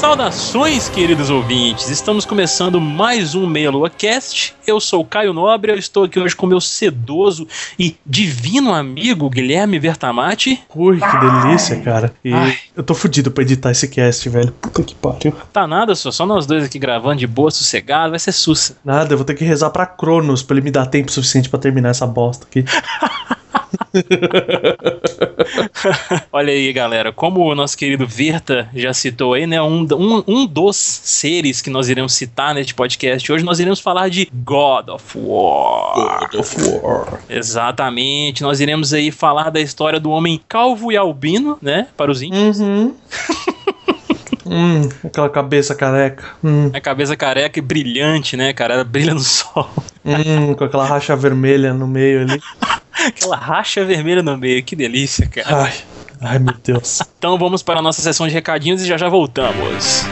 Saudações, queridos ouvintes! Estamos começando mais um Meia Lua Cast. Eu sou o Caio Nobre, eu estou aqui hoje com meu sedoso e divino amigo Guilherme Vertamati. Ui, que delícia, cara. E Ai. eu tô fudido pra editar esse cast, velho. Puta que pariu. Tá nada, só, só nós dois aqui gravando de boa, sossegado, vai ser sussa. Nada, eu vou ter que rezar pra Cronos pra ele me dar tempo suficiente para terminar essa bosta aqui. Olha aí, galera, como o nosso querido Verta já citou aí, né? Um, um, um dos seres que nós iremos citar neste podcast hoje, nós iremos falar de God of War. God of War. Exatamente. Nós iremos aí falar da história do homem calvo e albino, né? Para os índios. Uhum. Hum, aquela cabeça careca. Hum. A cabeça careca e brilhante, né, cara? Ela brilha no sol. Hum, com aquela racha vermelha no meio ali. Aquela racha vermelha no meio, que delícia, cara. Ai, ai meu Deus. então vamos para a nossa sessão de recadinhos e já já voltamos.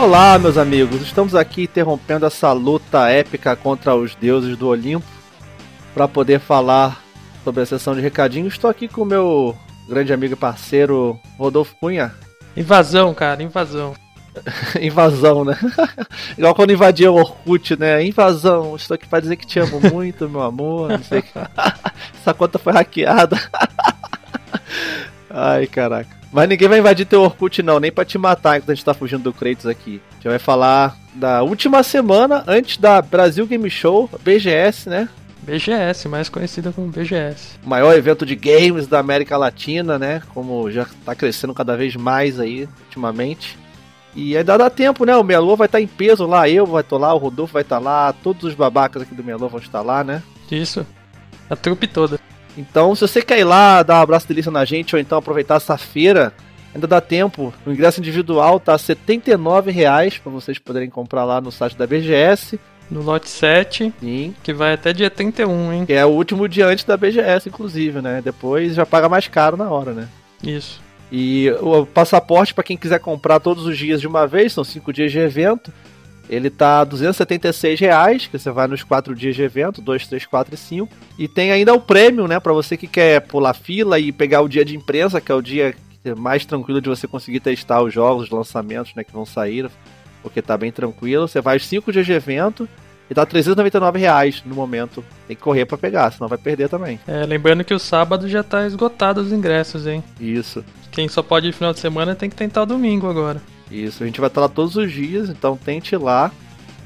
Olá, meus amigos. Estamos aqui interrompendo essa luta épica contra os deuses do Olimpo para poder falar sobre a sessão de recadinhos. Estou aqui com o meu grande amigo e parceiro Rodolfo Cunha. Invasão, cara, invasão. invasão, né? Igual quando invadia o Orkut, né? Invasão, estou aqui para dizer que te amo muito, meu amor. Não sei que... Essa conta foi hackeada. Ai, caraca. Mas ninguém vai invadir teu Orkut, não, nem pra te matar enquanto a gente tá fugindo do Kratos aqui. A gente vai falar da última semana antes da Brasil Game Show, BGS, né? BGS, mais conhecida como BGS. O maior evento de games da América Latina, né? Como já tá crescendo cada vez mais aí ultimamente. E ainda dá tempo, né? O Melô vai estar tá em peso lá, eu vai estar lá, o Rodolfo vai estar tá lá, todos os babacas aqui do Melô vão estar lá, né? Isso. A trupe toda. Então, se você quer ir lá, dar um abraço delícia na gente, ou então aproveitar essa feira, ainda dá tempo. O ingresso individual tá R$ 79,00 para vocês poderem comprar lá no site da BGS no lote 7. Sim. Que vai até dia 31, hein? Que é o último dia antes da BGS, inclusive, né? Depois já paga mais caro na hora, né? Isso. E o passaporte, para quem quiser comprar todos os dias de uma vez, são 5 dias de evento. Ele tá 276 reais, que você vai nos 4 dias de evento, 2, 3, 4 e 5. E tem ainda o prêmio, né, para você que quer pular fila e pegar o dia de imprensa, que é o dia mais tranquilo de você conseguir testar os jogos, os lançamentos, né, que vão sair porque tá bem tranquilo. Você vai 5 dias de evento e tá 399 reais no momento. Tem que correr para pegar, senão vai perder também. É, lembrando que o sábado já tá esgotado os ingressos, hein? Isso. Quem só pode ir no final de semana tem que tentar o domingo agora. Isso, a gente vai estar lá todos os dias, então tente ir lá.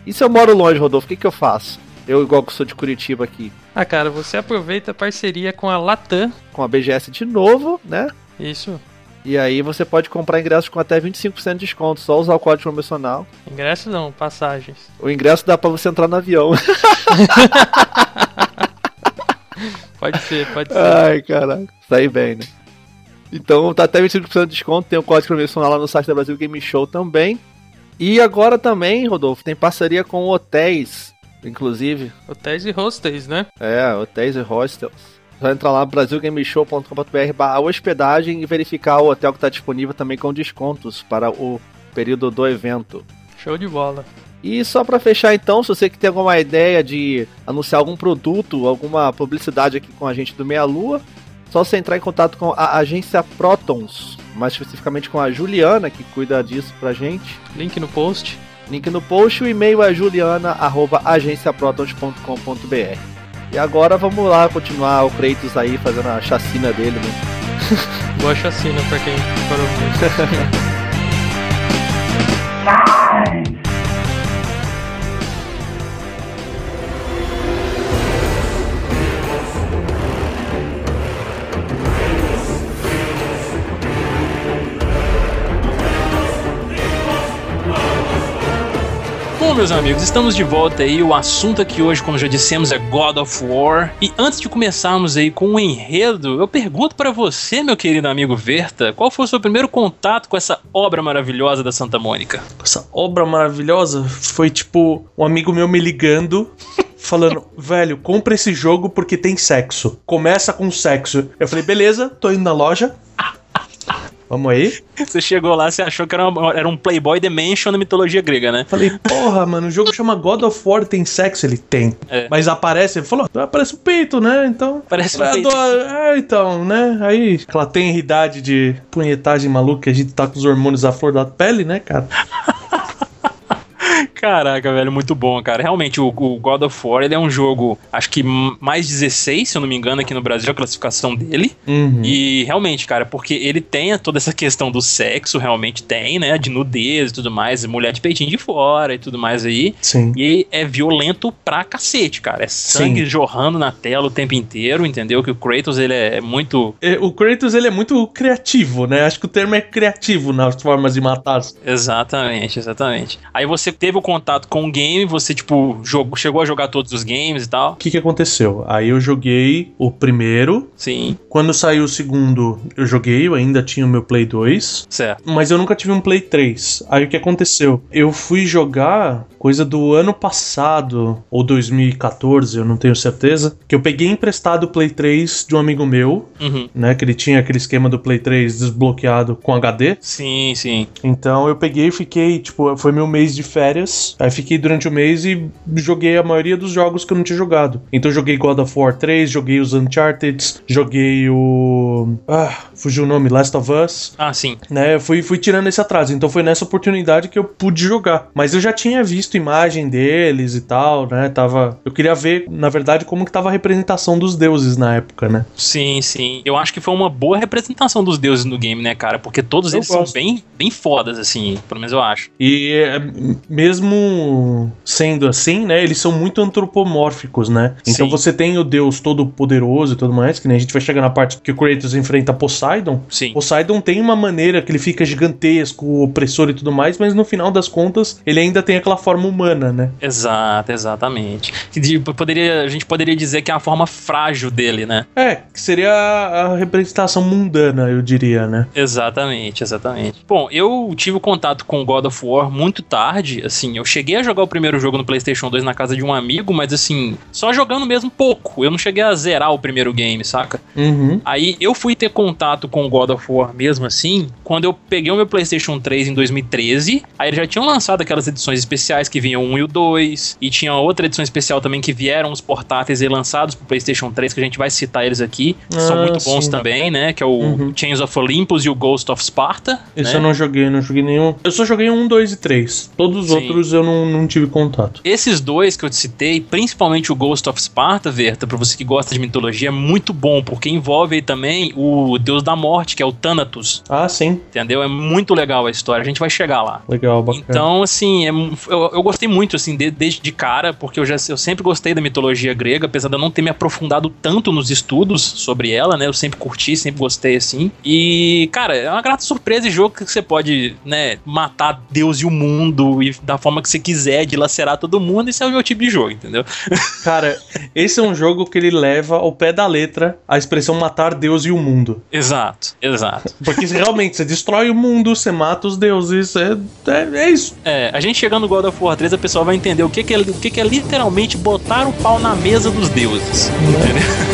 E se eu moro longe, Rodolfo, o que, que eu faço? Eu, igual que sou de Curitiba aqui. Ah, cara, você aproveita a parceria com a Latam. Com a BGS de novo, né? Isso. E aí você pode comprar ingressos com até 25% de desconto, só usar o código promocional. Ingressos não, passagens. O ingresso dá para você entrar no avião. pode ser, pode ser. Ai, caraca. Sai bem, né? Então tá até 25% de desconto, tem o código promocional lá no site da Brasil Game Show também. E agora também, Rodolfo, tem parceria com hotéis, inclusive. Hotéis e hostels, né? É, hotéis e hostels vai entrar lá brasilgameshow.com.br barra hospedagem e verificar o hotel que está disponível também com descontos para o período do evento. Show de bola. E só para fechar então, se você que tem alguma ideia de anunciar algum produto, alguma publicidade aqui com a gente do Meia Lua, só você entrar em contato com a agência Protons, mais especificamente com a Juliana, que cuida disso pra gente. Link no post. Link no post, o e-mail é juliana.agenciaprotons.com.br. E agora vamos lá continuar o Kratos aí fazendo a chacina dele, né? Boa chacina pra quem parou Bom, meus amigos, estamos de volta aí. O assunto aqui hoje, como já dissemos, é God of War. E antes de começarmos aí com o enredo, eu pergunto para você, meu querido amigo Verta, qual foi o seu primeiro contato com essa obra maravilhosa da Santa Mônica? Essa obra maravilhosa foi tipo um amigo meu me ligando. Falando, velho, compra esse jogo porque tem sexo. Começa com sexo. Eu falei, beleza, tô indo na loja. Vamos aí. Você chegou lá, você achou que era, uma- era um Playboy Dimension na mitologia grega, né? Falei, porra, mano, o jogo chama God of War, tem sexo? Ele tem. É. Mas aparece, ele falou, aparece o peito, né? Então. Parece um É, peito. é, então, né? Aí, aquela tenridade de punhetagem maluca que a gente tá com os hormônios à flor da pele, né, cara? Caraca, velho, muito bom, cara. Realmente, o, o God of War, ele é um jogo, acho que mais 16, se eu não me engano, aqui no Brasil, a classificação dele. Uhum. E realmente, cara, porque ele tem toda essa questão do sexo, realmente tem, né? De nudez e tudo mais, mulher de peitinho de fora e tudo mais aí. Sim. E é violento pra cacete, cara. É sangue Sim. jorrando na tela o tempo inteiro, entendeu? Que o Kratos, ele é muito. É, O Kratos, ele é muito criativo, né? Acho que o termo é criativo nas formas de matar. Exatamente, exatamente. Aí você teve o contato com o game, você, tipo, jogou, chegou a jogar todos os games e tal. O que que aconteceu? Aí eu joguei o primeiro. Sim, Quando saiu o segundo, eu joguei, eu ainda tinha o meu Play 2. certo. Mas eu nunca tive um Play 3. Aí o que aconteceu? Eu fui jogar coisa do ano passado, ou 2014, eu não tenho certeza. Que eu peguei emprestado o Play 3 de um amigo meu, Uhum. né? Que ele tinha aquele esquema do Play 3 desbloqueado com HD. Sim, sim. Então eu peguei e fiquei, tipo, foi meu mês de férias. Aí fiquei durante o mês e joguei a maioria dos jogos que eu não tinha jogado. Então eu joguei God of War 3, joguei os Uncharted, joguei o. Ah, fugiu o nome, Last of Us. Ah, sim. Né, eu fui, fui tirando esse atraso. Então foi nessa oportunidade que eu pude jogar. Mas eu já tinha visto imagem deles e tal, né? Tava. Eu queria ver, na verdade, como que tava a representação dos deuses na época, né? Sim, sim. Eu acho que foi uma boa representação dos deuses no game, né, cara? Porque todos Eu eles são gosto. bem, bem fodas, assim. Pelo menos eu acho. E é, mesmo sendo assim, né, eles são muito antropomórficos, né? Então Sim. você tem o deus todo poderoso e tudo mais, que nem a gente vai chegar na parte que o Kratos enfrenta Poseidon. Sim. Poseidon tem uma maneira que ele fica gigantesco, opressor e tudo mais, mas no final das contas ele ainda tem aquela forma humana, né? Exato, exatamente. Poderia, a gente poderia dizer que é a forma frágil dele, né? É, que seria a representação mundana, eu diria, né? Exatamente, exatamente. Bom, eu tive contato com God of War muito tarde, assim, eu cheguei a jogar o primeiro jogo no PlayStation 2 na casa de um amigo, mas assim, só jogando mesmo pouco. Eu não cheguei a zerar o primeiro game, saca? Uhum. Aí eu fui ter contato com o God of War mesmo assim, quando eu peguei o meu PlayStation 3 em 2013. Aí eles já tinham lançado aquelas edições especiais que vinham o 1 e o 2, e tinha outra edição especial também que vieram os portáteis aí lançados pro PlayStation 3, que a gente vai citar eles aqui, que são Ah, muito bons sim. também, né? Que é o Uhum. Chains of Olympus e o Ghost of Sparta. Esse né? eu não joguei, não joguei nenhum. Eu só joguei um, dois e três. Todos os Sim. outros eu não, não tive contato. Esses dois que eu te citei, principalmente o Ghost of Sparta, Verta, pra você que gosta de mitologia, é muito bom, porque envolve aí também o deus da morte, que é o Thanatos, Ah, sim. entendeu? É muito legal a história, a gente vai chegar lá. Legal, bacana. Então, assim, é mu- eu, eu gostei muito, assim, de- desde de cara, porque eu, já, eu sempre gostei da mitologia grega, apesar de eu não ter me aprofundado tanto nos estudos sobre ela, né? Eu sempre curti, sempre gostei, assim. E, cara, é uma grata surpresa e jogo que você pode, né, matar Deus e o mundo e da forma que você quiser, dilacerar todo mundo. Esse é o meu tipo de jogo, entendeu? Cara, esse é um jogo que ele leva ao pé da letra a expressão matar Deus e o mundo. Exato, exato. Porque se realmente você destrói o mundo, você mata os deuses. É, é, é isso. É, a gente chegando no God of War 3, a pessoa vai entender o que, que, é, o que, que é literalmente botar o pau na mesa dos deuses. Bom,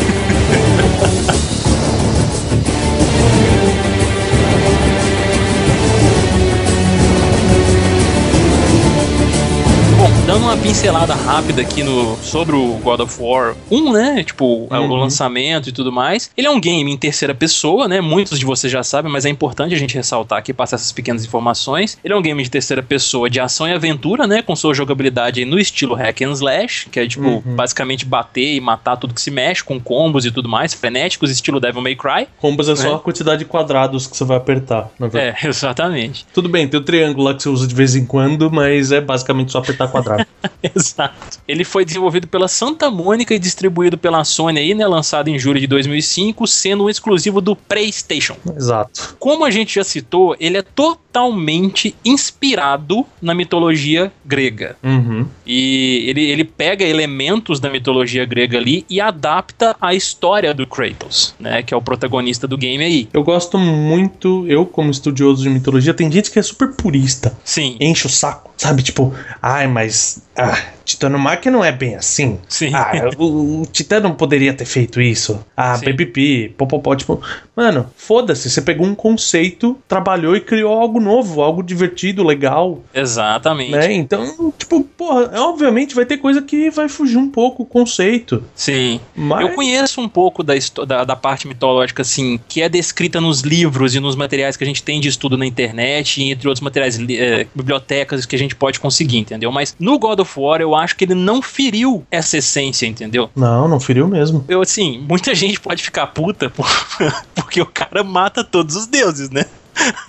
pincelada rápida aqui no, sobre o God of War 1, né? Tipo, o Uhum. lançamento e tudo mais. Ele é um game em terceira pessoa, né? Muitos de vocês já sabem, mas é importante a gente ressaltar aqui, passar essas pequenas informações. Ele é um game de terceira pessoa de ação e aventura, né? Com sua jogabilidade no estilo hack and slash, que é tipo, Uhum. basicamente bater e matar tudo que se mexe, com combos e tudo mais, frenéticos, estilo Devil May Cry. Combos é só É. a quantidade de quadrados que você vai apertar. Na verdade. É, exatamente. Tudo bem, tem o triângulo lá que você usa de vez em quando, mas é basicamente só apertar quadrado. Exato. Ele foi desenvolvido pela Santa Mônica e distribuído pela Sony aí, né? Lançado em julho de 2005, sendo um exclusivo do PlayStation. Exato. Como a gente já citou, ele é totalmente inspirado na mitologia grega. Uhum. E ele, ele pega elementos da mitologia grega ali e adapta a história do Kratos, né? Que é o protagonista do game aí. Eu gosto muito, eu como estudioso de mitologia, tem gente que é super purista. Sim. Enche o saco, sabe? Tipo, ai, mas. Ah, Titanomáquia não é bem assim. Sim. Ah, o, o Titã não poderia ter feito isso. Ah, Sim. pipipi, popopó, tipo. Mano, foda-se, você pegou um conceito, trabalhou e criou algo novo, algo divertido, legal, Exatamente. né? Então, tipo, porra, obviamente vai ter coisa que vai fugir um pouco o conceito. Sim. Mas. Eu conheço um pouco da, da, da parte mitológica, assim, que é descrita nos livros e nos materiais que a gente tem de estudo na internet, e entre outros materiais, eh, bibliotecas que a gente pode conseguir, entendeu? Mas no God of War eu acho que ele não feriu essa essência, entendeu? Não, não feriu mesmo. Eu, assim, muita gente pode ficar puta por- porque o cara mata todos os deuses, né?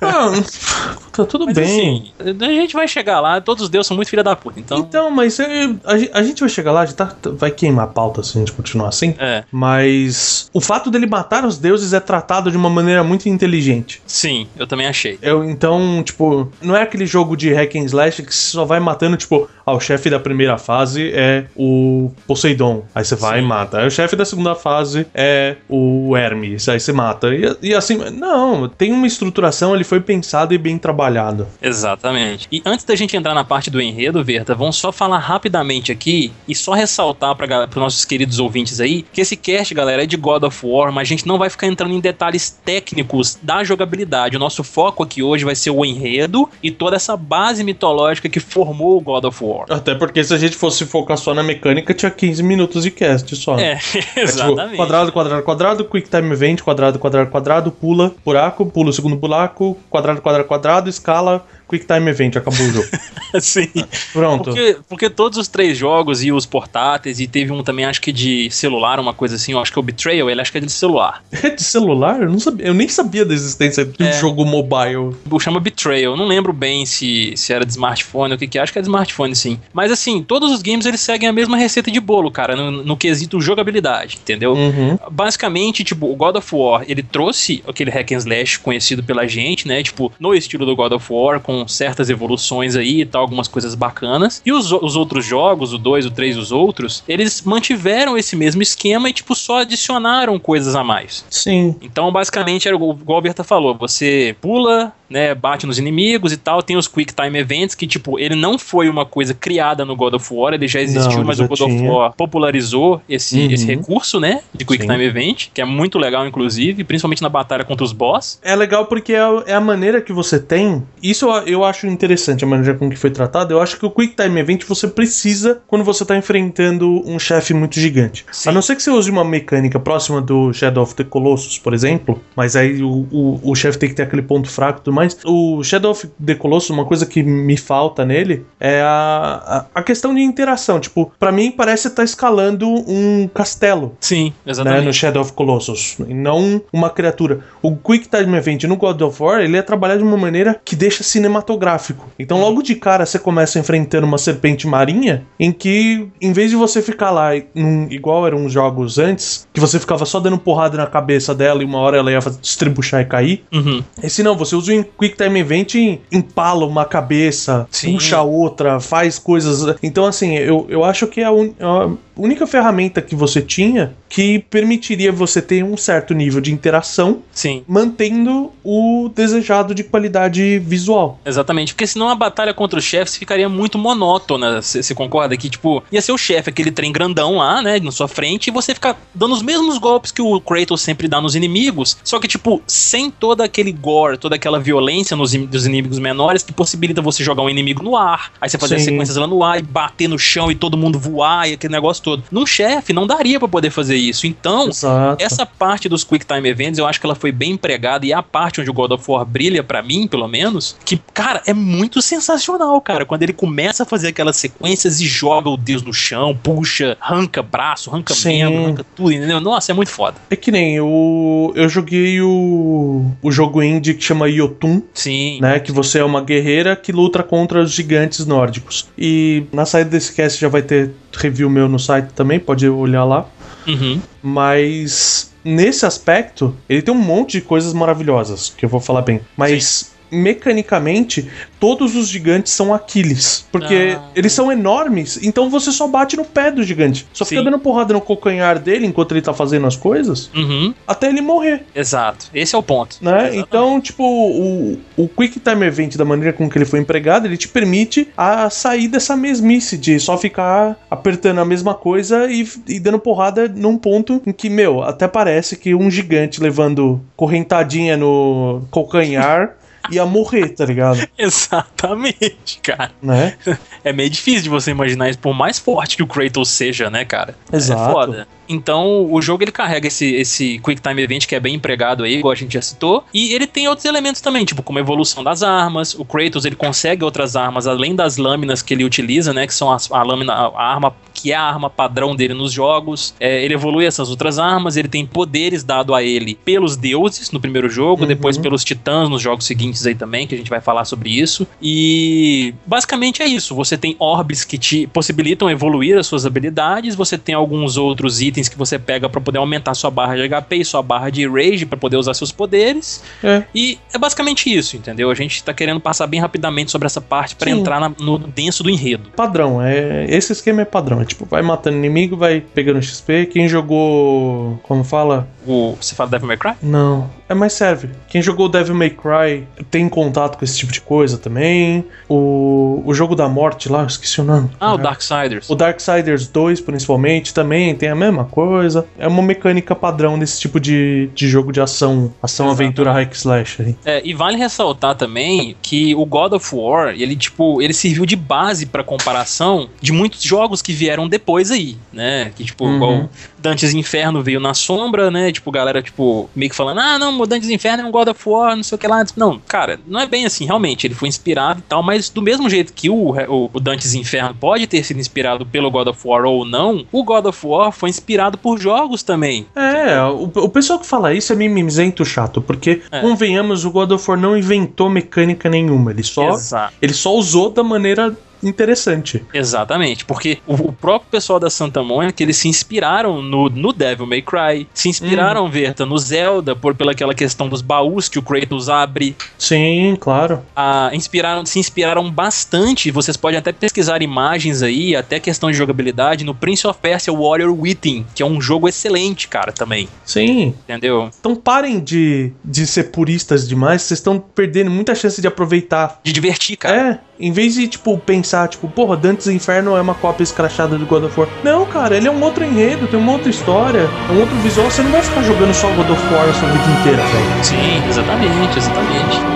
Ah, tá tudo Mas bem. assim, a gente vai chegar lá, todos os deuses são muito filha da puta, então. Então, mas é, a, a gente vai chegar lá, a gente tá, vai queimar a pauta se a gente continuar assim. É, Mas o fato dele matar os deuses é tratado de uma maneira muito inteligente. sim, eu também achei. Eu, então, tipo, não é aquele jogo de hack and slash que só vai matando, tipo, ah, o chefe da primeira fase é o Poseidon, aí você vai Sim. e mata. Aí o chefe da segunda fase é o Hermes, aí você mata. E, e assim, não, tem uma estruturação, ele foi pensado e bem trabalhado. Exatamente. E antes da gente entrar na parte do enredo, Verta, vamos só falar rapidamente aqui e só ressaltar para os nossos queridos ouvintes aí que esse cast, galera, é de God of War, mas a gente não vai ficar entrando em detalhes técnicos da jogabilidade. O nosso foco aqui hoje vai ser o enredo e toda essa base mitológica que formou o God of War. Até porque se a gente fosse focar só na mecânica, tinha 15 minutos de cast só. É, É tipo, exatamente. quadrado, quadrado, quadrado, quick time event, quadrado, quadrado, quadrado, pula, buraco, pula o segundo buraco, quadrado, quadrado, quadrado, escala, quick time event, acabou o jogo. Sim. Pronto. Porque, porque todos os três jogos e os portáteis, e teve um também, acho que de celular, uma coisa assim, eu acho que é o Betrayal, ele acho que é de celular. É de celular? Eu, não sabia, eu nem sabia da existência de um É. jogo mobile. chama Betrayal. Não lembro bem se, se era de smartphone ou o que que é. Acho que é de smartphone, sim. Mas assim, todos os games eles seguem a mesma receita de bolo, cara, no, no quesito jogabilidade, entendeu? Uhum. Basicamente, tipo, o God of War, ele trouxe aquele hack and slash conhecido pela gente, né? Tipo, no estilo do God of War, com certas evoluções aí e tal, algumas coisas bacanas. E os, os outros jogos, o 2, o 3 os outros, eles mantiveram esse mesmo esquema e, tipo, só adicionaram coisas a mais. Sim. Então, basicamente, era o igual o Berta falou: você pula, né, bate nos inimigos e tal. Tem os Quick Time Events, que, tipo, ele não foi uma coisa criada no God of War, ele já existiu, Não, mas já o God of tinha. War popularizou esse, Uhum. esse recurso, né, de Quick Sim. Time Event, que é muito legal, inclusive, principalmente na batalha contra os boss. É legal porque é a, é a maneira que você tem. Isso eu, eu acho interessante, a maneira com que foi tratado. Eu acho que o Quick Time Event você precisa quando você tá enfrentando um chefe muito gigante. Sim. A não ser que você use uma mecânica próxima do Shadow of the Colossus, por exemplo, mas aí o, o, o chefe tem que ter aquele ponto fraco e tudo mais. O Shadow of the Colossus, uma coisa que me falta nele é a, a, a questão de interação. Tipo, pra mim parece estar escalando um castelo Sim, né, exatamente. no Shadow of Colossus, e não uma criatura. O Quick Time Event no God of War, ele é trabalhado de uma maneira que deixa cinematográfico. Então, logo de cara, você começa enfrentando uma serpente marinha, em que, em vez de você ficar lá, num- igual eram os jogos antes, que você ficava só dando porrada na cabeça dela e uma hora ela ia estribuchar e cair, Uhum. esse não, você usa o Quick Time Event e empala uma cabeça, Sim. puxa a outra, faz coisas. Então, assim, eu, eu acho que é a, un- a única ferramenta que você tinha que permitiria você ter um certo nível de interação, Sim. mantendo o desejado de qualidade visual. Exatamente, porque senão a batalha contra os chefes ficaria muito monótona. Você concorda que, tipo, ia ser o chefe, aquele trem grandão lá, né, na sua frente, e você ficar dando os mesmos golpes que o Kratos sempre dá nos inimigos, só que, tipo, sem todo aquele gore, toda aquela violência nos, dos inimigos menores que possibilita você jogar um inimigo no ar, aí você fazer Sim. sequências lá no ar e bater no chão e todo mundo voar e aquele negócio todo. Num chefe, não daria pra poder fazer isso. Então, Exato. essa parte dos Quick Time Events, eu acho que ela foi bem empregada e é a parte onde o God of War brilha pra mim, pelo menos, que, cara, é muito sensacional, cara. Quando ele começa a fazer aquelas sequências e joga o Deus no chão, puxa, arranca braço, arranca Sim. membro, arranca tudo, entendeu? Nossa, é muito foda. É que nem o. Eu joguei o. O jogo indie que chama Yotun, Sim. né? Que você é uma guerreira que luta contra os gigantes nórdicos. E na saída desse cast já vai ter review meu no site também, pode olhar lá. Uhum. Mas nesse aspecto, ele tem um monte de coisas maravilhosas, que eu vou falar bem. Mas mecanicamente, todos os gigantes são Aquiles. Porque Ah. eles são enormes, então você só bate no pé do gigante. Só fica Sim. dando porrada no calcanhar dele enquanto ele tá fazendo as coisas, Uhum. até ele morrer. Exato. Esse é o ponto. Né? Exatamente. Então, tipo, o, o Quick Time Event, da maneira com que ele foi empregado, ele te permite a sair dessa mesmice de só ficar apertando a mesma coisa e, e dando porrada num ponto em que, meu, até parece que um gigante levando correntadinha no calcanhar ia morrer, tá ligado? Exatamente, cara. Né? É meio difícil de você imaginar isso, por mais forte que o Kratos seja, né, cara? Exato. É foda. Então, o jogo ele carrega esse, esse Quick Time Event que é bem empregado aí, igual a gente já citou, e ele tem outros elementos também, tipo como a evolução das armas. O Kratos ele consegue outras armas além das lâminas que ele utiliza, né, que são a lâmina, a arma que é a arma padrão dele nos jogos. É, ele evolui essas outras armas, ele tem poderes dado a ele pelos deuses no primeiro jogo, Uhum. depois pelos titãs nos jogos seguintes aí também, que a gente vai falar sobre isso. E basicamente é isso. Você tem orbes que te possibilitam evoluir as suas habilidades, você tem alguns outros itens que você pega pra poder aumentar sua barra de HP e sua barra de rage pra poder usar seus poderes. É. E é basicamente isso, entendeu? A gente tá querendo passar bem rapidamente sobre essa parte pra Sim. entrar na- no denso do enredo. Padrão, é. Esse esquema é padrão. Tipo, vai matando inimigo, vai pegando XP. Quem jogou. Como fala? O, você fala Devil May Cry? Não, é mais serve. Quem jogou Devil May Cry tem contato com esse tipo de coisa também. O, o jogo da morte lá, esqueci o nome. Ah, o. Darksiders. O Darksiders 2, principalmente, também tem a mesma coisa. É uma mecânica padrão desse tipo de, de jogo de ação, ação, Exatamente. aventura, hack slash aí. É, e vale ressaltar também que o God of War, ele tipo, ele serviu de base pra comparação de muitos jogos que vieram depois aí, né? Que tipo, Uhum. igual Dantes Inferno veio na sombra, né? Tipo, galera tipo meio que falando: "Ah, não, o Dantes Inferno é um God of War, não sei o que lá". Não, cara, não é bem assim, realmente, ele foi inspirado e tal, mas do mesmo jeito que o, o, o Dantes Inferno pode ter sido inspirado pelo God of War ou não, o God of War foi inspirado por jogos também. É, o, o pessoal que fala isso é mimizento chato, porque, É. convenhamos, o God of War não inventou mecânica nenhuma. Ele só, Exato. ele só usou da maneira interessante. Exatamente, porque o, o próprio pessoal da Santa Mônica, eles se inspiraram no, no Devil May Cry, se inspiraram, Verta, no Zelda, por pela aquela questão dos baús que o Kratos abre, Sim, claro. a, inspiraram, se inspiraram bastante, vocês podem até pesquisar imagens aí, até questão de jogabilidade, no Prince of Persia Warrior Within, que é um jogo excelente, cara, também, Sim. entendeu? Então parem de, de ser puristas demais, vocês estão perdendo muita chance de aproveitar. De divertir, cara. É, em vez de, tipo, pensar, tipo, porra, Dantes Inferno é uma cópia escrachada do God of War. Não, cara, ele é um outro enredo, tem uma outra história, um outro visual. Você não vai ficar jogando só God of War a sua vida inteira, velho. Sim, exatamente, exatamente.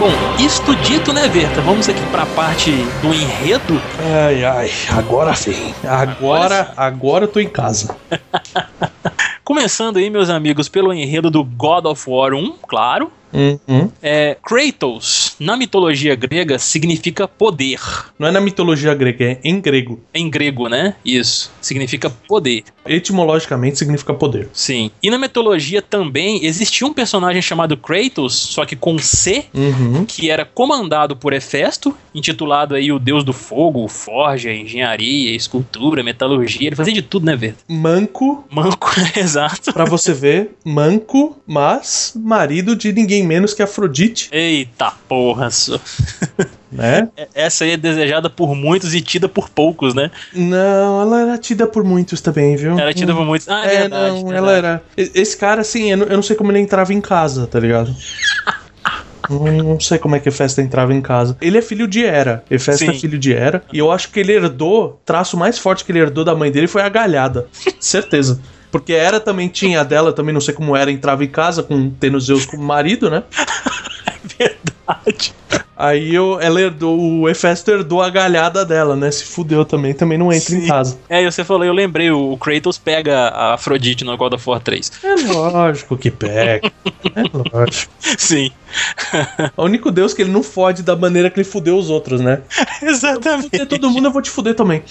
Bom, isto dito, né, Verta? Vamos aqui pra parte do enredo. Ai, ai, agora vem. Agora, agora eu tô em casa. Começando aí, meus amigos, pelo enredo do God of War 1, claro. Uhum. É, Kratos, na mitologia grega, significa poder. Não é na mitologia grega, é em grego. Em grego, né? Isso. Significa poder. Etimologicamente significa poder. Sim. E na mitologia também existia um personagem chamado Kratos, só que com C, Uhum. que era comandado por Hefesto, intitulado aí o deus do fogo, forja, engenharia, escultura, metalurgia. Ele fazia de tudo, né, Verta? Manco, Manco, exato. pra você ver, manco, mas marido de ninguém menos que Afrodite, Eita porra, só. né? Essa aí é desejada por muitos e tida por poucos, né? Não, ela era tida por muitos também, viu? Era tida por muitos. Ah, é, É, verdade. não, verdade. ela era. Esse cara, assim, eu não, sei como ele entrava em casa, tá ligado? Não, sei como é que Festa entrava em casa. Ele é filho de Hera. Hefesto é filho de Hera. E eu acho que ele herdou. Traço mais forte que ele herdou da mãe dele foi a galhada. Certeza. Porque era também, tinha a dela, também não sei como era, entrava em casa com tendo Zeus como marido, né? Verdade. Aí eu, ela herdou, o Hefesto herdou a galhada dela, né? Se fudeu também, também não entra em Sim. casa. É, e você falou, eu lembrei, o Kratos pega a Afrodite no God of War 3. É lógico que pega. É lógico. Sim. O único Deus que ele não fode da maneira que ele fudeu os outros, né? Exatamente. Fuder todo mundo, eu vou te fuder também.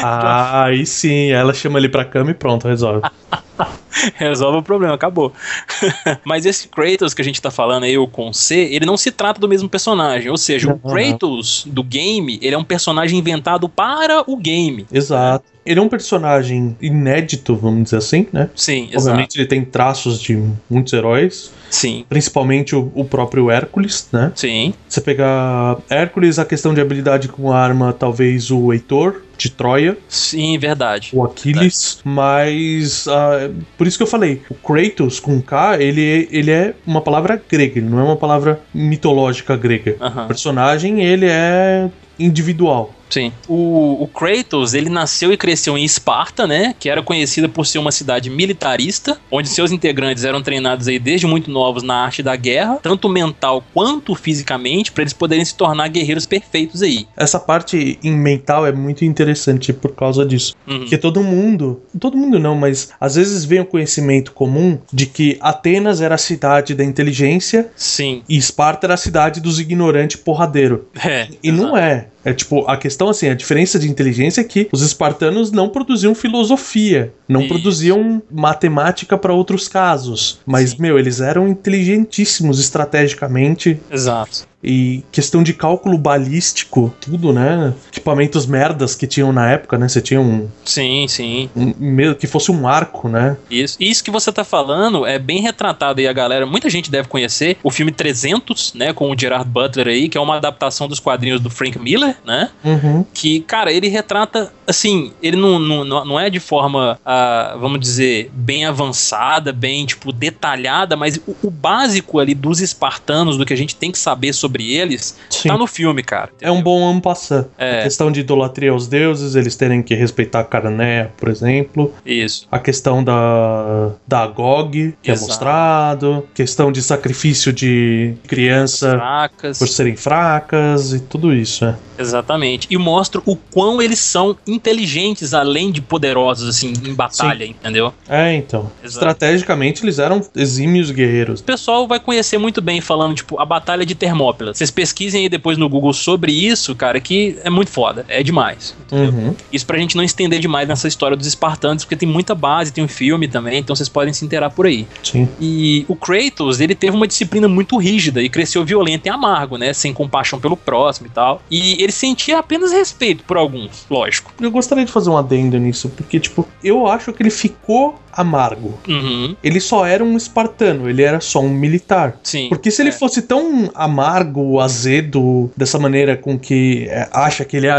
Ah, aí sim, ela chama ele pra cama e pronto, resolve. Resolve o problema, acabou. Mas esse Kratos que a gente tá falando aí, o com C, ele não se trata do mesmo personagem. Ou seja, o Kratos do game, ele é um personagem inventado para o game. Exato. Ele é um personagem inédito, vamos dizer assim, né? Sim, exato. Obviamente ele tem traços de muitos heróis, Sim, principalmente o, o próprio Hércules, né? sim, Você pegar Hércules, a questão de habilidade com arma, talvez o Heitor de Troia, sim, verdade. o Aquiles, mas ah, por isso que eu falei, o Kratos com K, ele, ele é uma palavra grega, ele não é uma palavra mitológica grega. O personagem, ele é individual. Sim. O, o Kratos, ele nasceu e cresceu em Esparta, né? Que era conhecida por ser uma cidade militarista, onde seus integrantes eram treinados aí desde muito novos na arte da guerra, tanto mental quanto fisicamente, para eles poderem se tornar guerreiros perfeitos aí. Essa parte em mental é muito interessante por causa disso. Uhum. Porque todo mundo, todo mundo não, mas às vezes vem o conhecimento comum de que Atenas era a cidade da inteligência Sim. e Esparta era a cidade dos ignorantes porradeiro. É. E não é. É tipo, a questão assim, a diferença de inteligência é que os espartanos não produziam filosofia, não Isso. produziam matemática para outros casos. Mas, Sim. meu, eles eram inteligentíssimos estrategicamente. Exato. E questão de cálculo balístico, tudo, né? Equipamentos merdas que tinham na época, né? Você tinha um, Sim, sim. um que fosse um arco, né? Isso. Isso que você tá falando é bem retratado aí a galera. Muita gente deve conhecer o filme 300, né, com o Gerard Butler aí, que é uma adaptação dos quadrinhos do Frank Miller, né? Uhum. que, cara, ele retrata, assim, ele não, não, não é de forma, ah, vamos dizer, bem avançada, bem, tipo, detalhada, mas o, o básico ali dos espartanos, do que a gente tem que saber sobre eles, Sim. tá no filme, cara. É um bom ano passar. É. A questão de idolatria aos deuses, eles terem que respeitar a Carané, por exemplo. Isso. A questão da, da GOG, que Exato. é mostrado. Questão de sacrifício de criança Fracas. por serem fracas e tudo isso, né? Exatamente. E mostra o quão eles são inteligentes, além de poderosos, assim, em batalha, entendeu? É, então. Exato. Estrategicamente, eles eram exímios guerreiros. O pessoal vai conhecer muito bem falando, tipo, a Batalha de Vocês pesquisem aí depois no Google sobre isso, cara, que é muito foda. É demais. Uhum. Isso pra gente não estender demais nessa história dos espartanos, porque tem muita base, tem um filme também, então vocês podem se inteirar por aí. Sim. E o Kratos, ele teve uma disciplina muito rígida e cresceu violento e amargo, né? Sem compaixão pelo próximo e tal. E ele sentia apenas respeito por alguns, lógico. Eu gostaria de fazer um adendo nisso, porque, tipo, eu acho que ele ficou amargo. Uhum, Ele só era um espartano, ele era só um militar. sim. Porque se ele É. fosse tão amargo, azedo, dessa maneira com que é, acha que ele é.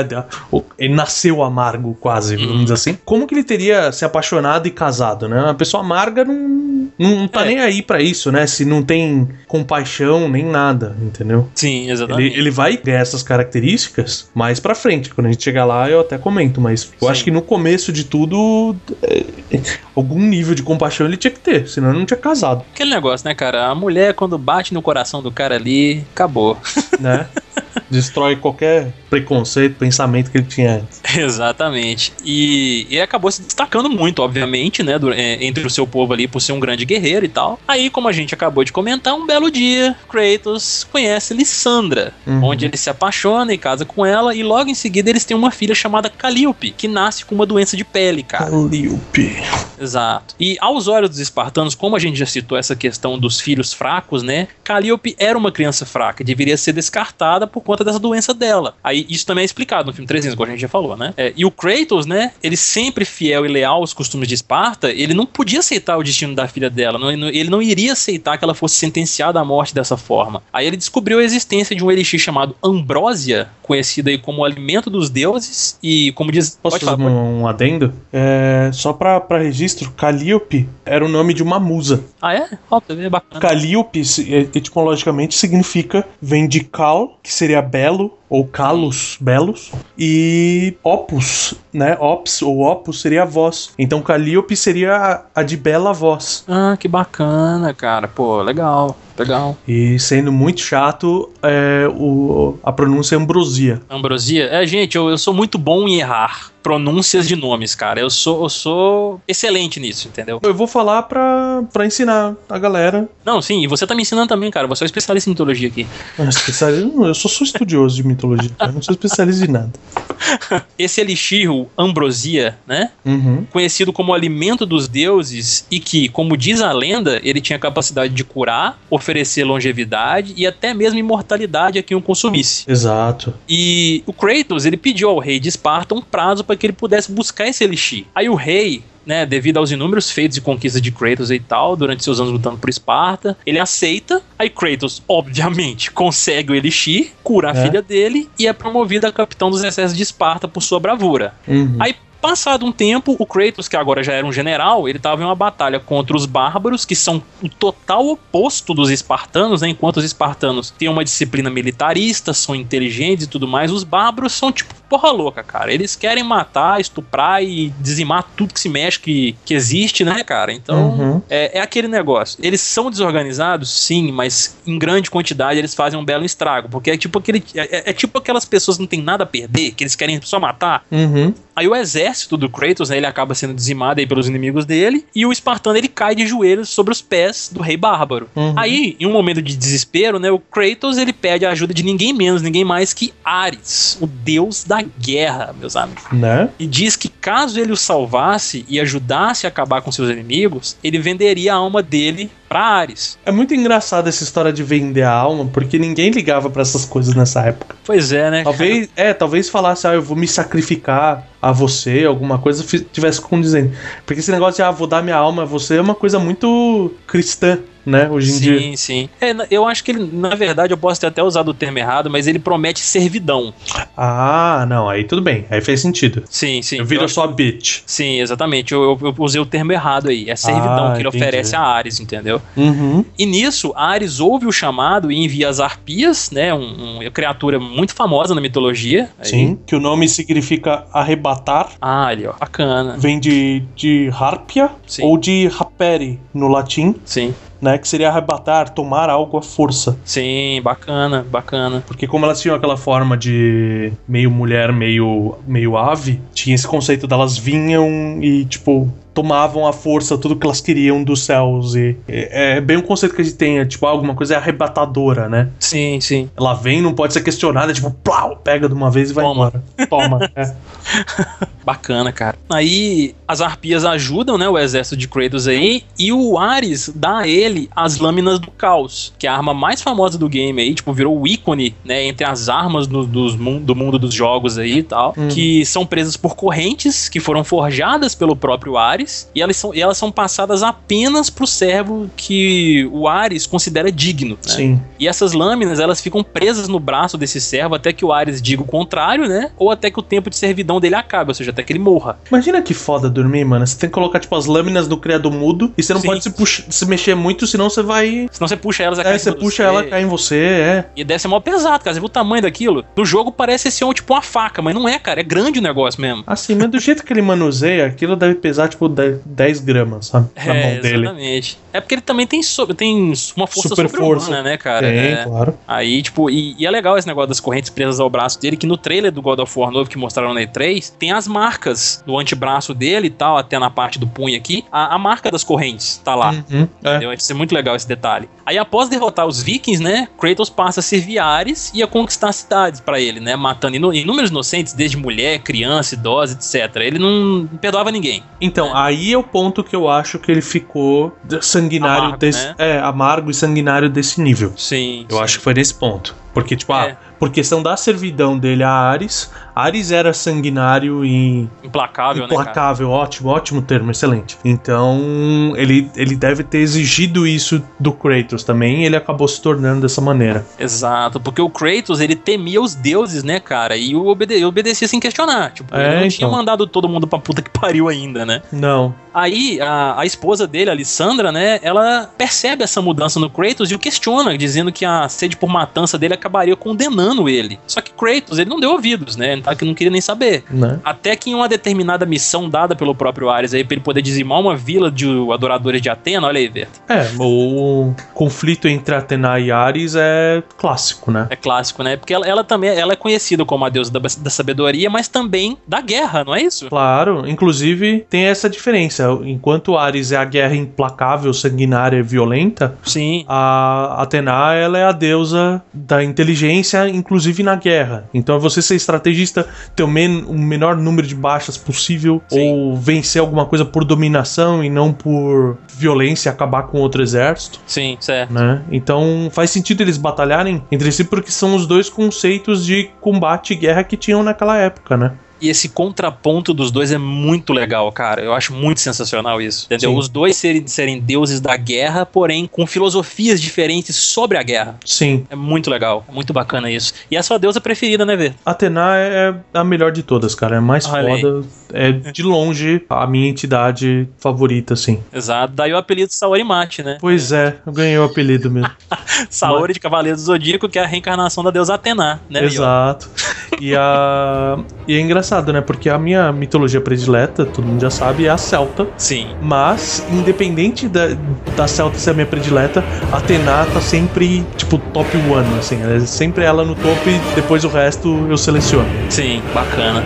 o- Ele nasceu amargo, quase, Uhum. vamos dizer assim. Como que ele teria se apaixonado e casado, né? Uma pessoa amarga não, não tá É. nem aí pra isso, né? Se não tem compaixão nem nada, entendeu? Sim, exatamente. Ele, ele vai ganhar essas características mais pra frente. Quando a gente chegar lá, eu até comento, mas eu Sim. acho que no começo de tudo, é, algum nível de compaixão ele tinha que ter, senão ele não tinha casado, Aquele negócio, né, cara? A mulher, quando bate no coração do cara ali, acabou. né? Destrói qualquer preconceito, pensamento que ele tinha antes. Exatamente. E ele acabou se destacando muito, obviamente, né, do- é, entre o seu povo ali por ser um grande guerreiro e tal. Aí, como a gente acabou de comentar, um belo dia, Kratos conhece Lissandra, Uhum. onde ele se apaixona e casa com ela, e logo em seguida eles têm uma filha chamada Calliope, que nasce com uma doença de pele, cara. Calliope. Exato. E aos olhos dos espartanos, como a gente já citou essa questão dos filhos fracos, né? Calliope era uma criança fraca, deveria ser descartada por conta dessa doença dela. Aí isso também é explicado no filme 300, como a gente já falou, né? É, e o Kratos, né? Ele sempre fiel e leal aos costumes de Esparta, ele não podia aceitar o destino da filha dela, não- ele não iria aceitar que ela fosse sentenciada à morte dessa forma. Aí ele descobriu a existência de um elixir chamado Ambrósia, conhecido aí como alimento dos deuses, e como diz. Posso falar, um, um adendo? É, só pra, pra registro, Calliope era o nome de uma musa. Ah, é? Tá vendo? bacana. Calliope, se- e- etimologicamente, significa, vem de cal, que seria belo, ou calos, belos, e opus, né? Ops ou Opus seria a voz. Então Calliope seria a, a de bela voz. Ah, que bacana, cara. Pô, legal, legal. E sendo muito chato, é, o, a pronúncia é ambrosia. Ambrosia? É, gente, eu, eu sou muito bom em errar pronúncias de nomes, cara. Eu sou, eu sou excelente nisso, entendeu? Eu vou falar pra, pra ensinar a galera. Não, sim, e você tá me ensinando também, cara. Você é um especialista em mitologia aqui. Ah, especialista- não, Eu só sou estudioso de mitologia, cara. não sou especialista em nada. Esse elixir, o ambrosia, né? Uhum. Conhecido como alimento dos deuses e que, como diz a lenda, ele tinha a capacidade de curar, oferecer longevidade e até mesmo imortalidade a quem o consumisse. Exato. E o Kratos, ele pediu ao rei de Esparta um prazo para que ele pudesse buscar esse elixir. Aí o rei, né, devido aos inúmeros feitos e conquistas de Kratos e tal, durante seus anos lutando por Esparta, ele aceita. Aí Kratos, obviamente, consegue o elixir, cura a É. filha dele e é promovido a capitão dos exércitos de Esparta por sua bravura. Uhum. Aí, passado um tempo, o Kratos, que agora já era um general, ele estava em uma batalha contra os bárbaros, que são o total oposto dos espartanos, né? Enquanto os espartanos têm uma disciplina militarista, são inteligentes e tudo mais, os bárbaros são tipo porra louca, cara. Eles querem matar, estuprar e dizimar tudo que se mexe, que, que existe, né, cara? Então, Uhum. é, é aquele negócio. Eles são desorganizados, sim, mas em grande quantidade eles fazem um belo estrago. Porque é tipo aquele. É, é tipo aquelas pessoas que não tem nada a perder, que eles querem só matar. Uhum. Aí o exército do Kratos, né, ele acaba sendo dizimado aí pelos inimigos dele, e o espartano ele cai de joelhos sobre os pés do rei bárbaro. Uhum. Aí, em um momento de desespero, né, o Kratos ele pede a ajuda de ninguém menos, ninguém mais que Ares, o deus da guerra, meus amigos. Né? E diz que caso ele o salvasse e ajudasse a acabar com seus inimigos, ele venderia a alma dele pra Ares. É muito engraçado essa história de vender a alma, porque ninguém ligava pra essas coisas nessa época. Pois é, né? Talvez, é, talvez falasse, ah, eu vou me sacrificar a você, alguma coisa, tivesse condizente. Porque esse negócio de, ah, vou dar minha alma a você é uma coisa muito cristã, né, hoje em dia. Sim, sim. É, eu acho que ele, na verdade, eu posso ter até usado o termo errado, mas ele promete servidão. Ah, não, aí tudo bem, aí fez sentido. Sim, sim. Acho- só bitch. Sim, exatamente. Eu, eu- eu usei o termo errado aí. É servidão Ah, que ele entendi. oferece a Ares, entendeu? Uhum. E nisso, Ares ouve o chamado e envia as arpias, né? Um, uma criatura muito famosa na mitologia. Aí- Sim, que o nome significa arrebatar, Ah, ali, ó. Bacana. vem de, de harpia Sim. ou de rapere no latim, Sim, né, que seria arrebatar, tomar algo à força. sim, bacana, bacana. Porque como elas tinham aquela forma de meio mulher, meio, meio ave, tinha esse conceito delas vinham e, tipo, tomavam à força tudo que elas queriam dos céus. E é, é bem um conceito que a gente tem, é, tipo, alguma coisa é arrebatadora, né? Sim, sim. Ela vem, não pode ser questionada, tipo, plau, pega de uma vez e vai Toma. embora. Toma. é. Bacana, cara. Aí as arpias ajudam, né, o exército de Kratos aí, e o Ares dá a ele as lâminas do caos, que é a arma mais famosa do game aí, tipo, virou o ícone, né, entre as armas do, dos do mundo dos jogos aí e tal, Hum. que são presas por correntes que foram forjadas pelo próprio Ares, e elas são, e elas são passadas apenas pro servo que o Ares considera digno, né? Sim. E essas lâminas, elas ficam presas no braço desse servo até que o Ares diga o contrário, né? Ou até que o tempo de servidão dele acabe, ou seja, até que ele morra. Imagina que foda dormir, mano. Você tem que colocar, tipo, as lâminas do criado mudo e você não Sim. pode se, puxa- se mexer muito, senão você vai. Senão você puxa elas, É, você puxa você. ela, cai em você, é. E deve ser mó pesado, cara. Você viu o tamanho daquilo? No jogo parece ser um, tipo uma faca, mas não é, cara. É grande o negócio mesmo. Assim, mas do jeito que ele manuseia, aquilo deve pesar, tipo, 10 10 gramas, sabe? Na é, mão dele. exatamente. É porque ele também tem, so- tem uma força Super força. né, cara? Tem, É. claro. Aí, tipo, e, e é legal esse negócio das correntes presas ao braço dele, que no trailer do God of War novo que mostraram na E3, tem as marcas no antebraço dele e tal, até na parte do punho aqui, a, a marca das correntes tá lá. Uhum, é. Isso é muito legal esse detalhe. Aí, após derrotar os vikings, né, Kratos passa a servir Ares e a conquistar cidades pra ele, né, matando inúmeros inocentes, desde mulher, criança, idosa, etc. Ele não perdoava ninguém. Então, aí é o ponto que eu acho que ele ficou sanguinário Amargo, desse. né? É, amargo e sanguinário desse nível. Sim. Eu acho que foi nesse ponto. Porque, tipo, É. ah, por questão da servidão dele a Ares, Ares era sanguinário e Implacável, né, implacável, ótimo, ótimo termo, excelente. Então, ele, ele deve ter exigido isso do Kratos também, e ele acabou se tornando dessa maneira. Exato, porque o Kratos, ele temia os deuses, né, cara? E o obede obedecia sem questionar. Tipo, É, ele não tinha então. mandado todo mundo pra puta que pariu ainda, né? Não. Aí, a, a esposa dele, a Alessandra, né, ela percebe essa mudança no Kratos e o questiona, dizendo que a sede por matança dele acabaria condenando ele. Só que Kratos, ele não deu ouvidos, né? Ele tá que não queria nem saber. Né? Até que em uma determinada missão dada pelo próprio Ares aí, pra ele poder dizimar uma vila de adoradores de Atena, olha aí, Verto. É, o conflito entre Atena e Ares é clássico, né? É clássico, né? Porque ela, ela também ela é conhecida como a deusa da, da sabedoria, mas também da guerra, não é isso? Claro, inclusive tem essa diferença. Enquanto Ares é a guerra implacável, sanguinária e violenta, Sim. a Atena ela é a deusa da inteligência, inclusive na guerra. Então é você ser estrategista, ter o, men o menor número de baixas possível, Sim. ou vencer alguma coisa por dominação e não por violência, acabar com outro exército. Sim, certo. Né? Então faz sentido eles batalharem entre si porque são os dois conceitos de combate e guerra que tinham naquela época, né? E esse contraponto dos dois é muito legal, cara. Eu acho muito sensacional isso. Entendeu? Sim. Os dois serem, serem deuses da guerra, porém com filosofias diferentes sobre a guerra. Sim. É muito legal, é muito bacana isso. E é a sua deusa preferida, né, Vê? Atena é a melhor de todas, cara. É mais Olha aí. foda. É de longe a minha entidade favorita, assim. Exato. Daí o apelido Saori Mate, né? Pois é, eu ganhei o apelido mesmo. Saori de Cavaleiro do Zodíaco, que é a reencarnação da deusa Atena, né? Leon? Exato. E, a... e é engraçado, né? Porque a minha mitologia predileta, todo mundo já sabe, é a celta. Sim. Mas, independente da, da celta ser a minha predileta, a Atena tá sempre, tipo, top one, assim. É sempre ela no topo e depois o resto eu seleciono. Sim, bacana.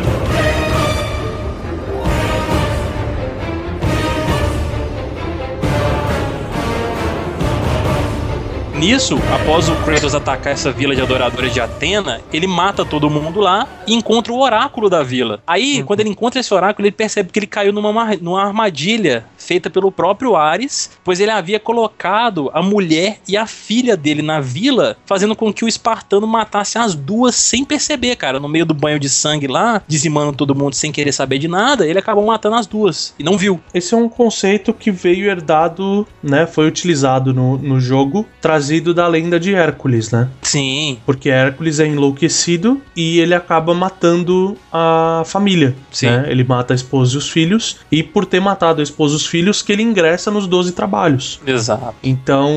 Nisso, após o Kratos atacar essa vila de adoradores de Atena, ele mata todo mundo lá e encontra o oráculo da vila. Aí, quando ele encontra esse oráculo, ele percebe que ele caiu numa, numa armadilha feita pelo próprio Ares, pois ele havia colocado a mulher e a filha dele na vila, fazendo com que o espartano matasse as duas sem perceber, cara. No meio do banho de sangue lá, dizimando todo mundo sem querer saber de nada, ele acabou matando as duas e não viu. Esse é um conceito que veio herdado, né? Foi utilizado no, no jogo, trazido da lenda de Hércules, né? Sim, Porque Hércules é enlouquecido e ele acaba matando a família. Sim. né? Ele mata a esposa e os filhos, e por ter matado a esposa e os filhos, que ele ingressa nos 12 trabalhos. exato. Então,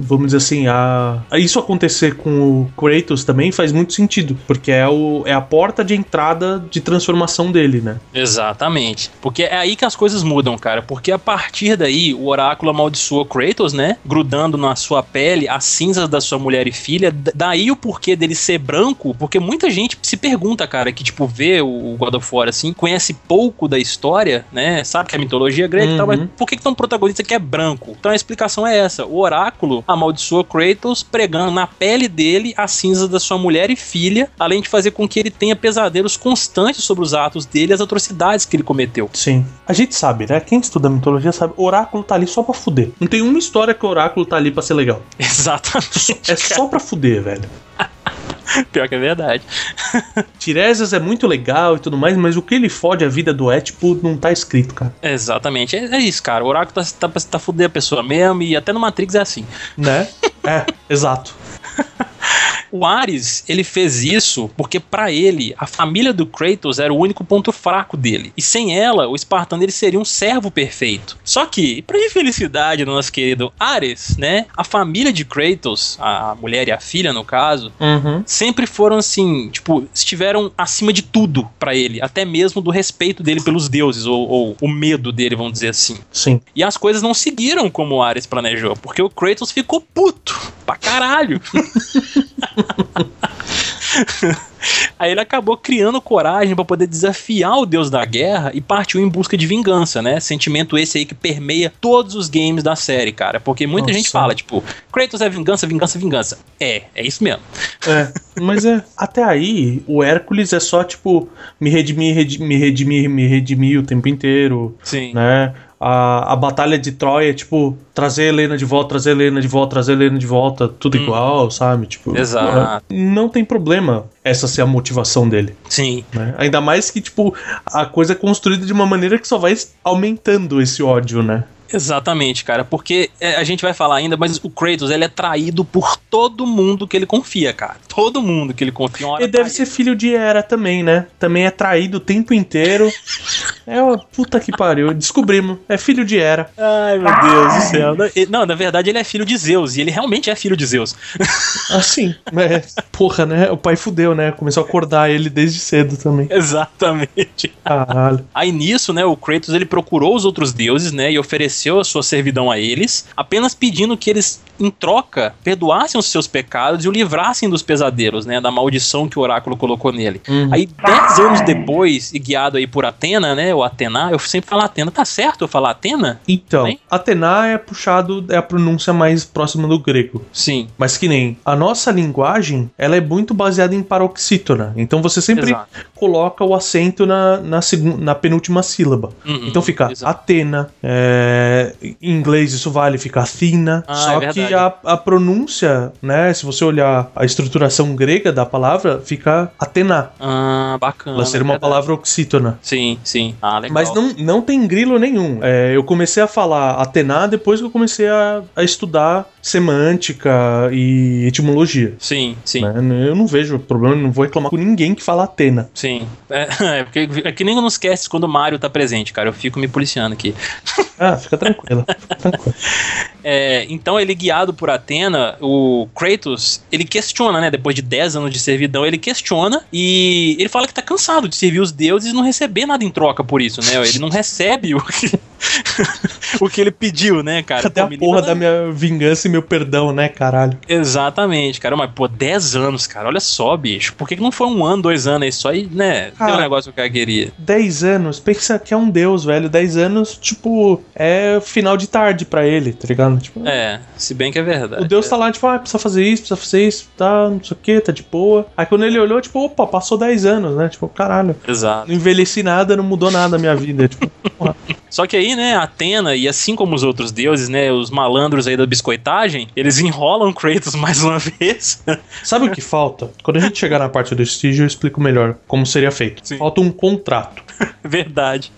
vamos dizer assim, a... isso acontecer com o Kratos também faz muito sentido, porque é, o... é a porta de entrada de transformação dele, né? Exatamente. Porque é aí que as coisas mudam, cara. Porque a partir daí, o oráculo amaldiçoa Kratos, né? Grudando na sua pele as cinzas da sua mulher e filha. Daí o porquê dele ser branco, porque muita gente se pergunta, cara, que tipo, vê o God of War assim, conhece pouco da história, né? Sabe que é mitologia grega e tal, mas Uhum. por que, que tem um protagonista que é branco? Então a explicação é essa: o oráculo amaldiçoa Kratos, pregando na pele dele as cinzas da sua mulher e filha, além de fazer com que ele tenha pesadelos constantes sobre os atos dele e as atrocidades que ele cometeu. Sim. A gente sabe, né? Quem estuda mitologia sabe, o oráculo tá ali só pra fuder. Não tem uma história que o oráculo tá ali pra ser legal. Exatamente. É só pra fuder, velho. Pior que é verdade. Tiresias é muito legal e tudo mais, mas o que ele fode a vida do Étipo não tá escrito, cara. Exatamente. É, é isso, cara. O oráculo tá, tá, pra- tá fuder a pessoa mesmo e até no Matrix é assim. Né? é, exato. O Ares, ele fez isso porque pra ele, a família do Kratos era o único ponto fraco dele. E sem ela, o espartano ele seria um servo perfeito. Só que, pra infelicidade do nosso querido Ares, né, a família de Kratos, a mulher e a filha no caso, Uhum. sempre foram assim, tipo, estiveram acima de tudo pra ele, até mesmo do respeito dele pelos deuses ou, ou o medo dele, vamos dizer assim. Sim. E as coisas não seguiram como o Ares planejou, porque o Kratos ficou puto pra caralho. Aí ele acabou criando coragem pra poder desafiar o deus da guerra e partiu em busca de vingança, né? Sentimento esse aí que permeia todos os games da série, cara. Porque muita Nossa. gente fala, tipo, Kratos é vingança, vingança, vingança. É, é isso mesmo. É, mas é. Até aí, o Hércules é só, tipo, me redimir, redi- me redimir, me redimir o tempo inteiro, Sim. né? A, a batalha de Troia tipo, trazer a Helena de volta, trazer a Helena de volta, trazer a Helena de volta, tudo Hum. igual, sabe? Tipo, Exato. é, não tem problema essa ser a motivação dele. Sim. né? Ainda mais que, tipo, a coisa é construída de uma maneira que só vai aumentando esse ódio, né? Exatamente, cara, porque é, a gente vai falar ainda, mas o Kratos, ele é traído por todo mundo que ele confia, cara. Todo mundo que ele confia. Ele deve trai- ser filho de Hera também, né? Também é traído o tempo inteiro. É uma puta que pariu. Descobrimos. É filho de Hera. Ai, meu Deus do céu. Não, e- Não, na verdade ele é filho de Zeus, e ele realmente é filho de Zeus. Assim. Mas, porra, né? O pai fudeu, né? Começou a acordar ele desde cedo também. Exatamente. Caralho. Aí nisso, né, o Kratos ele procurou os outros deuses, né, e ofereceu a sua servidão a eles, apenas pedindo que eles, em troca, perdoassem os seus pecados e o livrassem dos pesadelos, né, da maldição que o oráculo colocou nele. Uhum. Aí, dez anos depois, e guiado aí por Atena, né, ou Atena, eu sempre falo Atena, tá certo eu falar Atena? Então, Bem? Atena é puxado, é a pronúncia mais próxima do grego. Sim. Mas que nem a nossa linguagem, ela é muito baseada em paroxítona. Então você sempre Exato. coloca o acento na, na, na penúltima sílaba. Uhum, Então fica exato. Atena. é, em inglês isso vale, fica Athena. Ah, Só é que a, a pronúncia, né? Se você olhar a estruturação grega da palavra, fica Atena. Ah, bacana. Ela seria uma verdade. palavra oxítona. Sim, sim. Ah, legal. Mas não, não tem grilo nenhum. É, eu comecei a falar Atena depois que eu comecei a, a estudar semântica e etimologia. Sim, sim. né? Eu não vejo problema, não vou reclamar com ninguém que fala Atena. Sim. É, é porque é que nem nos casts quando o Mario tá presente, cara. Eu fico me policiando aqui. Ah, fica tranquila. fica tranquila. É, então ele por Atena, o Kratos, ele questiona, né? Depois de 10 anos de servidão, ele questiona e ele fala que tá cansado de servir os deuses e não receber nada em troca por isso, né? Ele não recebe o que, o que ele pediu, né, cara? Cadê Pô, a porra da minha vingança e meu perdão, né, caralho? Exatamente, cara. Mas, pô, 10 anos, cara. Olha só, bicho. Por que, que não foi um ano, dois anos aí só e, né? Cara, deu um negócio que cara queria. 10 anos, pensa que é um deus, velho. 10 anos, tipo, é final de tarde pra ele, tá ligado? Tipo, É, se bem que é verdade. O Deus tá lá, tipo, ah, precisa fazer isso, precisa fazer isso, tá, não sei o que, tá de boa. Aí quando ele olhou, tipo, opa, passou 10 anos, né? Tipo, caralho, Exato. não envelheci nada, não mudou nada a minha vida. Tipo, porra. Só que aí, né, Atena, e assim como os outros deuses, né, os malandros aí da biscoitagem, eles enrolam Kratos mais uma vez. Sabe o que falta? Quando a gente chegar na parte do estígio, eu explico melhor como seria feito. Sim. Falta um contrato. verdade.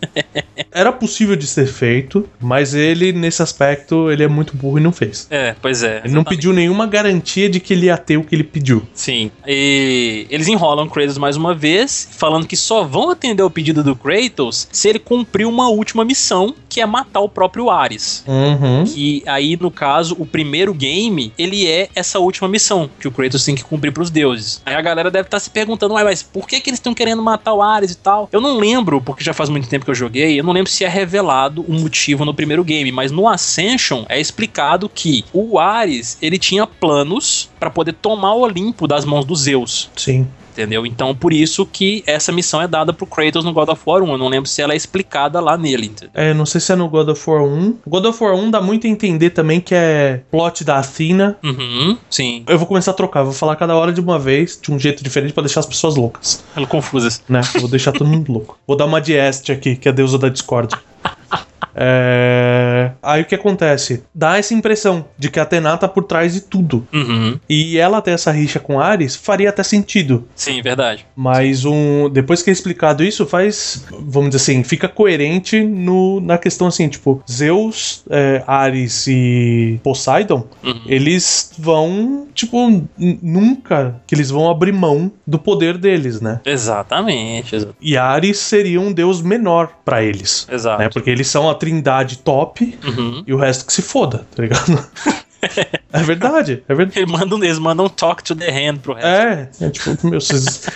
Era possível de ser feito, mas ele, nesse aspecto, ele é muito burro e não fez. É, pois é. Ele não pediu nenhuma garantia de que ele ia ter o que ele pediu. Sim. E eles enrolam Kratos mais uma vez, falando que só vão atender o pedido do Kratos se ele cumprir uma última missão, que é matar o próprio Ares. Uhum. Que aí, no caso, o primeiro game, ele é essa última missão que o Kratos tem que cumprir pros deuses. Aí a galera deve estar se perguntando, "Ué, mas por que, que eles estão querendo matar o Ares e tal? Eu não lembro, porque já faz muito tempo que eu joguei, eu não lembro se é revelado o motivo no primeiro game, mas no Ascension é explicado que o Ares, ele tinha planos pra poder tomar o Olimpo das mãos dos Zeus. Sim. Entendeu? Então, por isso que essa missão é dada pro Kratos no God of War 1. Eu não lembro se ela é explicada lá nele. entendeu? É, não sei se é no God of War 1. God of War 1 dá muito a entender também que é plot da Athena. Uhum, sim. Eu vou começar a trocar, vou falar cada hora de uma vez, de um jeito diferente pra deixar as pessoas loucas, Ela confusa. né? Vou deixar todo mundo louco. Vou dar uma de Est aqui, que é a deusa da discórdia. É... Aí o que acontece? Dá essa impressão de que a Atena tá por trás de tudo. Uhum. E ela ter essa rixa com Ares faria até sentido. Sim, verdade. Mas um, depois que é explicado isso, faz, vamos dizer assim, fica coerente no, na questão assim, tipo, Zeus, é, Ares e Poseidon, Uhum. eles vão, tipo, nunca que eles vão abrir mão do poder deles, né? Exatamente, exa- E Ares seria um deus menor pra eles, exato. né? Porque eles são a trindade top Uhum. e o resto que se foda, tá ligado? é verdade, é verdade. Eles mandam, eles mandam talk to the hand pro resto. É, é tipo, meu, vocês.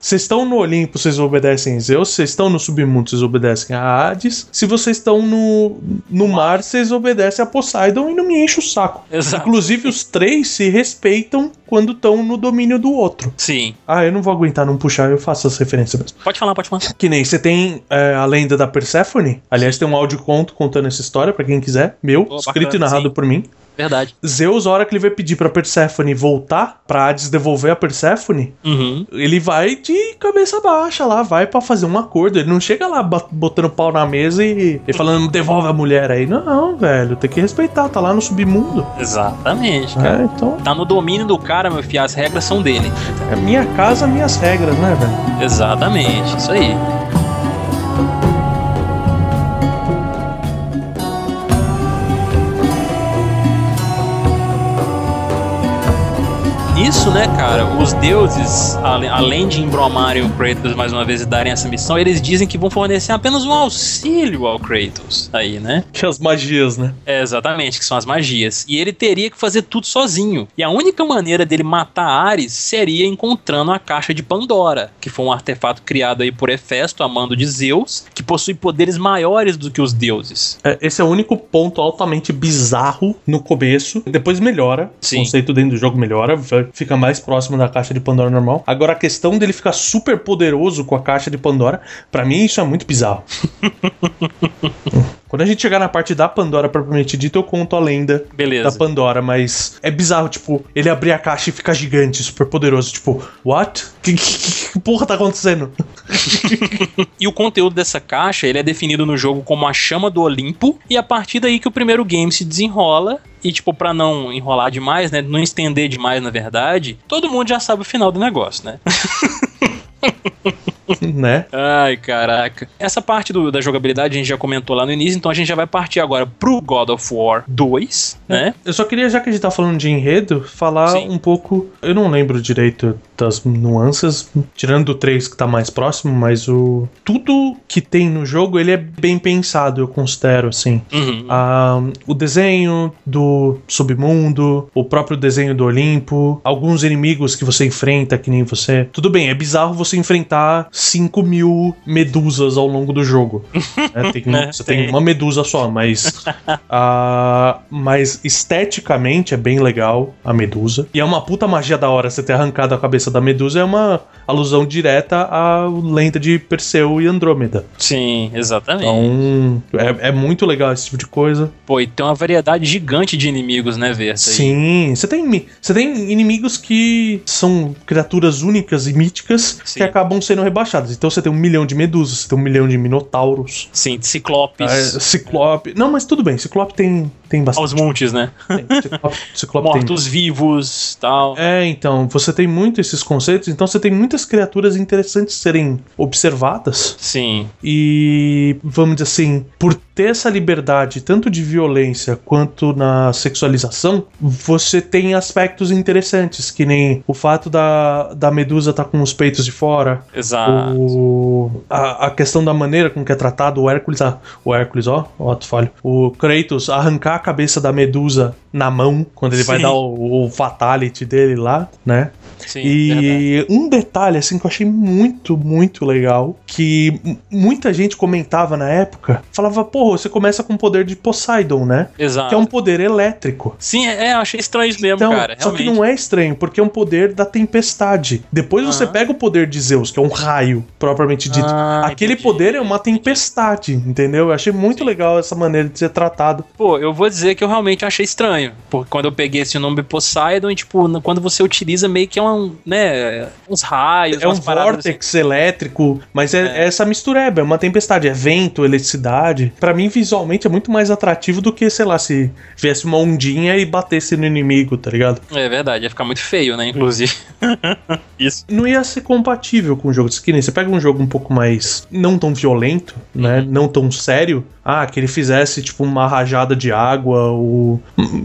Vocês estão no Olimpo, vocês obedecem a Zeus. Vocês estão no submundo, vocês obedecem a Hades. Se vocês estão no, no mar, vocês obedecem a Poseidon e não me enche o saco. Exato. Inclusive, os três se respeitam quando estão no domínio do outro. Sim. Ah, eu não vou aguentar não puxar, eu faço essa referência mesmo. Pode falar, pode falar. Que nem você tem é, a lenda da Persephone. Aliás, tem um áudio conto contando essa história pra quem quiser. Meu, escrito bacana, e narrado sim. por mim. Verdade. Zeus, a hora que ele vai pedir pra Persephone voltar, pra Hades devolver a Persephone, Uhum. ele vai de cabeça baixa lá, vai pra fazer um acordo. Ele não chega lá botando pau na mesa e, e falando, devolve a mulher aí. Não, velho, tem que respeitar, tá lá no submundo. Exatamente, cara. É, então, Tá no domínio do cara, meu filho. As regras são dele. é minha casa, minhas regras, né, velho? Exatamente, isso aí. Isso, né, cara, os deuses, além de embromarem o Kratos mais uma vez e darem essa missão, eles dizem que vão fornecer apenas um auxílio ao Kratos aí, né? Que as magias, né? É, exatamente, que são as magias. E ele teria que fazer tudo sozinho. E a única maneira dele matar Ares seria encontrando a caixa de Pandora, que foi um artefato criado aí por Hefesto, a mando de Zeus, que possui poderes maiores do que os deuses. É, Esse é o único ponto altamente bizarro no começo. Depois melhora. Sim. O conceito dentro do jogo melhora. Fica mais próximo da caixa de Pandora normal. Agora, a questão dele ficar super poderoso com a caixa de Pandora, pra mim isso é muito bizarro. Quando a gente chegar na parte da Pandora propriamente dita, eu conto a lenda da Beleza. Pandora, mas é bizarro, tipo, ele abrir a caixa e ficar gigante, super poderoso. Tipo, what? Que, que- que porra tá acontecendo? E o conteúdo dessa caixa, ele é definido no jogo como a chama do Olimpo, e a partir daí que o primeiro game se desenrola, e tipo, pra não enrolar demais, né, não estender demais na verdade, todo mundo já sabe o final do negócio, né? né? Ai, caraca. Essa parte do- da jogabilidade a gente já comentou lá no início, então a gente já vai partir agora pro God of War 2, né? Eu só queria, já que a gente tá falando de enredo, falar Sim. um pouco. Eu não lembro direito das nuances, tirando o 3 que tá mais próximo, mas o. Tudo que tem no jogo, ele é bem pensado, eu considero, assim. Uhum. Ah, o desenho do submundo, o próprio desenho do Olimpo, alguns inimigos que você enfrenta, que nem você. Tudo bem, é bizarro você enfrentar 5 mil medusas ao longo do jogo. né? Tem- Né? Você tem Tem. uma medusa só, mas. ah, mas esteticamente é bem legal a medusa. E é uma puta magia da hora você ter arrancado a cabeça da medusa, é uma alusão direta à lenda de Perseu e Andrômeda. Sim, exatamente. Então, é, é muito legal esse tipo de coisa. Pô, e tem uma variedade gigante de inimigos, né, Versa? aí? Sim, você tem, você tem inimigos que são criaturas únicas e míticas Sim. que acabam sendo rebaixadas. Então você tem um milhão de medusas, você tem um milhão de minotauros, Sim, ciclopes. é, ciclope. Não, mas tudo bem, ciclope tem, tem bastante. Aos montes, né? Tem, ciclope, ciclope. Mortos-vivos tal. É, então, você tem muito esses conceitos, então você tem muitas criaturas interessantes serem observadas. Sim. E vamos dizer assim, por ter essa liberdade tanto de violência quanto na sexualização, você tem aspectos interessantes, que nem o fato da, da medusa estar com os peitos de fora, Exato. o, a, a questão da maneira com que é tratado o Hércules, ah, o Hércules, ó, ó, tu falho, o Kratos arrancar a cabeça da medusa na mão, quando ele vai Sim. dar o, o fatality dele lá, né? Sim, verdade. E um detalhe assim que eu achei muito, muito legal, que muita gente comentava na época, falava, porra, você começa com o poder de Poseidon, né? Exato. Que é um poder elétrico. Sim, é, eu achei estranho isso mesmo, Então, cara. só que realmente. não é estranho, porque é um poder da tempestade. Depois você pega o poder de Zeus, que é um raio, propriamente dito. Ah, Aquele entendi. poder é uma tempestade, entendeu? Eu achei muito legal essa maneira de ser tratado. Pô, eu vou dizer que eu realmente achei estranho. Porque quando eu peguei esse nome Poseidon, e, tipo, quando você utiliza meio que é um, né, uns raios, É um paradas assim. vórtex elétrico, mas é, É. é essa mistureba, é uma tempestade, é vento, eletricidade. Pra mim, visualmente, é muito mais atrativo do que, sei lá, se viesse uma ondinha e batesse no inimigo, tá ligado? É verdade, ia ficar muito feio, né, inclusive. Isso. Não ia ser compatível com o jogo. Que nem você pega um jogo um pouco mais. não tão violento, né? Não tão sério. Ah, que ele fizesse, tipo, uma rajada de água, ou.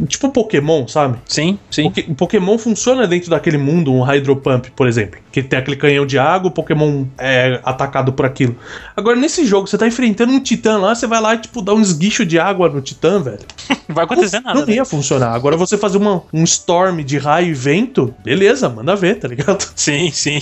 Tipo um Pokémon, sabe? Sim, sim. Pokémon funciona dentro daquele mundo, um Hydro Pump, por exemplo. Que tem aquele canhão de água, o Pokémon é atacado por aquilo. Agora, nesse jogo, você tá enfrentando um Titã lá, você vai lá e, tipo, dá um esguicho de água no Titã, velho. Não vai acontecer nada. Não né? ia funcionar. Agora você fazer uma, um storm de raio e vento, beleza, manda ver, tá ligado? Sim, sim.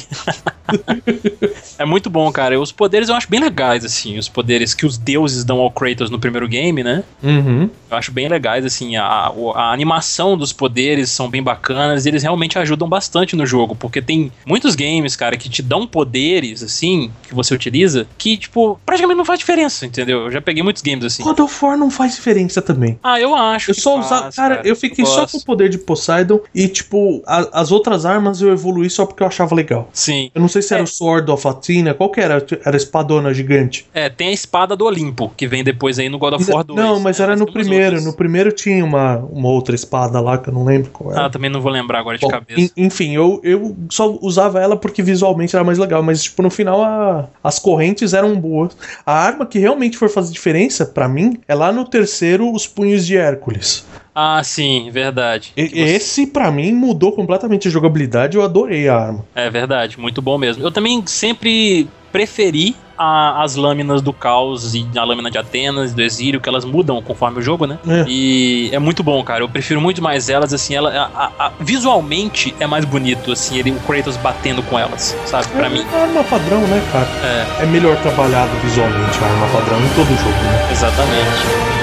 é muito bom, cara. Os poderes eu acho bem legais, assim. Os poderes que os deuses dão ao Kratos no primeiro game, né? Uhum. Eu acho bem legais, assim. A, o- a animação dos poderes são bem bacanas. E eles realmente ajudam bastante no jogo. Porque tem muitos games, cara, que te dão poderes, assim, que você utiliza, que, tipo, praticamente não faz diferença, entendeu? Eu já peguei muitos games assim. God of War não faz diferença também. Ah, eu acho. Eu só usava. Cara, eu fiquei só gosto. com o poder de Poseidon e, tipo, a- as outras armas eu evoluí só porque eu achava legal. Sim. Eu não sei se era É. o Sword of Athena, qual que era? Era a espadona gigante. É, tem a espada do Olimpo, que vem depois aí no God of War 2. não, mas né? era no primeiro. outras. No primeiro tinha uma, uma outra espada lá que eu não lembro qual era. Ah, também não vou lembrar agora de Bom, cabeça. en- enfim, eu, eu só usava ela porque visualmente era mais legal, mas tipo, no final a- as correntes eram boas. A arma que realmente foi fazer diferença pra mim é lá no terceiro, os punhos de Hércules. Ah, sim, verdade. E- você- Esse pra mim mudou completamente a jogabilidade, eu adorei a arma. É verdade, muito bom mesmo. Eu também sempre preferi a- as lâminas do caos e a lâmina de Atenas, do Exílio, que elas mudam conforme o jogo, né? É. E é muito bom, cara. Eu prefiro muito mais elas, assim, ela a- a- visualmente é mais bonito, assim, ele, o Kratos batendo com elas, sabe? Pra é, mim. A arma padrão, né, cara? É, É melhor trabalhado visualmente a arma padrão em todo jogo, né? exatamente.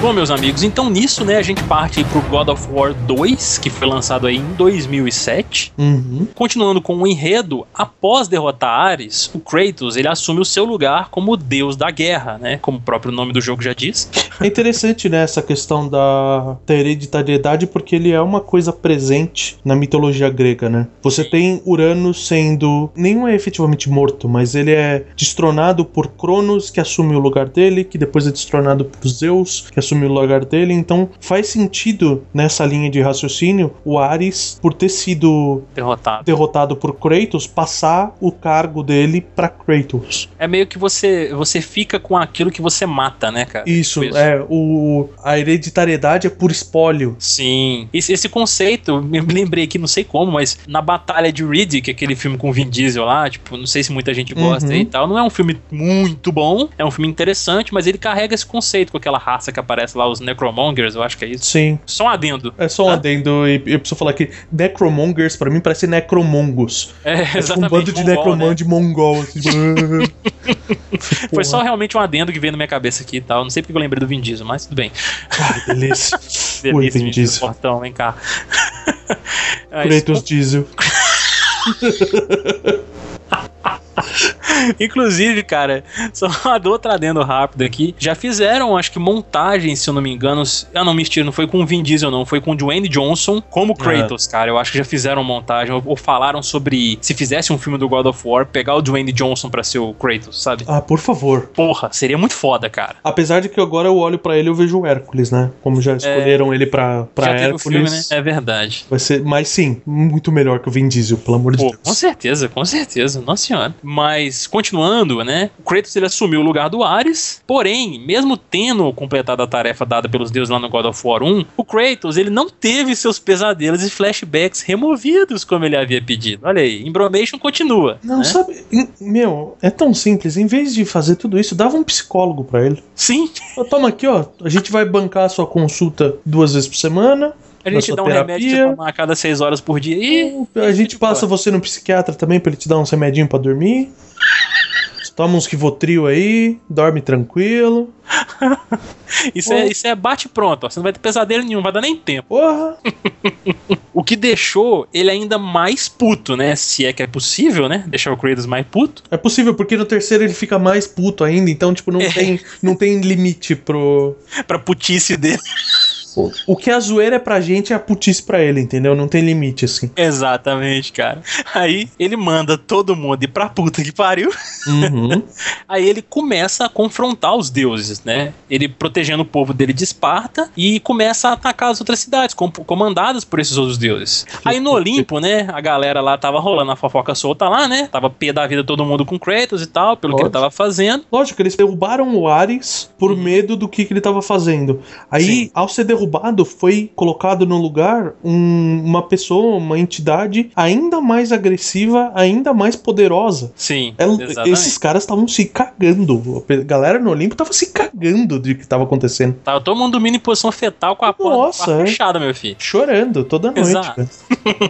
Bom, meus amigos, então nisso, né, a gente parte aí pro God of War 2, que foi lançado aí em 2007. Uhum. Continuando com o enredo, após derrotar Ares, o Kratos ele assume o seu lugar como deus da guerra, né? Como o próprio nome do jogo já diz. É interessante, né, essa questão da, da hereditariedade, porque ele é uma coisa presente na mitologia grega, né? Você tem Urano sendo. Nenhum é efetivamente morto, mas ele é destronado por Cronos, que assume o lugar dele, que depois é destronado por Zeus, que assume o lugar dele. Então faz sentido nessa linha de raciocínio o Ares, por ter sido Derrotado. derrotado por Kratos, passar o cargo dele pra Kratos. É meio que você você fica com aquilo que você mata, né, cara? Isso, Isso. é. O, a hereditariedade é por espólio. Sim. Esse, esse conceito, eu me lembrei aqui, não sei como, mas na Batalha de Riddick, aquele filme com Vin Diesel lá, tipo, não sei se muita gente gosta Uhum. e tal. Não é um filme muito bom, é um filme interessante, mas ele carrega esse conceito com aquela raça que aparece lá, os Necromongers, eu acho que é isso. Sim. Só um adendo. É só um Ah. adendo, e eu preciso falar que Necromongers, pra mim, parece Necromongos. É, É tipo um exatamente. bando de necromante né? de mongol. Assim, Foi só realmente um adendo que veio na minha cabeça aqui e tal. Não sei porque eu lembrei do Vin Diesel, mas tudo bem. Ai, delícia. Oi, Delícia, Vin Vin Diesel. Portão, vem cá. Kratos Diesel. Inclusive, cara, só uma outra adendo rápido aqui. Já fizeram, acho que, montagens, se eu não me engano. Ah, não, mentira, não foi com o Vin Diesel, não. Foi com o Dwayne Johnson como Kratos, cara. Eu acho que já fizeram montagem. Ou, ou falaram sobre se fizesse um filme do God of War, pegar o Dwayne Johnson pra ser o Kratos, sabe? Ah, por favor. Porra, seria muito foda, cara. Apesar de que agora eu olho pra ele e eu vejo o Hércules, né? Como já escolheram ele pra, pra já Hércules. filme, né? É verdade. Vai ser, mas sim, muito melhor que o Vin Diesel, pelo amor de Pô, Deus. com certeza, com certeza, nossa senhora. Mas, continuando, né? O Kratos ele assumiu o lugar do Ares, porém, mesmo tendo completado a tarefa dada pelos deuses lá no God of War 1, o Kratos ele não teve seus pesadelos e flashbacks removidos como ele havia pedido. Olha aí, Embromation continua. Não, né? sabe, meu, é tão simples. Em vez de fazer tudo isso, dava um psicólogo pra ele. Sim, Toma aqui, ó. A gente vai bancar a sua consulta duas vezes por semana. A gente sua dá um remédio terapia. pra tomar a cada seis horas por dia e. A gente passa você no psiquiatra também pra ele te dar uns remedinhos pra dormir. Toma uns Rivotril aí, dorme tranquilo. Isso é, isso é bate pronto, ó. Você não vai ter pesadelo nenhum, vai dar nem tempo. Porra! O que deixou ele ainda mais puto, né? Se é que é possível, né? Deixar o Kratos mais puto. É possível, porque no terceiro ele fica mais puto ainda, então, tipo, não, É. tem, não tem limite pro. pra putice dele. O que a zoeira é pra gente é a putice pra ele, entendeu? Não tem limite, assim. Exatamente, cara. Aí ele manda todo mundo ir pra puta que pariu. Uhum. Aí ele começa a confrontar os deuses, né? Ele protegendo o povo dele de Esparta e começa a atacar as outras cidades, com- comandadas por esses outros deuses. Aí no Olimpo, né? A galera lá tava rolando a fofoca solta lá, né? Tava pé da vida todo mundo com Kratos e tal, pelo que ele Lógico. tava fazendo. Lógico, eles derrubaram o Ares por medo do que, que ele tava fazendo. Aí, Uhum. Sim. ao ser derrubado, foi colocado no lugar um- uma pessoa, uma entidade ainda mais agressiva, ainda mais poderosa. Sim, Ela- exatamente. esses caras estavam se cagando. A galera no Olimpo tava se cagando de que tava acontecendo. Tava todo mundo dormindo em posição fetal com a porta Nossa, com a é. fechada, meu filho. Chorando toda noite. Exato.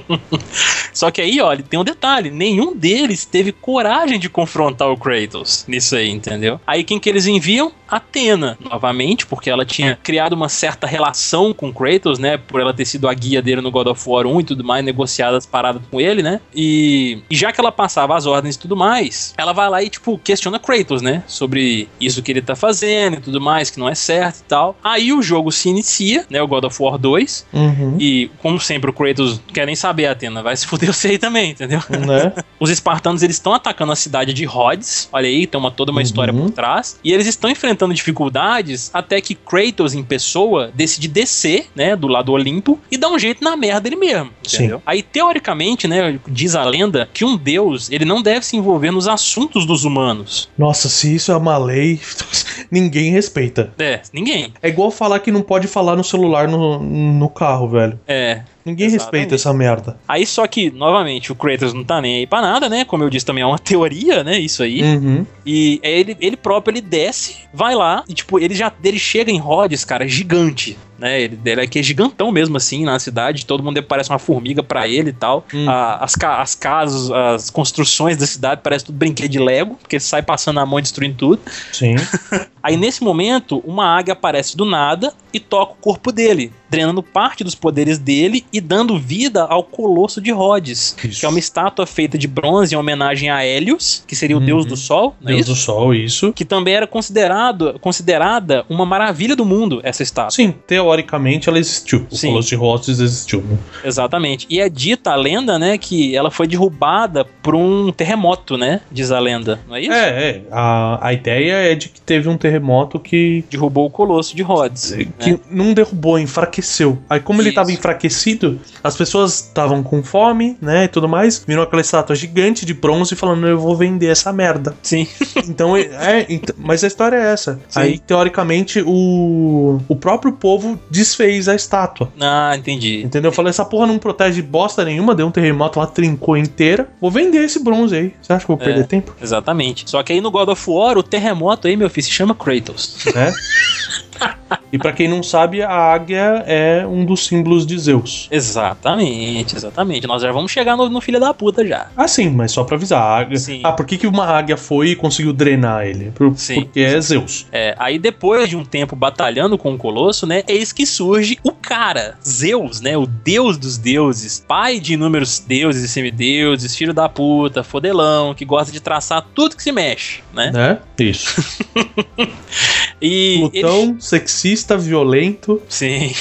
Só que aí, ele tem um detalhe: nenhum deles teve coragem de confrontar o Kratos nisso aí, entendeu? Aí quem que eles enviam? Atena, novamente, porque ela tinha criado uma certa relação com Kratos, né? Por ela ter sido a guia dele no God of War 1 e tudo mais, negociado as paradas com ele, né? E, e já que ela passava as ordens e tudo mais, ela vai lá e, tipo, questiona Kratos, né? Sobre isso que ele tá fazendo e tudo mais, que não é certo e tal. Aí o jogo se inicia, né? O God of War 2. Uhum. E, como sempre, o Kratos quer nem saber, Atena. Vai se fuder você aí também, entendeu? Né? Os espartanos, eles estão atacando a cidade de Rhodes. Olha aí, tem uma, toda uma Uhum. história por trás. E eles estão enfrentando enfrentando dificuldades até que Kratos, em pessoa, decide descer, né, do lado Olimpo e dar um jeito na merda ele mesmo, entendeu? Sim. Aí, teoricamente, né, diz a lenda que um deus, ele não deve se envolver nos assuntos dos humanos. Nossa, se isso é uma lei, ninguém respeita. É, ninguém. É igual falar que não pode falar no celular no, no carro, velho. É, Ninguém Exatamente. respeita essa merda. Aí só que, novamente, o Kratos não tá nem aí pra nada, né? Como eu disse, também é uma teoria, né? Isso aí. Uhum. E é ele, ele próprio, ele desce, vai lá, e tipo, ele já ele chega em Rhodes, cara, gigante. Né, ele, ele aqui é gigantão mesmo, assim, na cidade. Todo mundo parece uma formiga pra ele e tal. Hum. A- as, as casas, as construções da cidade parecem tudo brinquedo de Lego, porque sai passando a mão e destruindo tudo. Sim. Aí nesse momento, uma águia aparece do nada e toca o corpo dele, drenando parte dos poderes dele e dando vida ao Colosso de Rhodes, Isso. que é uma estátua feita de bronze em homenagem a Hélios, que seria o Uhum. deus do sol, é Deus isso? do Sol, isso. Que também era considerado, considerada uma maravilha do mundo, essa estátua. Sim, teoricamente ela existiu. O Sim. Colosso de Rhodes existiu. né? Exatamente. E é dita a lenda, né, que ela foi derrubada por um terremoto, né? Diz a lenda, não é isso? É, é. A, a ideia é de que teve um terremoto que, Derrubou o Colosso de Rhodes. que né? não derrubou, enfraqueceu. Aí, como ele Isso. estava enfraquecido, as pessoas estavam com fome, né, e tudo mais. Viram aquela estátua gigante de bronze falando: Eu vou vender essa merda. Sim. Então, é, ent- mas a história é essa. Sim. Aí, teoricamente, o, o próprio povo desfez a estátua. Ah, entendi. Entendeu? Eu falei, essa porra não protege bosta nenhuma, deu um terremoto, ela trincou inteira. Vou vender esse bronze aí. Você acha que eu vou É. perder tempo? Exatamente. Só que aí no God of War, o terremoto aí, meu filho, se chama Kratos. Né? e pra quem não sabe, a águia é um dos símbolos de Zeus. exatamente, exatamente. Nós já vamos chegar no, no filho da puta já. Ah, sim, mas só pra avisar. A águia... Sim. Ah, por que, que uma águia foi e conseguiu drenar ele? Por- Sim. Porque é Zeus. É, aí depois de um tempo batalhando com o Colosso, né, eis que surge o cara, Zeus, né, o deus dos deuses, pai de inúmeros deuses e semideuses, filho da puta, fodelão, que gosta de traçar tudo que se mexe, né? Né? Isso. E Plutão, sexista, violento. Sim,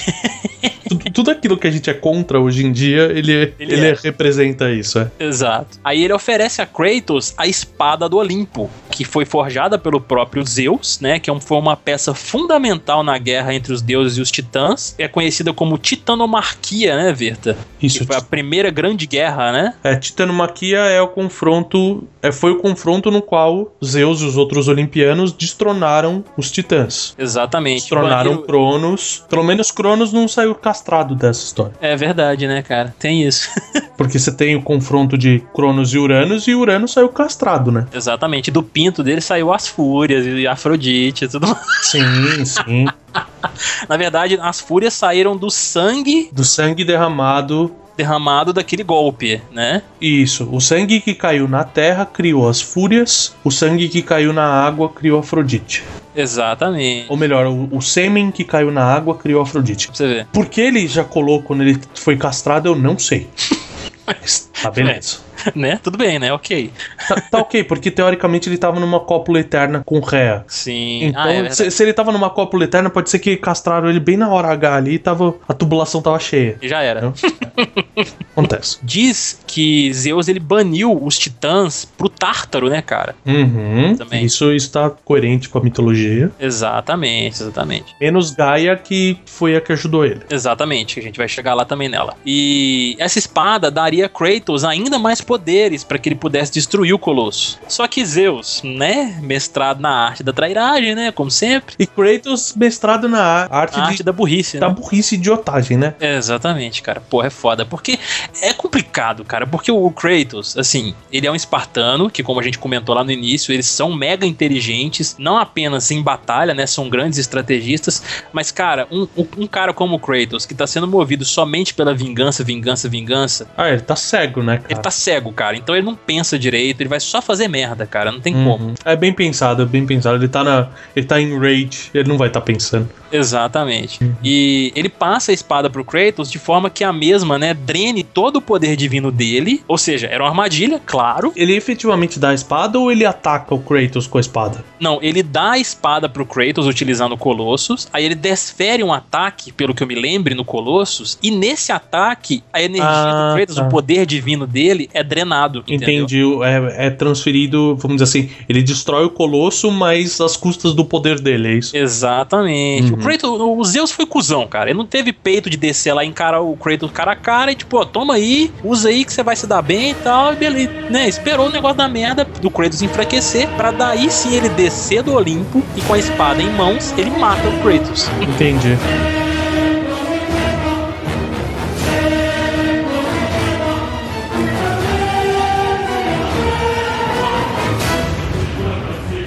tudo, tudo aquilo que a gente é contra hoje em dia, ele, Ele ele, é. representa isso, é. exato. Aí ele oferece a Kratos a espada do Olimpo, que foi forjada pelo próprio Zeus, né, que é foi uma peça fundamental na guerra entre os deuses e os titãs. É conhecida como Titanomarquia, né, Verta? Isso. Que foi a primeira grande guerra, né? É, Titanomaquia é o confronto. É, foi o confronto no qual Zeus e os outros olimpianos destronaram os titãs. Exatamente. Destronaram Cronos. Pelo menos Cronos não saiu castrado dessa história. É verdade, né, cara? Tem isso. Porque você tem o confronto de Cronos e Uranus e Uranus saiu castrado, né? Exatamente. Do pinto dele saiu as fúrias e Afrodite e tudo mais. Sim, sim. Na verdade, as fúrias saíram do sangue Do sangue derramado. Derramado daquele golpe, né? Isso. O sangue que caiu na terra criou as fúrias. O sangue que caiu na água criou Afrodite. Exatamente. Ou melhor, o, o sêmen que caiu na água criou Afrodite. Pra você ver. Por que ele ejaculou quando ele foi castrado, eu não sei. Mas tá beleza. né? Tudo bem, né? Ok. Tá, tá ok, porque teoricamente ele tava numa cópula eterna com Rea. Sim. Então, ah, é se, se ele tava numa cópula eterna, pode ser que castraram ele bem na hora H ali e tava, a tubulação tava cheia. Já era. Acontece. Diz que Zeus ele baniu os titãs pro Tártaro, né, cara? Uhum. Também. Isso está coerente com a mitologia. Exatamente, exatamente. Menos Gaia, que foi a que ajudou ele. Exatamente, a gente vai chegar lá também nela. E essa espada daria Kratos ainda mais poderes para que ele pudesse destruir o Colosso. Só que Zeus, né, mestrado na arte da trairagem, né, como sempre, E Kratos mestrado na arte, arte de, da burrice, da né? burrice e idiotagem, né? Exatamente, cara. Porra, é foda. Porque é complicado, cara. Porque o Kratos, assim, ele é um espartano, que como a gente comentou lá no início, eles são mega inteligentes, não apenas em batalha, né? São grandes estrategistas. Mas, cara, um, um- um cara como o Kratos, que tá sendo movido somente pela vingança, vingança, vingança, Ah, ele tá cego, né, cara? ele tá cego, cara. Então ele não pensa direito, ele vai só fazer merda, cara. Não tem como. Uhum. É bem pensado, é bem pensado. Ele tá na. Ele tá em rage, ele não vai estar pensando. Exatamente. E ele passa a espada pro Kratos de forma que a mesma, né, drene todo o poder divino dele. Ou seja, era uma armadilha, claro. Ele efetivamente dá a espada ou ele ataca o Kratos com a espada? Não, ele dá a espada pro Kratos utilizando o Colossus. Aí ele desfere um ataque, pelo que eu me lembre, no Colossus. E nesse ataque, a energia Ah, do Kratos, tá. o poder divino dele, é drenado. entendeu? Entendi. É, é transferido, vamos dizer assim, ele destrói o Colosso, mas às custas do poder dele, é isso? Exatamente. Uhum. O Kratos, o Zeus foi cuzão, cara. Ele não teve peito de descer lá e encarar o Kratos cara a cara e tipo, ó, toma aí, usa aí que você vai se dar bem e tal. E beleza, né? Esperou o negócio da merda do Kratos enfraquecer pra daí sim ele descer do Olimpo e com a espada em mãos ele mata o Kratos. Entendi.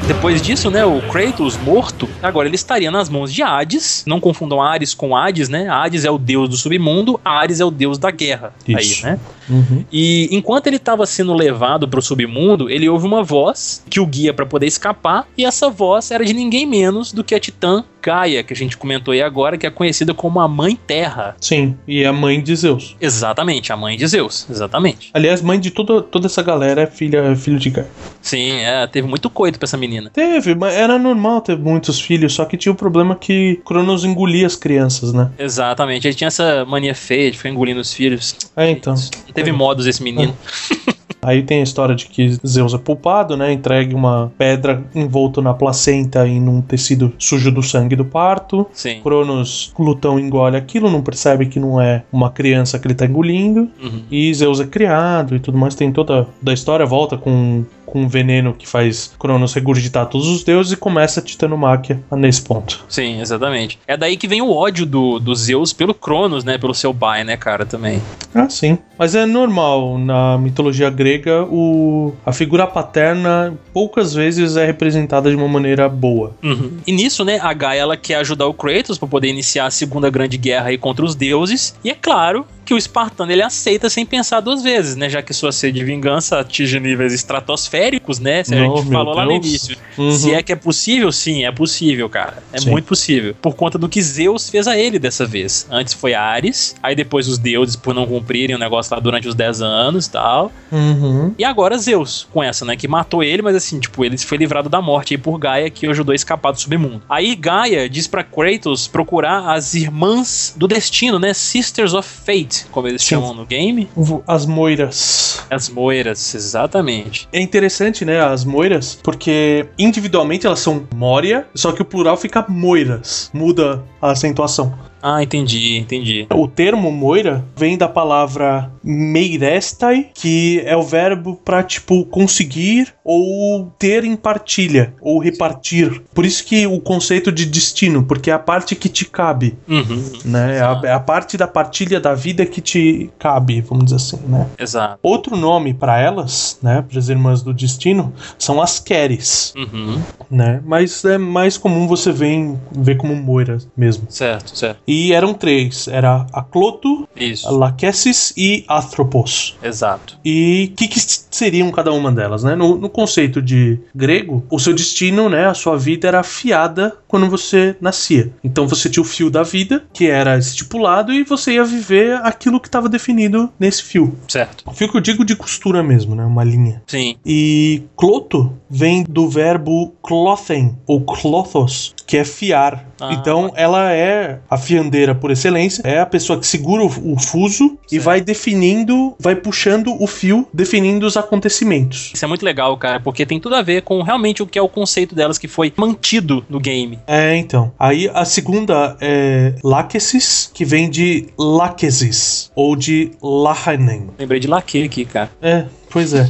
Depois disso, né, o Kratos morto, agora ele estaria nas mãos de Hades. Não confundam Ares com Hades, né? Hades é o deus do submundo, Ares é o deus da guerra. Isso. Aí, né? Uhum. E enquanto ele estava sendo levado para o submundo, ele ouve uma voz que o guia para poder escapar, e essa voz era de ninguém menos do que a titã Gaia, que a gente comentou aí agora, que é conhecida como a Mãe Terra. Sim, e é a mãe de Zeus. Exatamente, a mãe de Zeus, exatamente. Aliás, mãe de toda, toda essa galera é filha, é filho de Gaia. Sim, é, teve muito coito pra essa menina. Teve, mas era normal ter muitos filhos, só que tinha o problema que Cronos engolia as crianças, né? Exatamente, ele tinha essa mania feia de ficar engolindo os filhos. É, então. Não teve modos esse menino. Aí tem a história de que Zeus é poupado, né? Entregue uma pedra envolto na placenta e num tecido sujo do sangue do parto. Sim. Cronos, glutão, engole aquilo, não percebe que não é uma criança que ele tá engolindo. Uhum. E Zeus é criado e tudo mais. Tem toda da história, volta com, com um veneno que faz Cronos regurgitar todos os deuses e começa a titanomáquia nesse ponto. Sim, exatamente. É daí que vem o ódio do, do Zeus pelo Cronos, né? Pelo seu pai, né, cara, também. Ah, sim. Mas é normal, na mitologia grega, o, a figura paterna poucas vezes é representada de uma maneira boa. Uhum. E nisso, né, a Gaia ela quer ajudar o Kratos para poder iniciar a segunda grande guerra aí contra os deuses. E é claro que o espartano ele aceita sem pensar duas vezes, né, já que sua sede de vingança atinge níveis estratosféricos, né? Se a gente falou lá no Deus. início. Uhum. Se é que é possível, sim, é possível, cara. É Sim. muito possível. Por conta do que Zeus fez a ele dessa vez. Antes foi Ares, aí depois os deuses por não cumprirem o negócio lá durante os 10 anos e tal. Uhum. E agora Zeus, com essa, né? Que matou ele, mas assim, tipo, ele foi livrado da morte aí por Gaia, que ajudou a escapar do submundo. Aí Gaia diz pra Kratos procurar as irmãs do destino, né? Sisters of Fate, como eles Sim. chamam no game. As moiras. As moiras, exatamente. É interessante, né, as moiras, porque individualmente elas são Moria, só que o plural fica moiras. Muda a acentuação. Ah, entendi, entendi. O termo moira vem da palavra meirestai, que é o verbo pra, tipo, conseguir ou ter em partilha, ou repartir. Por isso que o conceito de destino, porque é a parte que te cabe, Uhum, né? É a, é a parte da partilha da vida que te cabe, vamos dizer assim, né? exato. Outro nome pra elas, né, para as irmãs do destino, são as Keres, Uhum, né? Mas é mais comum você ver, ver como moira mesmo. certo, certo. E eram três, era a Cloto, Isso, Lachesis e Athropos. exato. E o que, que seriam cada uma delas, né? No, no conceito de grego, o seu destino, né, a sua vida era fiada quando você nascia. Então você tinha o fio da vida, que era estipulado, e você ia viver aquilo que estava definido nesse fio. Certo. O fio que eu digo de costura mesmo, né? Uma linha. Sim. E cloto vem do verbo clothen, ou clothos, que é fiar. Ah. Então ela é a fiandeira por excelência, é a pessoa que segura o, o fuso e Certo. vai definindo, vai puxando o fio, definindo os acontecimentos. Isso é muito legal, cara, porque tem tudo a ver com realmente o que é o conceito delas que foi mantido no game. É, então. Aí a segunda é Lachesis, que vem de Lachesis, ou de Lahanen. Lembrei de laque aqui, cara. É, pois é.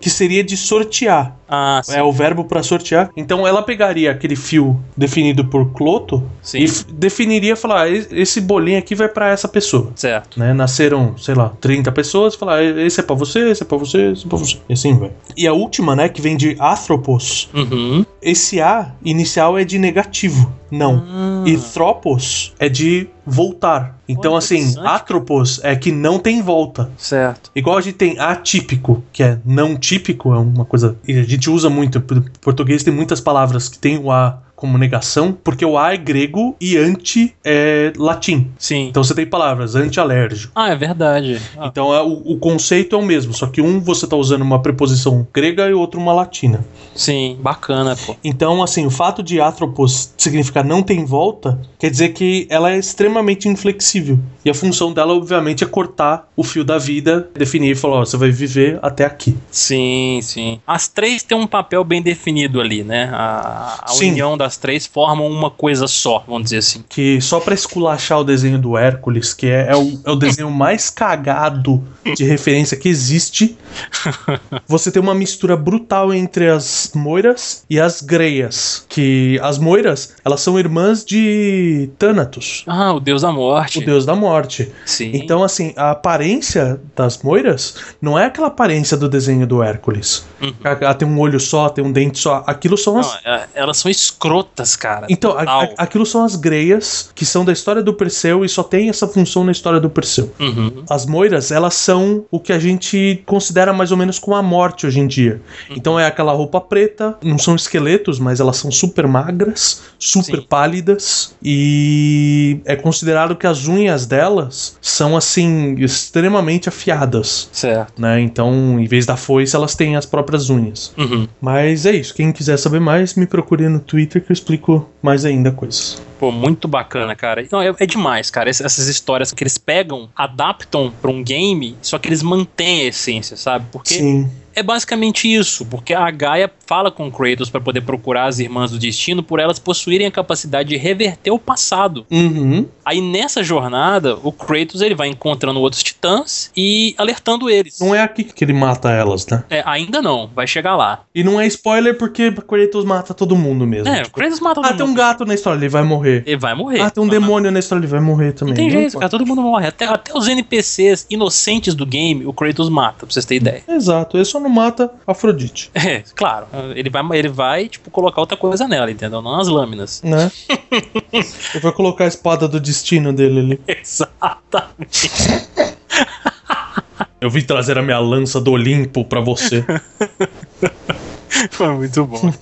que seria de sortear. Ah, sim. É o verbo para sortear. Então ela pegaria aquele fio definido por Cloto Sim. e definiria, falar, esse bolinho aqui vai para essa pessoa. Certo. Né? Nasceram, sei lá, 30 pessoas, falar, "E- esse é pra você, esse é pra você, esse é pra você. E assim vai. E a última, né, que vem de Athropos, Uhum. esse A inicial é de negativo. Não. Ah, E Tropos é de voltar. Então, Olha, assim. Atropos é que não tem volta. certo. Igual a gente tem atípico, que é não típico, é uma coisa. E a gente usa muito. Em português tem muitas palavras que tem o A como negação, porque o a é grego e anti é latim. Sim. Então você tem palavras anti-alérgico. Ah, é verdade. Ah, Então é, o, o conceito é o mesmo, só que um você tá usando uma preposição grega e outro uma latina. sim, bacana, pô. Então, assim, o fato de atropos significar não tem volta, quer dizer que ela é extremamente inflexível. E a função dela, obviamente, é cortar o fio da vida, definir e falar, ó, você vai viver até aqui. Sim, sim. As três têm um papel bem definido ali, né? A, a união das três formam uma coisa só, vamos dizer assim. Que só pra esculachar o desenho do Hércules, que é, é o, é o desenho mais cagado de referência que existe, você tem uma mistura brutal entre as moiras e as greias. Que as moiras, elas são irmãs de Thanatos, Ah, o deus da morte. o deus da morte. Sim. Então, assim, a aparência das moiras não é aquela aparência do desenho do Hércules. Uhum. Ela tem um olho só, tem um dente só. Aquilo são as. Não, é- elas são escrotas, cara. Então, a- a- aquilo são as greias, que são da história do Perseu e só tem essa função na história do Perseu. Uhum. As moiras, elas são o que a gente considera mais ou menos como a morte hoje em dia. Então é aquela roupa preta, não são esqueletos, mas elas são super magras, super Sim. pálidas e é considerado que as unhas delas são assim extremamente afiadas. Certo. Né? Então, em vez da foice, elas têm as próprias unhas. Uhum. Mas é isso. Quem quiser saber mais, me procure no Twitter que eu explico mais ainda coisas. Pô, muito bacana, cara. Não, é, é demais, cara. Ess- Essas histórias que eles pegam, adaptam pra um game, só que eles mantêm a essência, sabe? Porque Sim. é basicamente isso, porque a Gaia fala com Kratos pra poder procurar as irmãs do destino por elas possuírem a capacidade de reverter o passado. Uhum. Aí nessa jornada, o Kratos ele vai encontrando outros titãs e alertando eles. Não é aqui que ele mata elas, né? É, ainda não, vai chegar lá. E não é spoiler porque Kratos mata todo mundo mesmo. É, o Tipo, Kratos mata todo ah, tem um mundo. gato na história, ele vai morrer. Ele vai morrer. Ah, tem um Aham. demônio na história, ele vai morrer também. Não tem jeito, cara, todo mundo morre. Até, até os NPCs inocentes do game, o Kratos mata, pra vocês terem ideia. Exato, ele só não mata Afrodite, É, claro. Ele vai, ele vai, tipo, colocar outra coisa nela, entendeu? Não as lâminas. né? ele vai colocar a espada do destino dele ali. Exatamente. Eu vim trazer a minha lança do Olimpo pra você. Foi muito bom.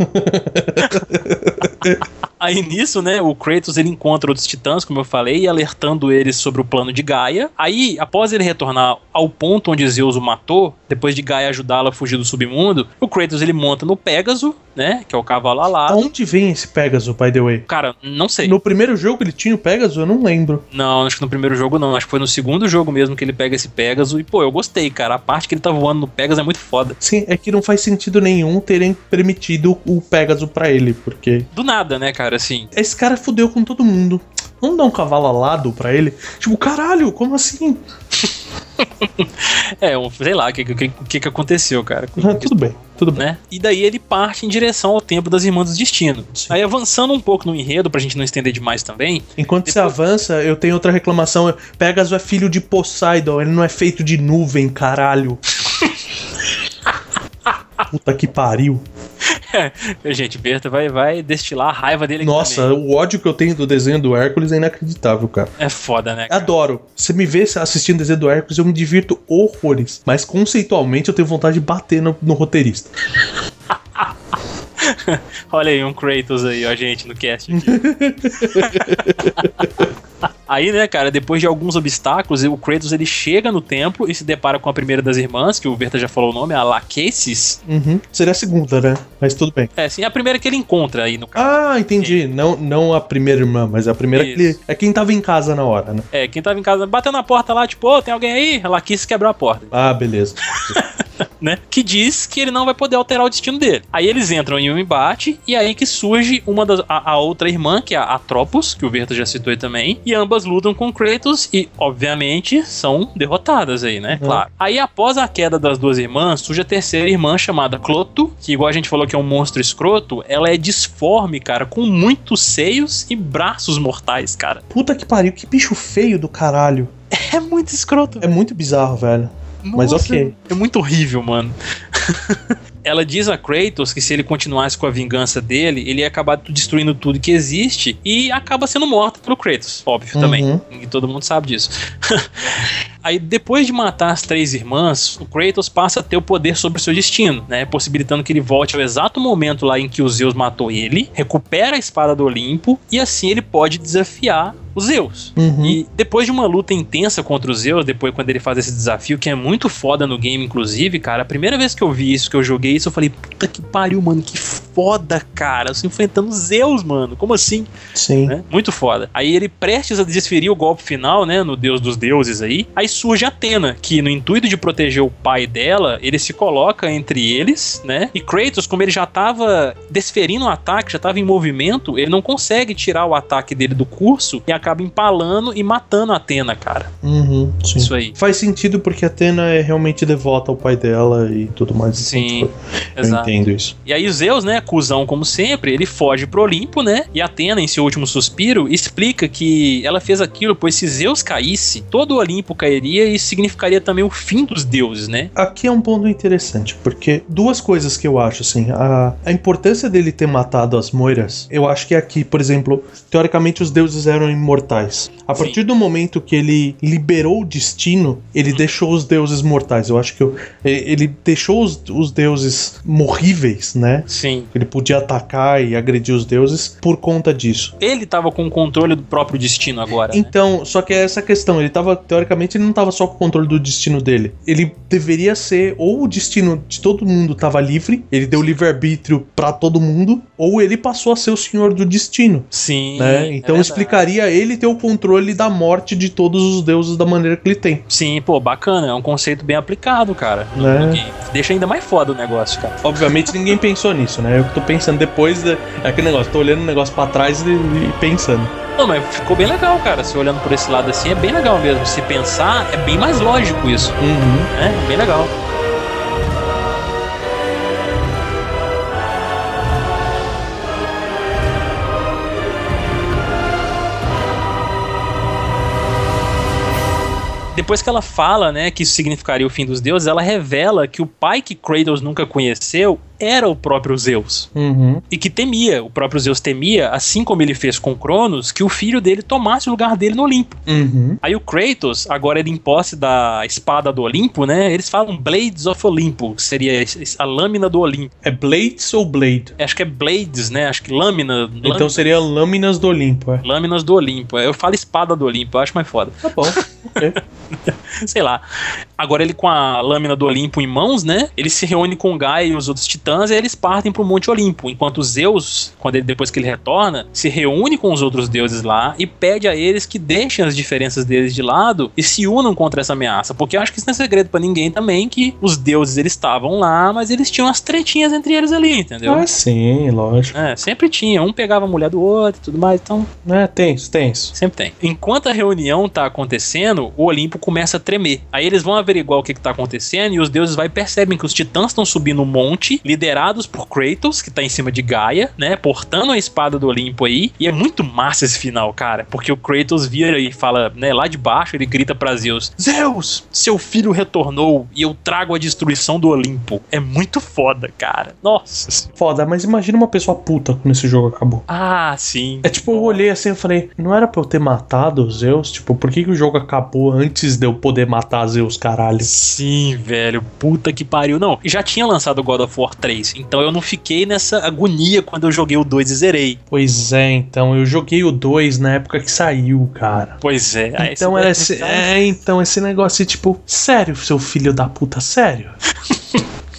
Aí nisso, né, o Kratos ele encontra outros titãs, como eu falei, alertando eles sobre o plano de Gaia. Aí, após ele retornar ao ponto onde Zeus o matou, depois de Gaia ajudá-lo a fugir do submundo, o Kratos ele monta no Pégaso, né, que é o cavalo alado. Aonde vem esse Pegasus, by the way? Cara, não sei. No primeiro jogo ele tinha o Pegasus? Eu não lembro. Não, acho que no primeiro jogo não. Acho que foi no segundo jogo mesmo que ele pega esse Pégaso. E, pô, eu gostei, cara. A parte que ele tá voando no Pégaso é muito foda. Sim, é que não faz sentido nenhum terem permitido o Pegasus pra ele, porque Do nada, né, cara? Assim. esse cara fudeu com todo mundo. Vamos dar um cavalo alado pra ele? Tipo, caralho, como assim? É, um, sei lá o que, que, que, que aconteceu, cara. Ah, tudo bem, tudo bem. né? E daí ele parte em direção ao templo das Irmãs do Destino. Aí avançando um pouco no enredo, pra gente não estender demais também, Enquanto você avança, eu tenho outra reclamação. Pegasus é filho de Poseidon, ele não é feito de nuvem, caralho. Puta que pariu. gente, Berta vai, vai destilar a raiva dele Nossa, também. o ódio que eu tenho do desenho do Hércules é inacreditável, cara. É foda, né? cara? Adoro. Você me vê assistindo o desenho do Hércules, eu me divirto horrores. Mas conceitualmente eu tenho vontade de bater no, no roteirista. Olha aí um Kratos aí, ó, gente, no cast. Aí, né, cara, depois de alguns obstáculos, o Kratos ele chega no templo e se depara com a primeira das irmãs, que o Verta já falou o nome, a Lachesis. Uhum. Seria a segunda, né? Mas tudo bem. É, sim, é a primeira que ele encontra aí no caso. Ah, entendi. Não, não a primeira irmã, mas a primeira que ele. Isso. É quem tava em casa na hora, né? É, quem tava em casa bateu na porta lá, tipo, ô, tem alguém aí? A Lachesis quebrou a porta. Ah, beleza. né? Que diz que ele não vai poder alterar o destino dele. Aí eles entram em um embate e aí que surge uma das, a, a outra irmã, que é a Atropos, que o Verta já citou aí também, e ambas lutam com Kratos e, obviamente, são derrotadas aí, né? Uhum. Claro. Aí após a queda das duas irmãs, surge a terceira irmã chamada Cloto, que igual a gente falou que é um monstro escroto, ela é disforme, cara, com muitos seios e braços mortais, cara. Puta que pariu, que bicho feio do caralho. É muito escroto. É muito bizarro, velho. Mas Nossa, ok. É muito horrível, mano. ela diz a Kratos que se ele continuasse com a vingança dele, ele ia acabar destruindo tudo que existe e acaba sendo morto pelo Kratos, óbvio Uhum. também. E todo mundo sabe disso. Aí, depois de matar as três irmãs, o Kratos passa a ter o poder sobre o seu destino, né? Possibilitando que ele volte ao exato momento lá em que o Zeus matou ele, recupera a espada do Olimpo e assim ele pode desafiar os Zeus. Uhum. E depois de uma luta intensa contra os Zeus, depois quando ele faz esse desafio, que é muito foda no game, inclusive, cara, a primeira vez que eu vi isso, que eu joguei isso, eu falei, puta que pariu, mano, que foda, cara. Você enfrentando Zeus, mano. Como assim? Sim. né? Muito foda. Aí ele prestes a desferir o golpe final, né, no deus dos deuses aí. Aí surge Atena, que no intuito de proteger o pai dela, ele se coloca entre eles, né? E Kratos, como ele já tava desferindo o ataque, já tava em movimento, ele não consegue tirar o ataque dele do curso e acaba empalando e matando a Atena, cara. Uhum, sim. Isso aí. Faz sentido porque a Atena é realmente devota ao pai dela e tudo mais. Sim, Então, eu Exato. entendo isso. E aí o Zeus, né, cuzão como sempre, ele foge pro Olimpo, né? E Atena, em seu último suspiro, explica que ela fez aquilo pois se Zeus caísse, todo o Olimpo cairia e significaria também o fim dos deuses, né? Aqui é um ponto interessante, porque duas coisas que eu acho, assim, a, a importância dele ter matado as moiras, eu acho que aqui, por exemplo, teoricamente os deuses eram imortais. A Sim. partir do momento que ele liberou o destino, ele deixou os deuses mortais. Eu acho que eu- ele deixou os, os deuses morríveis, né? Sim. Ele podia atacar e agredir os deuses por conta disso. Ele tava com o controle do próprio destino agora, né? Então, só que é essa questão, ele tava, teoricamente, ele não tava só com o controle do destino dele. Ele deveria ser, ou o destino de todo mundo tava livre, ele deu livre-arbítrio pra todo mundo, ou ele passou a ser o senhor do destino, Sim. né? é Então verdade. explicaria ele ter o controle da morte de todos os deuses da maneira que ele tem. Sim, pô, bacana. É um conceito bem aplicado, cara. Né? Deixa ainda mais foda o negócio, cara. Obviamente ninguém pensou nisso, né? Eu tô pensando depois, de, é aquele negócio, tô olhando o negócio pra trás e, e pensando. Não, mas ficou bem legal, cara. Se olhando por esse lado assim, é bem legal mesmo. Se pensar, é bem mais lógico isso, Uhum. né? Bem legal. Depois que ela fala, né, que isso significaria o fim dos deuses, ela revela que o pai que Kratos nunca conheceu era o próprio Zeus Uhum. e que temia, o próprio Zeus temia, assim como ele fez com Cronos, que o filho dele tomasse o lugar dele no Olimpo. Uhum. Aí o Kratos, agora ele em posse da espada do Olimpo, né? Eles falam Blades of Olimpo, que seria a lâmina do Olimpo. É Blades ou Blade? Acho que é Blades, né? Acho que lâmina. Então lâmina- seria Lâminas do Olimpo, é. Lâminas do Olimpo. Eu falo espada do Olimpo, eu acho mais foda. Tá bom. Sei lá. Agora ele com a lâmina do Olimpo em mãos, né? Ele se reúne com Gaia e os outros titãs e eles partem pro Monte Olimpo. Enquanto Zeus, quando ele, depois que ele retorna, se reúne com os outros deuses lá e pede a eles que deixem as diferenças deles de lado e se unam contra essa ameaça. Porque eu acho que isso não é segredo pra ninguém também, que os deuses eles estavam lá, mas eles tinham as tretinhas entre eles ali, entendeu? Ah, sim, lógico. É, sempre tinha. Um pegava a mulher do outro e tudo mais, então É, tenso, tenso. Sempre tem. Enquanto a reunião tá acontecendo, o Olimpo começa a tremer. Aí eles vão averiguar o que, que tá acontecendo e os deuses vai percebem que os titãs estão subindo um monte, liderados por Kratos, que tá em cima de Gaia, né? Portando a espada do Olimpo aí. E é muito massa esse final, cara. Porque o Kratos vira e fala, né? Lá de baixo, ele grita pra Zeus: Zeus, seu filho retornou e eu trago a destruição do Olimpo. É muito foda, cara. Nossa. Foda, mas imagina uma pessoa puta quando esse jogo acabou. Ah, sim. É tipo, eu olhei assim e falei, não era pra eu ter matado Zeus? Tipo, por que, que o jogo acabou antes de eu poder matar Zeus, caralho? Sim, velho. Puta que pariu. Não, já tinha lançado God of War 3, então eu não fiquei nessa agonia quando eu joguei o 2 e zerei. Pois é, então, eu joguei o 2 na época que saiu, cara. Pois é. aí Então era deve esse, é, então esse negócio tipo, sério, seu filho da puta, sério?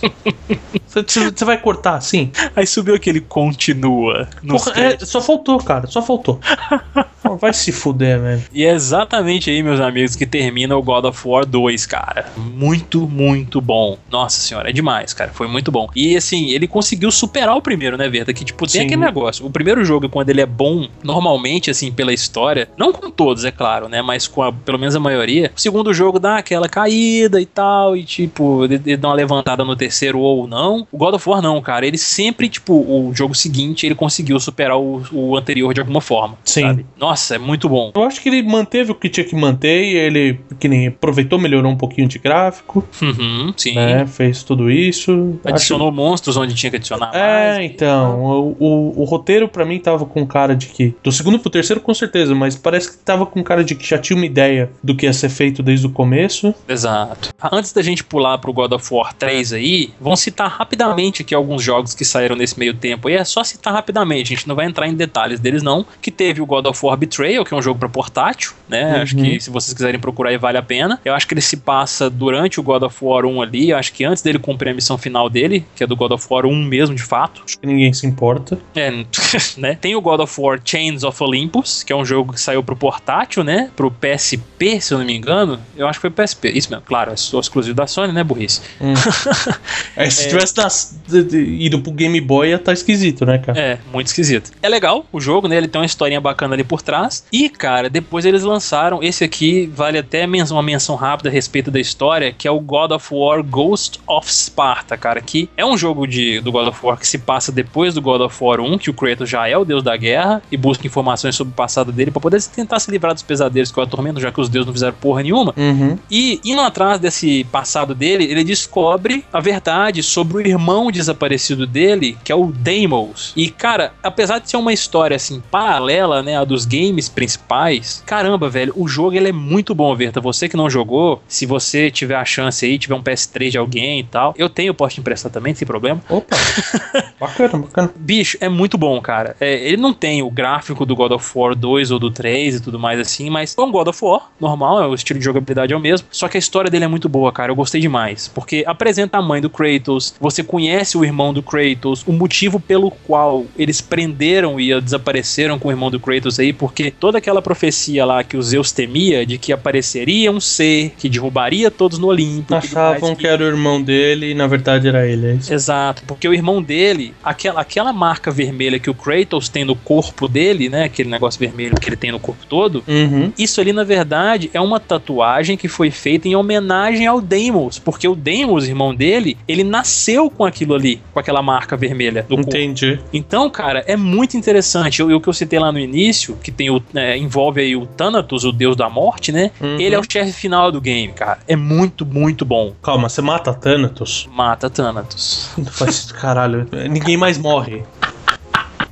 Você vai cortar assim? Aí subiu aquele continua. Porra, é, só faltou, cara, só faltou. Vai se fuder, velho. E é exatamente aí, meus amigos, que termina o God of War 2, cara. Muito, muito bom. Nossa senhora, é demais, cara. Foi muito bom. E assim, ele conseguiu superar o primeiro, né, Verta? Que, tipo, tem Sim. aquele negócio. O primeiro jogo, quando ele é bom, normalmente, assim, pela história, não com todos, é claro, né? Mas com a, pelo menos a maioria, o segundo jogo dá aquela caída e tal, e tipo, ele dá uma levantada no terceiro ou não. O God of War não, cara. Ele sempre, tipo, o jogo seguinte, ele conseguiu superar o, o anterior de alguma forma. Sim. Sabe? Nossa é muito bom. Eu acho que ele manteve o que tinha que manter ele, que nem aproveitou, melhorou um pouquinho de gráfico, Uhum, sim. né? Fez tudo isso. Adicionou monstros onde tinha que adicionar Acho... É, mais. então, o, o, o roteiro pra mim tava com cara de que. Do segundo pro terceiro, com certeza, mas parece que tava com cara de que já tinha uma ideia do que ia ser feito desde o começo. Exato. Antes da gente pular pro God of War 3 aí, vamos citar rapidamente aqui alguns jogos que saíram nesse meio tempo. E é só citar rapidamente, a gente não vai entrar em detalhes deles não. Que teve o God of War Betrayal, que é um jogo para portátil, né? Uhum. Acho que se vocês quiserem procurar aí vale a pena. Eu acho que ele se passa durante o God of War 1 ali, eu acho que antes dele cumprir a missão final dele, que é do God of War 1 mesmo de fato. Acho que ninguém se importa. É, né? Tem o God of War Chains of Olympus, que é um jogo que saiu pro portátil, né? Pro PSP, se eu não me engano. Eu acho que foi PSP. Isso mesmo, claro, é só exclusivo da Sony, né, burrice? Hum. É, se tivesse das- de- de- ido pro Game Boy, tá esquisito, né, cara? É, muito esquisito. É legal o jogo, né? Ele tem uma historinha bacana ali por trás. E, cara, depois eles lançaram. Esse aqui vale até uma menção rápida a respeito da história, que é o God of War Ghost of Sparta, cara. Que é um jogo de, do God of War que se passa depois do God of War 1, que o Kratos já é o deus da guerra e busca informações sobre o passado dele pra poder tentar se livrar dos pesadelos que o atormentam, já que os deuses não fizeram porra nenhuma. Uhum. E indo atrás desse passado dele, ele descobre a verdade sobre o irmão desaparecido dele, que é o Deimos. E, cara, apesar de ser uma história assim paralela, né, a dos games principais, caramba, velho, o jogo ele é muito bom, Verta. Você que não jogou, se você tiver a chance aí, tiver um PS3 de alguém e tal, eu tenho, posso te emprestar também, sem problema. Opa! bacana, bacana. Bicho, é muito bom, cara. É, ele não tem o gráfico do God of War 2 ou do 3 e tudo mais assim, mas é um God of War, normal, é o estilo de jogabilidade é o mesmo. Só que a história dele é muito boa, cara. Eu gostei demais. Porque apresenta a mãe do Kratos, você conhece o irmão do Kratos, o motivo pelo qual eles prenderam e desapareceram com o irmão do Kratos aí, porque toda aquela profecia lá que o Zeus temia de que apareceria um ser que derrubaria todos no Olimpo. Achavam que era o irmão dele e na verdade era ele. É isso. Exato, porque o irmão dele, aquela, aquela marca vermelha que o Kratos tem no corpo dele, né? Aquele negócio vermelho que ele tem no corpo todo. Uhum. Isso ali, na verdade, é uma tatuagem que foi feita em homenagem ao Deimos, porque o Deimos, irmão dele, ele nasceu com aquilo ali, com aquela marca vermelha no corpo. Entendi. Então, cara, é muito interessante. O que eu citei lá no início, que tem o, é, envolve aí o Thanatos, o deus da morte, né? Uhum. Ele é o chefe final do game, cara. É muito, muito bom. Calma, você mata Thanatos? Mata Thanatos. Não faz caralho. Ninguém mais morre.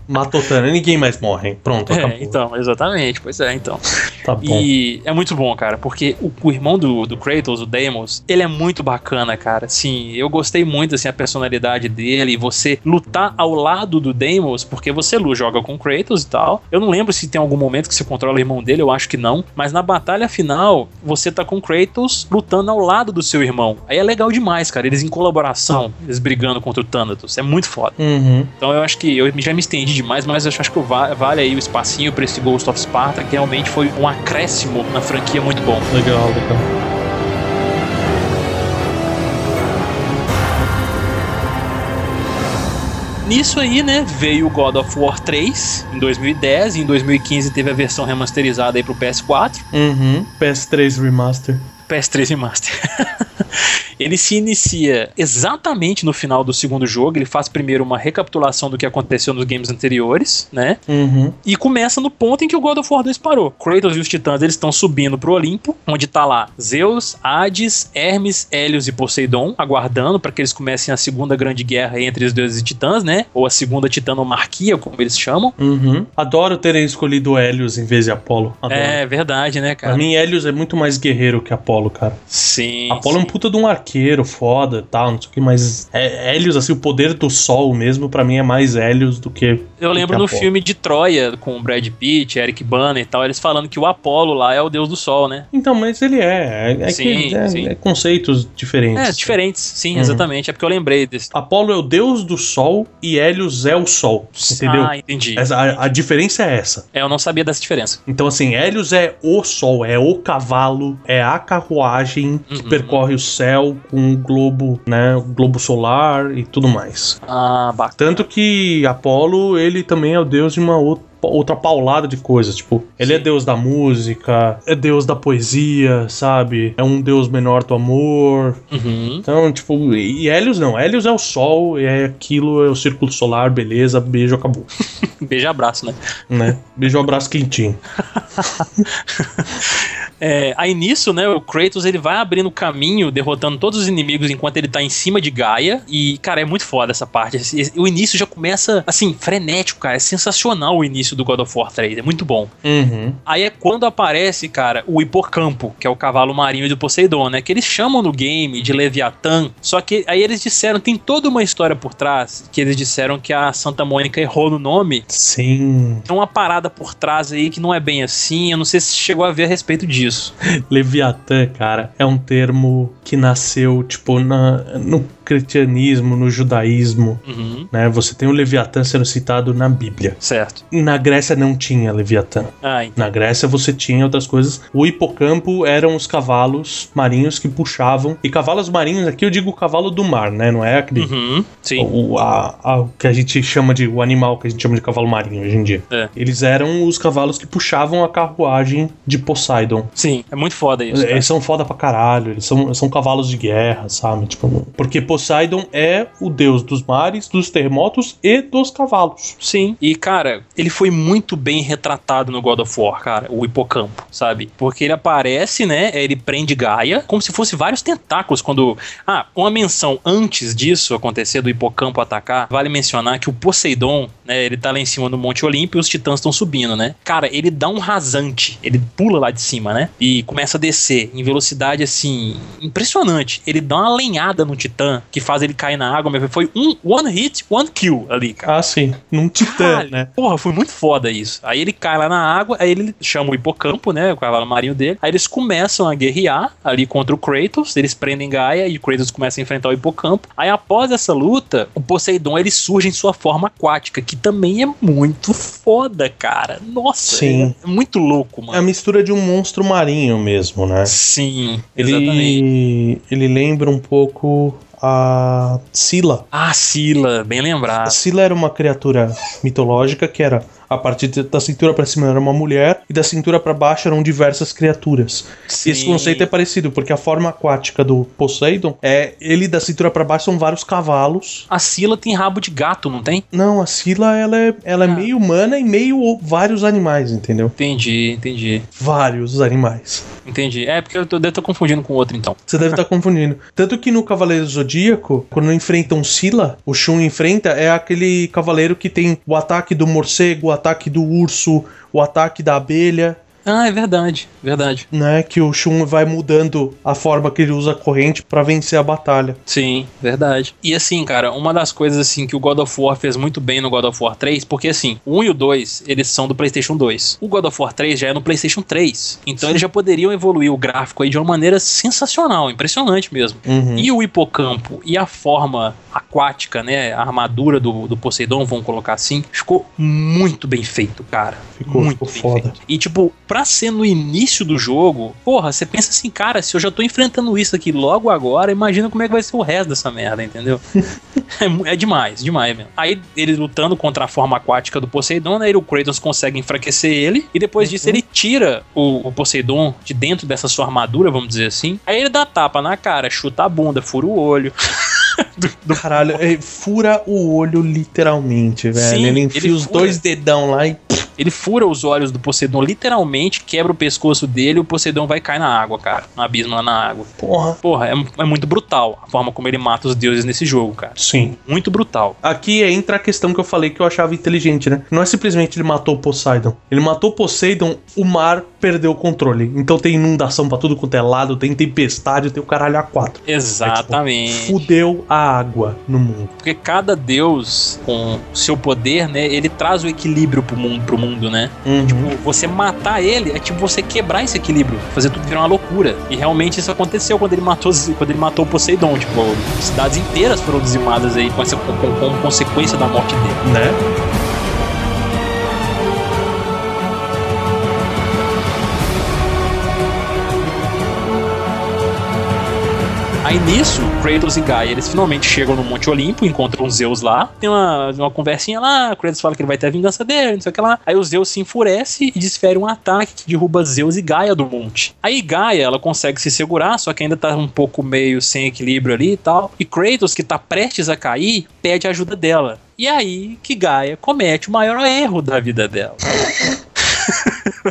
Matou Thanatos, ninguém mais morre. Pronto, acabou. É, então, exatamente, pois é, então. Tá bom. E é muito bom, cara, porque o, o irmão do, do Kratos, o Deimos, ele é muito bacana, cara. Assim, eu gostei muito, assim, a personalidade dele, você lutar ao lado do Deimos, porque você lu- joga com o Kratos e tal. Eu não lembro se tem algum momento que você controla o irmão dele, eu acho que não. Mas na batalha final, você tá com o Kratos lutando ao lado do seu irmão. Aí é legal demais, cara. Eles em colaboração, eles brigando contra o Thanatos. É muito foda. Uhum. Então eu acho que eu já me estendi demais, mas eu acho que va- vale aí o espacinho pra esse Ghost of Sparta, que realmente foi um acréscimo na franquia muito bom. Legal, legal. Nisso aí, né, veio o God of War 3 em 2010, e em 2015 teve a versão remasterizada aí pro PS4, Uhum. PS3 Remaster. PS3 Remaster. ele se inicia exatamente no final do segundo jogo, ele faz primeiro uma recapitulação do que aconteceu nos games anteriores, né? Uhum. E começa no ponto em que o God of War 2 parou. Kratos e os titãs eles estão subindo pro Olimpo, onde tá lá Zeus, Hades, Hermes, Hélios e Poseidon, aguardando para que eles comecem a segunda grande guerra entre os deuses e titãs, né? Ou a segunda titanomarquia, como eles chamam. Uhum. Adoro terem escolhido Helios em vez de Apolo. Adoro. É verdade, né, Pra cara? mim, Helios é muito mais guerreiro que Apolo, cara. Sim. Apolo é um sim. puta de um arqueiro foda e tal, não sei o que, mas é, Helios, assim, o poder do sol mesmo, pra mim é mais Helios do que. Eu lembro que no filme de Troia, com o Brad Pitt, Eric Bana e tal, eles falando que o Apolo lá é o deus do sol, né? Então, mas ele é. É, é Sim, que é, sim. é conceitos diferentes. É, diferentes, sim, Uhum. exatamente. É porque eu lembrei desse. Apolo é o deus do sol e Helios é o sol. Entendeu? Ah, entendi. Essa- a, a diferença é essa. É, eu não sabia dessa diferença. Então, assim, Helios é o sol, é o cavalo, é a carruagem que Uhum. percorre o céu. Com o globo, né? O globo solar e tudo mais. Ah, bacana. Tanto que Apolo, ele também é o deus de uma outra outra paulada de coisas, tipo, ele é deus da música, é deus da poesia, sabe? É um deus menor do amor. Uhum. Então, tipo, e Hélios não, Hélios é o sol, é aquilo, é o círculo solar, beleza, beijo, acabou, Beijo e abraço, né? né? Beijo, abraço quentinho. É, aí nisso, né, o Kratos ele vai abrindo caminho, derrotando todos os inimigos enquanto ele tá em cima de Gaia. E, cara, é muito foda essa parte. O início já começa, assim, frenético, cara. É sensacional o início do God of War 3. É muito bom. Uhum. Aí é quando aparece, cara, o hipocampo, que é o cavalo marinho do Poseidon, né? Que eles chamam no game de Leviatã. Só que aí eles disseram, tem toda uma história por trás, que eles disseram que a Santa Mônica errou no nome. Sim. Tem uma parada por trás aí que não é bem assim. Eu não sei se chegou a ver a respeito disso. Leviatã, cara, é um termo que nasceu, tipo, na, no cristianismo, no judaísmo, Uhum. né? Você tem o Leviatã sendo citado na Bíblia. Certo. Na Grécia não tinha Leviatã. Ah, então. Na Grécia você tinha outras coisas. O hipocampo eram os cavalos marinhos que puxavam. E cavalos marinhos, aqui eu digo cavalo do mar, né? Não é aquele. Uhum. Sim. O, a, a- que a gente chama de. O animal que a gente chama de cavalo marinho hoje em dia. É. Eles eram os cavalos que puxavam a carruagem de Poseidon. Sim, é muito foda isso. cara. Eles são foda pra caralho, eles são, são cavalos de guerra, sabe? Tipo, porque Poseidon é o deus dos mares, dos terremotos e dos cavalos. Sim. E, cara, ele foi muito bem retratado no God of War, cara, o hipocampo, sabe? Porque ele aparece, né? Ele prende Gaia, como se fosse vários tentáculos. Quando. Ah, uma menção antes disso acontecer, do hipocampo atacar, vale mencionar que o Poseidon, né? Ele tá lá em cima do Monte Olimpo e os titãs estão subindo, né? Cara, ele dá um rasante. Ele pula lá de cima, né? E começa a descer em velocidade assim. Impressionante. Ele dá uma lenhada no titã que faz ele cair na água. mas Foi um one hit, one kill ali, cara. Ah, sim. Num titã, né? Porra, foi muito foda isso. Aí ele cai lá na água, aí ele chama o hipocampo, né? O cavalo marinho dele. Aí eles começam a guerrear ali contra o Kratos. Eles prendem Gaia e o Kratos começa a enfrentar o hipocampo. Aí após essa luta, o Poseidon ele surge em sua forma aquática, que também é muito foda, cara. Nossa, Sim. é muito louco, É a mano. mistura de um monstro marinho mesmo, né? Sim, exatamente. Ele, ele lembra um pouco a Sila. Ah, Sila, bem A lembrado. Sila era uma criatura mitológica que era a partir da cintura pra cima era uma mulher e da cintura pra baixo eram diversas criaturas. Sim. Esse conceito é parecido porque a forma aquática do Poseidon é ele da cintura pra baixo são vários cavalos. A Sila tem rabo de gato, não tem? Não, a Sila ela é, ela é Ah. meio humana e meio vários animais, entendeu? Entendi, entendi. Vários animais. Entendi. É, porque eu tô, devo estar confundindo com outro, então. Você deve estar confundindo. Tanto que no Cavaleiro Zodíaco, quando enfrentam Sila, o Shun enfrenta é aquele cavaleiro que tem o ataque do morcego, o ataque do urso, o ataque da abelha, Ah, é verdade, verdade. né? Que o Shun vai mudando a forma que ele usa a corrente pra vencer a batalha. Sim, verdade. E assim, cara, uma das coisas assim que o God of War fez muito bem no God of War 3, porque assim, o 1 e o 2, eles são do PlayStation 2. O God of War 3 já é no PlayStation 3. Então eles já poderiam evoluir o gráfico aí de uma maneira sensacional, impressionante mesmo. Uhum. E o hipocampo e a forma aquática, né, a armadura do, do Poseidon, vamos colocar assim, ficou muito bem feito, cara. Ficou- muito ficou bem foda. feito. E tipo, pra ser no início do jogo, porra, você pensa assim, cara, se eu já tô enfrentando isso aqui logo agora, imagina como é que vai ser o resto dessa merda, entendeu? é, é demais, demais mesmo. Aí ele lutando contra a forma aquática do Poseidon, aí o Kratos consegue enfraquecer ele, e depois disso ele tira o, o Poseidon de dentro dessa sua armadura, vamos dizer assim. Aí ele dá tapa na cara, chuta a bunda, fura o olho. Caralho, é, fura o olho literalmente, velho. Sim, ele enfia ele os fura. dois dedão lá e. Ele fura os olhos do Poseidon, literalmente quebra o pescoço dele e o Poseidon vai cair na água, cara. No abismo lá na água. Porra. Porra, é, é muito brutal a forma como ele mata os deuses nesse jogo, cara. Sim. Muito brutal. Aqui entra a questão que eu falei que eu achava inteligente, né? Não é simplesmente ele matou o Poseidon. Ele matou o Poseidon, o mar perdeu o controle. Então tem inundação pra tudo quanto é lado, tem tempestade, tem o caralho A4. Exatamente. Fudeu a água no mundo. Porque cada deus, com o seu poder, né, ele traz o equilíbrio pro mundo, pro mundo, né? Uhum. Tipo, você matar ele é tipo você quebrar esse equilíbrio, fazer tudo virar uma loucura. E realmente isso aconteceu quando ele matou, quando ele matou o Poseidon. Tipo, cidades inteiras foram dizimadas aí com, essa, com, com- como consequência da morte dele. Né? Aí nisso, Kratos e Gaia, eles finalmente chegam no Monte Olimpo, encontram Zeus lá, tem uma, uma conversinha lá, Kratos fala que ele vai ter a vingança dele, não sei o que lá. Aí o Zeus se enfurece e desfere um ataque que derruba Zeus e Gaia do monte. Aí Gaia, ela consegue se segurar, só que ainda tá um pouco meio sem equilíbrio ali e tal. E Kratos, que tá prestes a cair, pede ajuda dela. E aí que Gaia comete o maior erro da vida dela.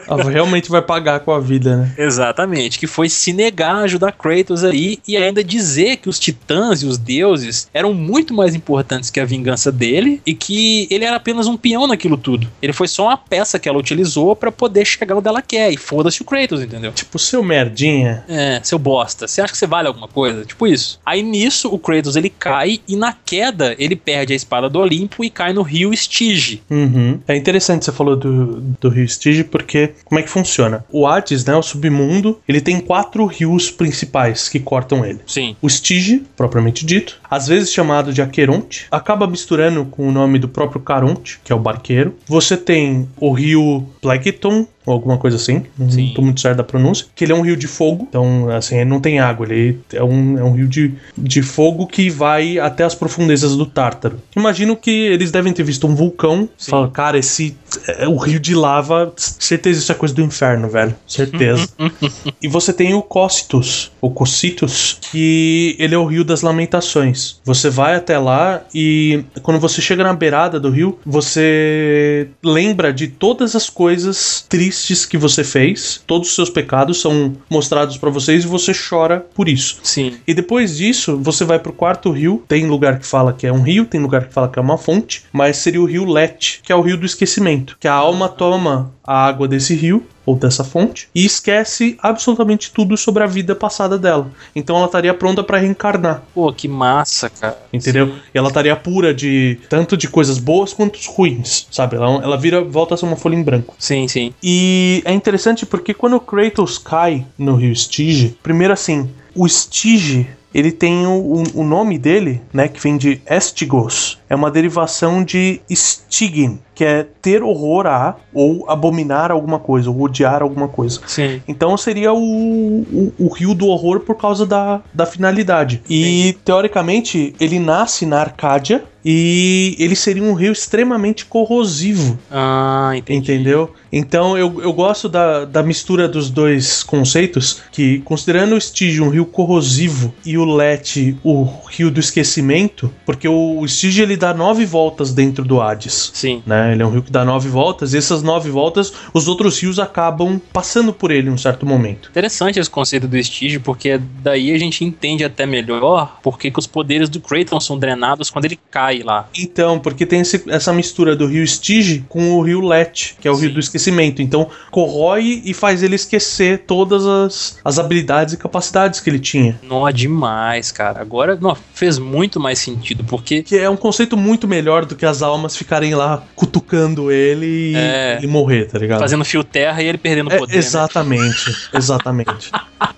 Ela realmente vai pagar com a vida, né? Exatamente, que foi se negar a ajudar Kratos aí e ainda dizer que os titãs e os deuses eram muito mais importantes que a vingança dele e que ele era apenas um peão naquilo tudo. Ele foi só uma peça que ela utilizou para poder chegar onde ela quer e foda-se o Kratos, entendeu? Tipo, seu merdinha. É, seu bosta, você acha que você vale alguma coisa? Tipo isso. Aí nisso o Kratos ele cai e na queda ele perde a espada do Olimpo e cai no rio Stige. Uhum. É interessante você falou do, do rio Stige porque como é que funciona? O Hades, né, o submundo, ele tem quatro rios principais que cortam ele. Sim. O Stige, propriamente dito, às vezes chamado de Aqueronte, acaba misturando com o nome do próprio Caronte, que é o barqueiro. Você tem o rio Plankton, ou alguma coisa assim, não Sim. tô muito certo da pronúncia, que ele é um rio de fogo, então, assim, ele não tem água, ele é um, é um rio de, de fogo que vai até as profundezas do Tártaro. Imagino que eles devem ter visto um vulcão, Sim. fala, cara, esse é o rio de lava, certeza isso é coisa do inferno, velho, certeza. e você tem o Cocytus, ou Cocytus, que ele é o rio das lamentações. Você vai até lá e quando você chega na beirada do rio, você lembra de todas as coisas tristes que você fez, todos os seus pecados são mostrados pra vocês e você chora por isso. Sim. E depois disso, você vai pro quarto rio. Tem lugar que fala que é um rio, tem lugar que fala que é uma fonte, mas seria o rio Let, que é o rio do esquecimento. Que a alma toma a água desse rio, ou dessa fonte, e esquece absolutamente tudo sobre a vida passada dela. Então ela estaria pronta pra reencarnar, Pô, que massa, cara. entendeu? E ela estaria pura de tanto de coisas boas quanto ruins, sabe? Ela, ela vira, volta a ser uma folha em branco. Sim, sim. E é interessante porque quando o Kratos cai no rio Stige, primeiro assim, o Stige, ele tem o- o nome dele, né, que vem de Estigos, é uma derivação de Stigin, que é ter horror a, ou abominar alguma coisa, ou odiar alguma coisa. Sim. Então seria o, o, o rio do horror por causa da, da finalidade. E teoricamente ele nasce na Arcádia e ele seria um rio extremamente corrosivo. Ah, entendi. Entendeu? Então eu, eu gosto da, da mistura dos dois conceitos, que considerando o Stige um rio corrosivo e o Let o rio do esquecimento, porque o, o Stige ele dá nove voltas dentro do Hades. Sim. Né? Ele é um rio que dá nove voltas, e essas nove voltas, os outros rios acabam passando por ele em um certo momento. Interessante esse conceito do estígio, porque daí a gente entende até melhor porque que os poderes do Kratos são drenados quando ele cai lá. Então, porque tem esse- essa mistura do rio Stige com o rio Let, que é o rio Sim. do esquecimento. Então, corrói e faz ele esquecer todas as, as habilidades e capacidades que ele tinha. Nó demais, cara. Agora não, fez muito mais sentido, porque Que é um conceito muito melhor do que as almas ficarem lá cutucando ele e É. ele morrer, tá ligado? fazendo fio terra e ele perdendo É, poder. né? exatamente, exatamente.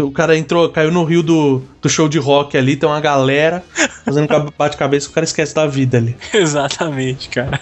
O cara entrou, caiu no rio do, do show de rock ali, tem uma galera fazendo cab- bate-cabeça, o cara esquece da vida ali. Exatamente, cara.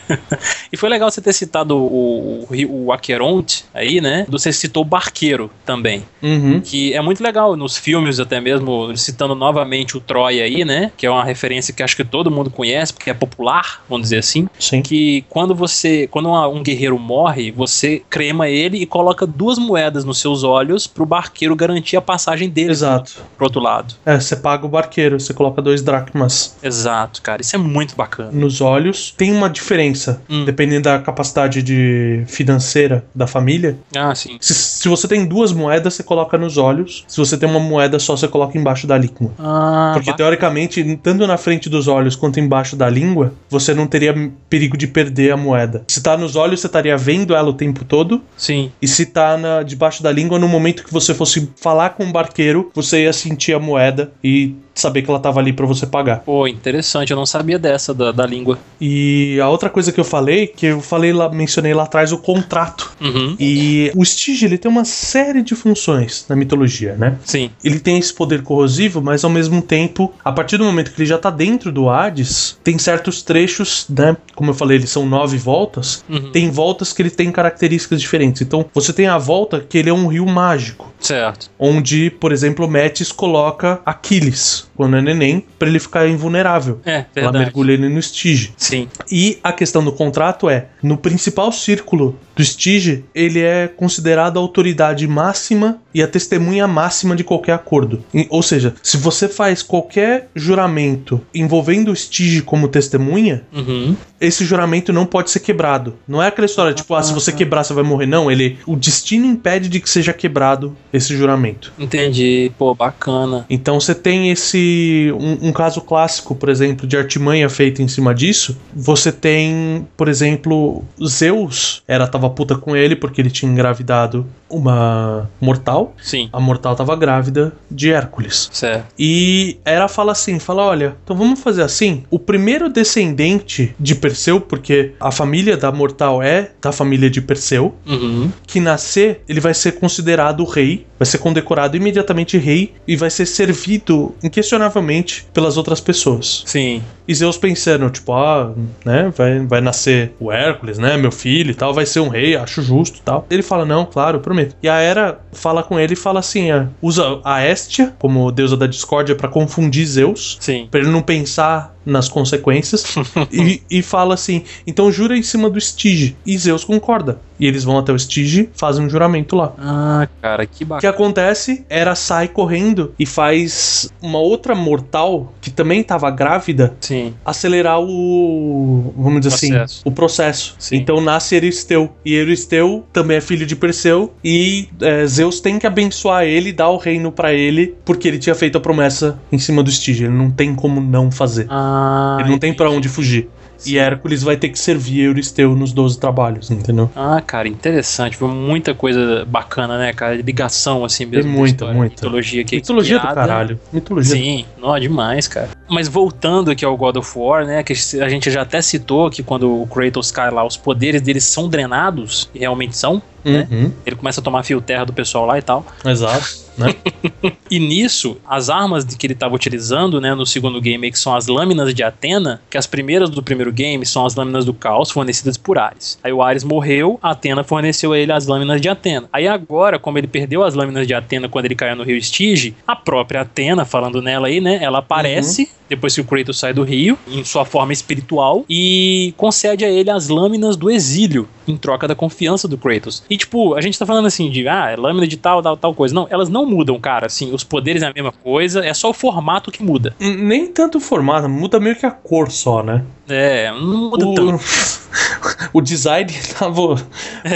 e foi legal você ter citado o, o, o Aqueronte aí, né? Você citou o Barqueiro também. Uhum. Que é muito legal nos filmes, até mesmo, citando novamente o Troia aí, né? Que é uma referência que acho que todo mundo conhece, porque é popular, vamos dizer assim. Sim. Que quando você. Quando uma- um guerreiro morre, você crema ele e coloca duas moedas nos seus olhos pro barqueiro garantir a passagem dele Exato. pro outro lado. É, você paga o barqueiro, você coloca dois dracmas Exato, cara. Isso é muito bacana. nos olhos. Tem uma diferença, Hum. dependendo da capacidade de financeira da família. Ah, sim. Se, se você tem duas moedas, você coloca nos olhos. Se você tem uma moeda só, você coloca embaixo da língua. Ah, Porque ba- teoricamente, tanto na frente dos olhos quanto embaixo da língua, você não teria perigo de perder a moeda. Se tá nos olhos, você estaria vendo ela o tempo todo. sim. E se tá na, debaixo da língua, no momento que você fosse falar com o barqueiro, você ia sentir a moeda e saber que ela tava ali pra você pagar. Pô, interessante, eu não sabia dessa da, da língua. E a outra coisa que eu falei, que eu falei lá, mencionei lá atrás o contrato. Uhum. E o Stygia, ele tem uma série de funções na mitologia, né? Sim. Ele tem esse poder corrosivo, mas ao mesmo tempo, a partir do momento que ele já tá dentro do Hades, tem certos trechos, né? Como eu falei, eles são nove voltas. Uhum. Tem voltas que ele tem características diferentes. Então, você tem a volta que ele é um rio mágico. Certo. Onde, por exemplo, Metis coloca Aquiles, quando é neném, pra ele ficar invulnerável. É, Ela verdade. mergulha ele no Stige. Sim. E a questão do contrato é: no principal círculo do Stige, ele é considerado a autoridade máxima e a testemunha máxima de qualquer acordo. Ou seja, se você faz qualquer juramento envolvendo o Stige como testemunha, Uhum. esse juramento não pode ser quebrado. Não é aquela história tipo, ah, se você quebrar você vai morrer. Não, ele, o destino impede de que seja quebrado esse juramento. Entendi. Pô, bacana. Então você tem esse. Um, um caso clássico, por exemplo, de artimanha feita em cima disso. Você tem, por exemplo, Zeus era tava puta com ele porque ele tinha engravidado uma mortal. Sim. A mortal tava grávida de Hércules. Certo. E Hera fala assim: fala, olha, então vamos fazer assim. O primeiro descendente de Perseu, porque a família da mortal é da família de Perseu, Uhum. que nascer, ele vai ser considerado rei, vai ser condecorado imediatamente rei e vai ser servido inquestionavelmente pelas outras pessoas. Sim. E Zeus pensando, tipo, ah, né, vai, vai nascer o Hércules, né, meu filho e tal, vai ser um rei, acho justo e tal. Ele fala, não, claro, prometo. E a Hera fala com ele e fala assim, ah, usa a Estia como deusa da discórdia pra confundir Zeus, Sim. pra ele não pensar nas consequências, e, e fala assim, então jura em cima do Stige. E Zeus concorda. E eles vão até o Stige, fazem um juramento lá. Ah, cara, que O que bacana. acontece? Hera sai correndo e faz uma outra mortal que também tava grávida Sim. acelerar o. Vamos dizer Processo. assim, o processo. Sim. Então nasce Euristeu. E Euristeu também é filho de Perseu. E é, Zeus tem que abençoar ele e dar o reino pra ele, porque ele tinha feito a promessa em cima do Stige. Ele não tem como não fazer. Ah, ele não tem pra onde fugir. Sim. E Hércules vai ter que servir Euristeu nos 12 trabalhos, entendeu? Ah, cara, interessante. Foi muita coisa bacana, né, cara? Ligação, assim mesmo. da muita, história. muita. Mitologia que é Mitologia do criada. caralho. Mitologia Sim, não, demais, cara. Mas voltando aqui ao God of War, né, que a gente já até citou que quando o Kratos cai lá, os poderes dele são drenados, e realmente são, né? Uhum, Ele começa a tomar fio terra do pessoal lá e tal. Exato. Né? E nisso, as armas de que ele estava utilizando, né, no segundo game, que são as lâminas de Atena, que as primeiras do primeiro game são as lâminas do caos fornecidas por Ares. Aí o Ares morreu, a Atena forneceu a ele as lâminas de Atena. Aí agora, como ele perdeu as lâminas de Atena quando ele caiu no rio Estige, a própria Atena, falando nela aí, né, ela aparece depois que o Kratos sai do rio, em sua forma espiritual, e concede a ele as lâminas do exílio, em troca da confiança do Kratos. E tipo, a gente tá falando assim de, ah, é lâmina de tal, tal, tal coisa. Não, elas não mudam, cara, assim, os poderes é a mesma coisa, é só o formato que muda. Nem tanto o formato, muda meio que a cor só, né? É, não muda O, tanto. o design tava.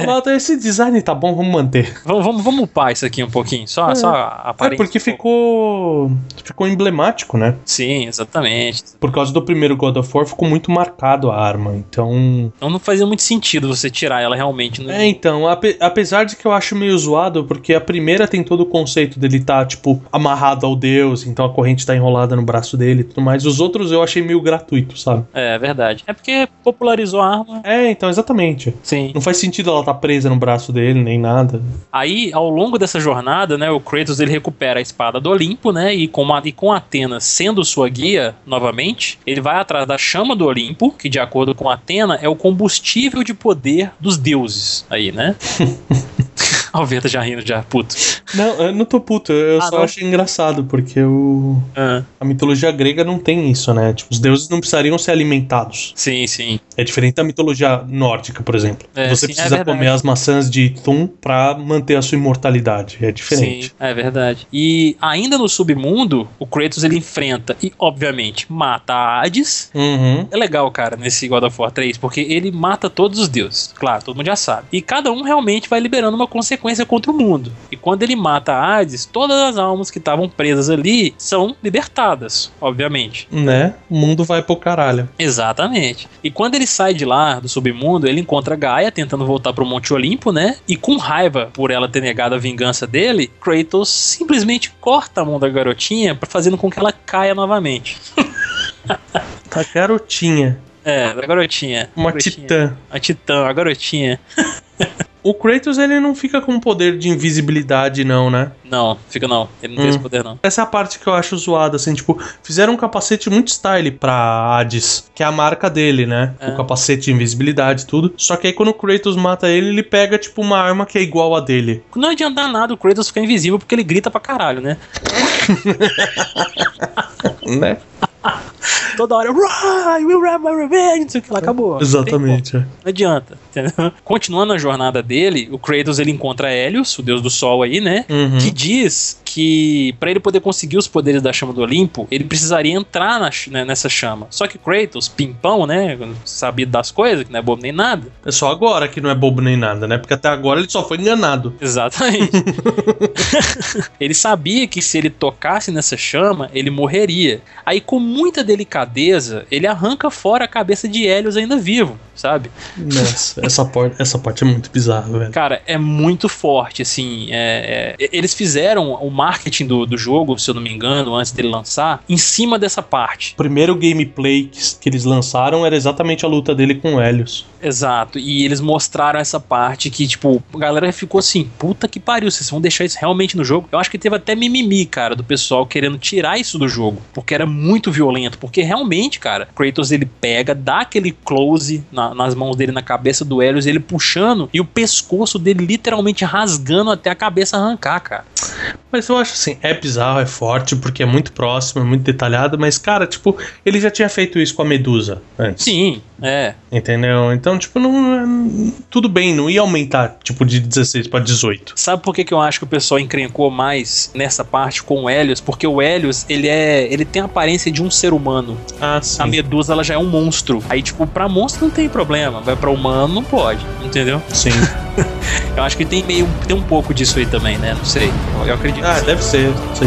Falava, Esse design tá bom, vamos manter. Vamos, vamos, vamos upar isso aqui um pouquinho, só, É. só a É porque ficou. Ficou emblemático, né? Sim, exatamente. Por causa do primeiro God of War ficou muito marcado a arma. Então. Então não fazia muito sentido você tirar ela realmente. No... É, então, ape- apesar de que eu acho meio zoado, porque a primeira tem todo o conceito dele tá, tipo, amarrado ao deus, então a corrente tá enrolada no braço dele e tudo mais. Os outros eu achei meio gratuito, sabe? É verdade. É porque popularizou a arma. É, então, exatamente. Sim. Não faz sentido ela tá presa no braço dele, nem nada. Aí, ao longo dessa jornada, né, o Kratos ele recupera a espada do Olimpo, né, e com, a, e com Atena sendo sua guia novamente, ele vai atrás da chama do Olimpo, que de acordo com Atena é o combustível de poder dos deuses. Aí, né? O Veta já rindo, já, puto. Não, eu não tô puto, eu Ah, só não? achei engraçado, porque o... Ah, a mitologia grega não tem isso, né? Tipo, os deuses não precisariam ser alimentados. sim, sim. É diferente da mitologia nórdica, por exemplo. É, Você sim, é precisa verdade. comer as maçãs de Thum pra manter a sua imortalidade. É diferente. Sim, é verdade. E ainda no submundo, o Kratos ele enfrenta e, obviamente, mata a Hades. Uhum. É legal, cara, nesse God of War 3, porque ele mata todos os deuses. Claro, todo mundo já sabe. E cada um realmente vai liberando uma consequência consequência contra o mundo. E quando ele mata a Hades, todas as almas que estavam presas ali são libertadas, obviamente. Né? O mundo vai pro caralho. Exatamente. E quando ele sai de lá, do submundo, ele encontra Gaia tentando voltar pro Monte Olimpo, né? E com raiva por ela ter negado a vingança dele, Kratos simplesmente corta a mão da garotinha para fazendo com que ela caia novamente. A garotinha. É, da garotinha. Uma garotinha. titã. A titã, a garotinha. O Kratos, ele não fica com poder de invisibilidade, não, né? Não, fica não. Ele não tem Hum. esse poder, não. Essa é a parte que eu acho zoada, assim, tipo, fizeram um capacete muito style pra Hades, que é a marca dele, né? É. O capacete de invisibilidade e tudo. Só que aí quando o Kratos mata ele, ele pega, tipo, uma arma que é igual a dele. Não adianta nada o Kratos ficar invisível porque ele grita pra caralho, né? Né? Toda hora, I will have my revenge, não que lá, acabou. Exatamente. é. Não adianta, entendeu? Continuando a jornada dele, o Kratos ele encontra Helios, o deus do sol aí, né? Uhum. Que diz que pra ele poder conseguir os poderes da chama do Olimpo, ele precisaria entrar na né, nessa chama. Só que Kratos, pimpão, né? Sabido das coisas, que não é bobo nem nada. É só agora que não é bobo nem nada, né? Porque até agora ele só foi enganado. Exatamente. ele sabia que se ele tocasse nessa chama, ele morreria. Aí, com muita delicadeza, ele arranca fora a cabeça de Helios ainda vivo, sabe? Nossa, essa, por- essa parte é muito bizarra, velho. Cara, é muito forte, assim. é- é- eles fizeram o marketing do, do jogo, se eu não me engano, antes dele lançar, em cima dessa parte. O primeiro gameplay que, que eles lançaram era exatamente a luta dele com o Helios. Exato. E eles mostraram essa parte que, tipo, a galera ficou assim, puta que pariu, vocês vão deixar isso realmente no jogo? Eu acho que teve até mimimi, cara, do pessoal querendo tirar isso do jogo, porque era muito violento, porque realmente, cara, Kratos ele pega, dá aquele close na- nas mãos dele na cabeça do Helios, ele puxando e o pescoço dele literalmente rasgando até a cabeça arrancar, cara. Mas eu acho assim, é bizarro, é forte, porque é muito próximo, é muito detalhado, mas, cara, tipo, ele já tinha feito isso com a Medusa antes. Sim, é. Entendeu? Então, tipo, não. Tudo bem, não ia aumentar, tipo, de 16 pra 18. Sabe por que, que eu acho que o pessoal encrencou mais nessa parte com o Helios? Porque o Helios, ele é. ele tem a aparência de um ser humano. Ah, A sim. Medusa, ela já é um monstro. Aí, tipo, pra monstro não tem problema. Vai pra humano, não pode. Entendeu? Sim. Eu acho que tem meio. tem um pouco disso aí também, né? Não sei. Eu, eu acredito. ah. Deve ser, sim.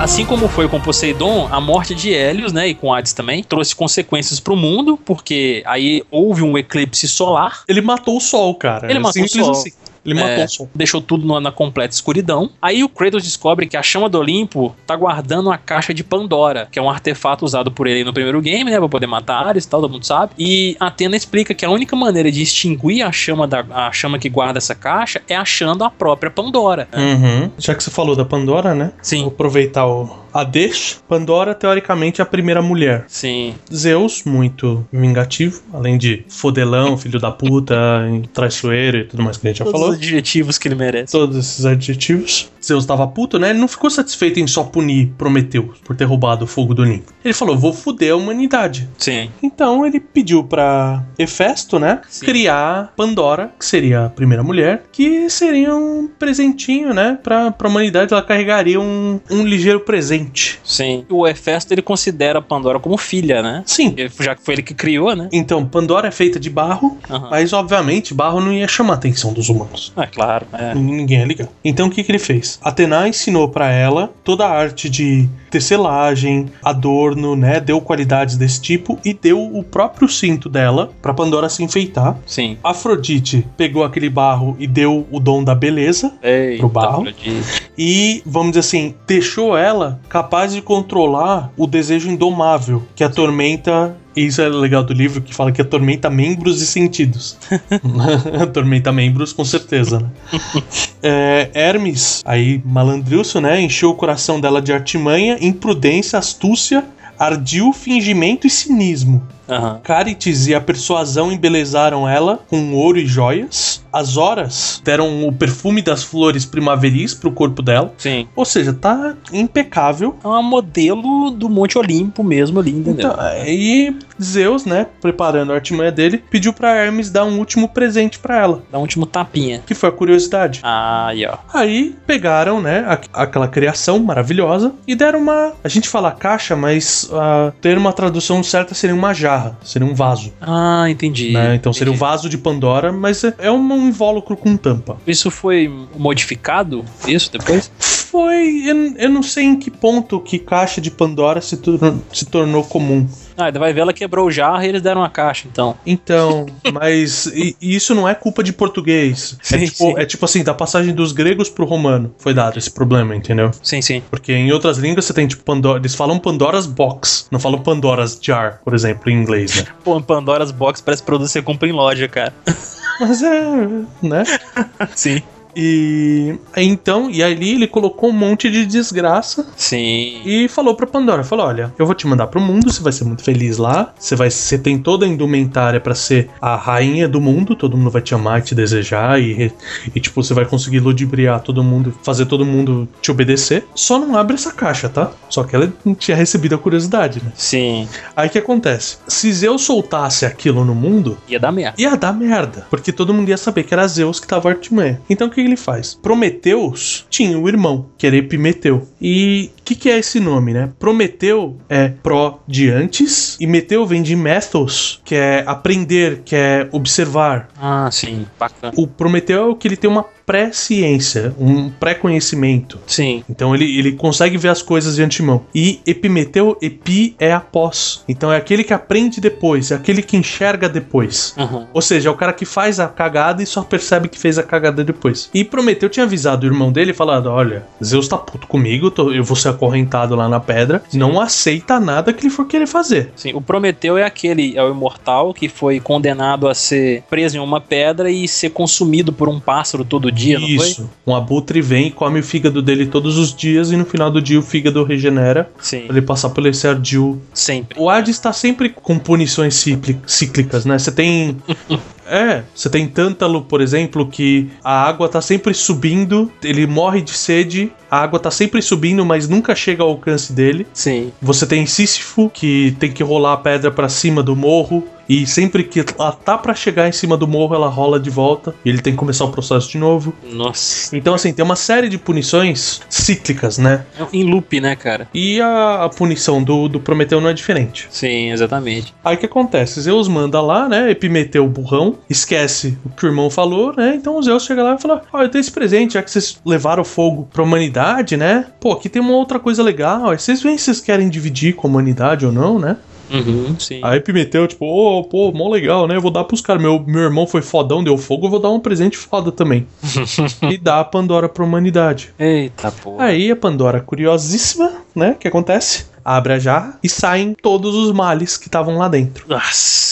Assim como foi com Poseidon, a morte de Hélios, né, e com Hades também, trouxe consequências pro mundo, porque aí houve um eclipse solar, Ele matou o sol, cara. Ele É matou o sol. assim. Ele É. matou o sol. deixou tudo na, na completa escuridão. Aí o Kratos descobre que a chama do Olimpo tá guardando a caixa de Pandora, que é um artefato usado por ele no primeiro game, né, pra poder matar Ares e tal, todo mundo sabe. E Atena explica que a única maneira de extinguir a chama da a chama que guarda essa caixa é achando a própria Pandora. né? Uhum. Já que você falou da Pandora, né? Sim. Vou aproveitar o a deixa. Pandora, teoricamente, é a primeira mulher. Sim. Zeus, muito vingativo, além de fodelão, filho da puta, traiçoeiro e tudo mais que a gente já Todos falou. os adjetivos que ele merece. Todos esses adjetivos. Zeus tava puto, né? Ele não ficou satisfeito em só punir Prometeu por ter roubado o fogo do Olimpo. Ele falou: vou foder a humanidade. Sim. Então ele pediu pra Hefesto, né? Sim. Criar Pandora, que seria a primeira mulher, que seria um presentinho, né? Pra, pra humanidade. Ela carregaria um, um ligeiro presente. Sim. O Hefesto ele considera a Pandora como filha, né? Sim. Já que foi ele que criou, né? Então, Pandora é feita de barro, Aham. mas obviamente barro não ia chamar a atenção dos humanos. É claro. É. Ninguém ia ligar. Então o que, que ele fez? Atena ensinou pra ela toda a arte de tecelagem, adorno, né? Deu qualidades desse tipo e deu o próprio cinto dela pra Pandora se enfeitar. Sim. Afrodite pegou aquele barro e deu o dom da beleza Eita, Pro barro. Afrodite. e, vamos dizer assim, deixou ela capaz de controlar o desejo indomável que atormenta. e Isso é legal do livro que fala que atormenta membros e sentidos. atormenta membros, com certeza, né? É, Hermes, aí malandrilso, né? Encheu o coração dela de artimanha, imprudência, astúcia, ardil, fingimento e cinismo. Aham. Carites e a persuasão embelezaram ela com ouro e joias. As horas deram o perfume das flores primaveris pro corpo dela. Sim. Ou seja, tá impecável. É uma modelo do Monte Olimpo mesmo ali, entendeu? Então, e Zeus, né, preparando a artimanha dele, pediu pra Hermes dar um último presente pra ela, Dá um último tapinha. que foi a curiosidade. Ah, aí, ó. Aí pegaram, né, a- aquela criação maravilhosa e deram uma. A gente fala caixa, mas ah, ter uma tradução certa seria uma jarra, seria um vaso. Ah, entendi. né? Então seria o Entendi. vaso de Pandora, mas é, é um invólucro com tampa. Isso foi modificado? Isso depois? Foi. Eu, eu não sei em que ponto que caixa de Pandora se, tor- se tornou comum. Ah, vai ver, ela quebrou o jarro e eles deram uma caixa, então. Então, mas e- e isso não é culpa de português. é, Sim, tipo, sim. é tipo assim, da passagem dos gregos pro romano foi dado esse problema, entendeu? Sim, sim. Porque em outras línguas você tem tipo Pandora, eles falam Pandora's Box, não falam Pandora's Jar, por exemplo, em inglês, né? Pô, Pandora's Box parece produto que você compra em loja, cara. Mas é, né? Sim. E então, e ali ele colocou um monte de desgraça Sim. e falou pra Pandora, falou: "Olha, eu vou te mandar pro mundo, você vai ser muito feliz lá. Você vai, você tem toda a indumentária pra ser a rainha do mundo, todo mundo vai te amar e te desejar e, e tipo, você vai conseguir ludibriar todo mundo, fazer todo mundo te obedecer. Só não abre essa caixa, tá? Só que ela não tinha recebido a curiosidade, né? Sim. Aí o que acontece? Se Zeus soltasse aquilo no mundo, Ia dar merda. ia dar merda, porque todo mundo ia saber que era Zeus que tava Artimanha. Então o que ele faz? Prometeus tinha o irmão, que era Epimeteu. E o que, que é esse nome, né? Prometeu é pró de antes, e meteu vem de methos, que é aprender, que é observar. Ah, sim. Bacana. O Prometeu é o que ele tem uma pré-ciência, um pré-conhecimento. Sim. Então ele, ele consegue ver as coisas de antemão. E Epimeteu, Epi é após. Então é aquele que aprende depois, é aquele que enxerga depois. Aham. Ou seja, é o cara que faz a cagada e só percebe que fez a cagada depois. E Prometeu tinha avisado o irmão dele, falando: Olha, Zeus tá puto comigo, tô- eu vou ser acorrentado lá na pedra. Não aceita nada que ele for querer fazer. Sim, o Prometeu é aquele, é o imortal que foi condenado a ser preso em uma pedra e ser consumido por um pássaro todo dia? Isso. Um abutre vem e come o fígado dele todos os dias, e no final do dia o fígado regenera Sim, pra ele passar pelo esse ardil sempre. O Hades tá sempre com punições cícli- cíclicas, né? Você tem. É, você tem Tântalo, por exemplo, que a água tá sempre subindo, ele morre de sede, a água tá sempre subindo, mas nunca chega ao alcance dele. Sim. Você tem Sísifo, que tem que rolar a pedra pra cima do morro, e sempre que ela tá pra chegar em cima do morro, ela rola de volta, e ele tem que começar o processo de novo. Nossa. Então, assim, tem uma série de punições cíclicas, né? É Em loop, né, cara? E a, a punição do, do Prometeu não é diferente. Sim, exatamente. Aí o que acontece? Zeus manda lá, né? Epimeteu o burrão, esquece o que o irmão falou, né? Então o Zeus chega lá e fala: Ó, eu tenho esse presente, já que vocês levaram fogo pra humanidade, né? Pô, aqui tem uma outra coisa legal. Aí vocês veem se vocês querem dividir com a humanidade ou não, né? Uhum, sim. Aí Epimeteu, tipo, ô, pô, mó legal, né? Eu vou dar pros caras. Meu, meu irmão foi fodão, deu fogo, eu vou dar um presente foda também. e dá a Pandora pra humanidade. Eita porra. Aí a Pandora, curiosíssima, né? O que acontece? Abre a jarra e saem todos os males que estavam lá dentro. Nossa.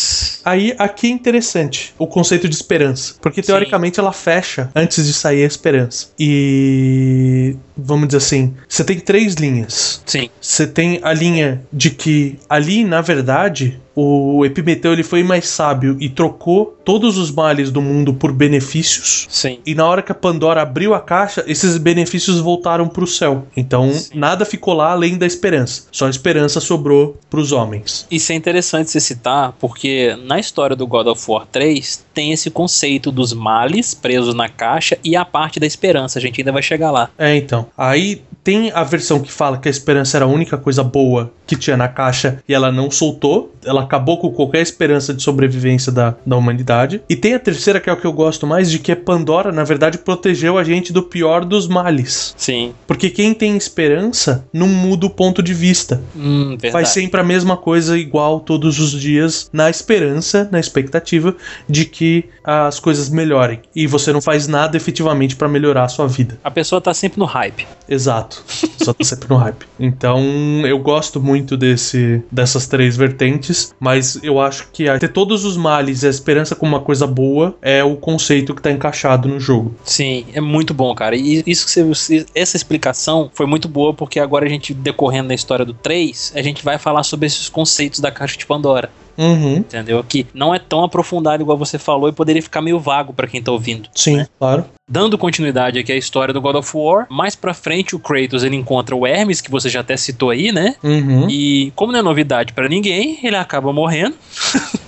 Aí aqui é interessante o conceito de esperança, porque Sim. teoricamente ela fecha antes de sair a esperança. E vamos dizer assim, você tem três linhas. Sim. Você tem a linha de que ali, na verdade, o Epimeteu ele foi mais sábio e trocou todos os males do mundo por benefícios. Sim. E na hora que a Pandora abriu a caixa, esses benefícios voltaram pro céu. Então, Sim. nada ficou lá além da esperança. Só a esperança sobrou pros homens. Isso é interessante você citar, porque na história do God of War 3 tem esse conceito dos males presos na caixa e a parte da esperança. A gente ainda vai chegar lá. É, então. Aí tem a versão que fala que a esperança era a única coisa boa que tinha na caixa e ela não soltou. Ela acabou com qualquer esperança de sobrevivência da, da humanidade. E tem a terceira, que é o que eu gosto mais, de que é Pandora, na verdade, protegeu a gente do pior dos males. Sim. Porque quem tem esperança não muda o ponto de vista. Hum, verdade. Faz sempre a mesma coisa igual todos os dias, na esperança, na expectativa de que as coisas melhorem. E você não faz nada efetivamente pra melhorar a sua vida. A pessoa tá sempre no hype. Exato. Só tá sempre no hype. Então, eu gosto muito desse dessas três vertentes, mas eu acho que ter todos os males e a esperança como uma coisa boa é o conceito que tá encaixado no jogo. Sim, é muito bom, cara. E isso que você, essa explicação foi muito boa, porque agora a gente, decorrendo na história do 3, a gente vai falar sobre esses conceitos da caixa de Pandora. Uhum. Entendeu? Que não é tão aprofundado igual você falou e poderia ficar meio vago pra quem tá ouvindo. Sim, né? claro. Dando continuidade aqui à história do God of War, mais pra frente o Kratos ele encontra o Hermes, que você já até citou aí, né? Uhum. E como não é novidade pra ninguém, ele acaba morrendo.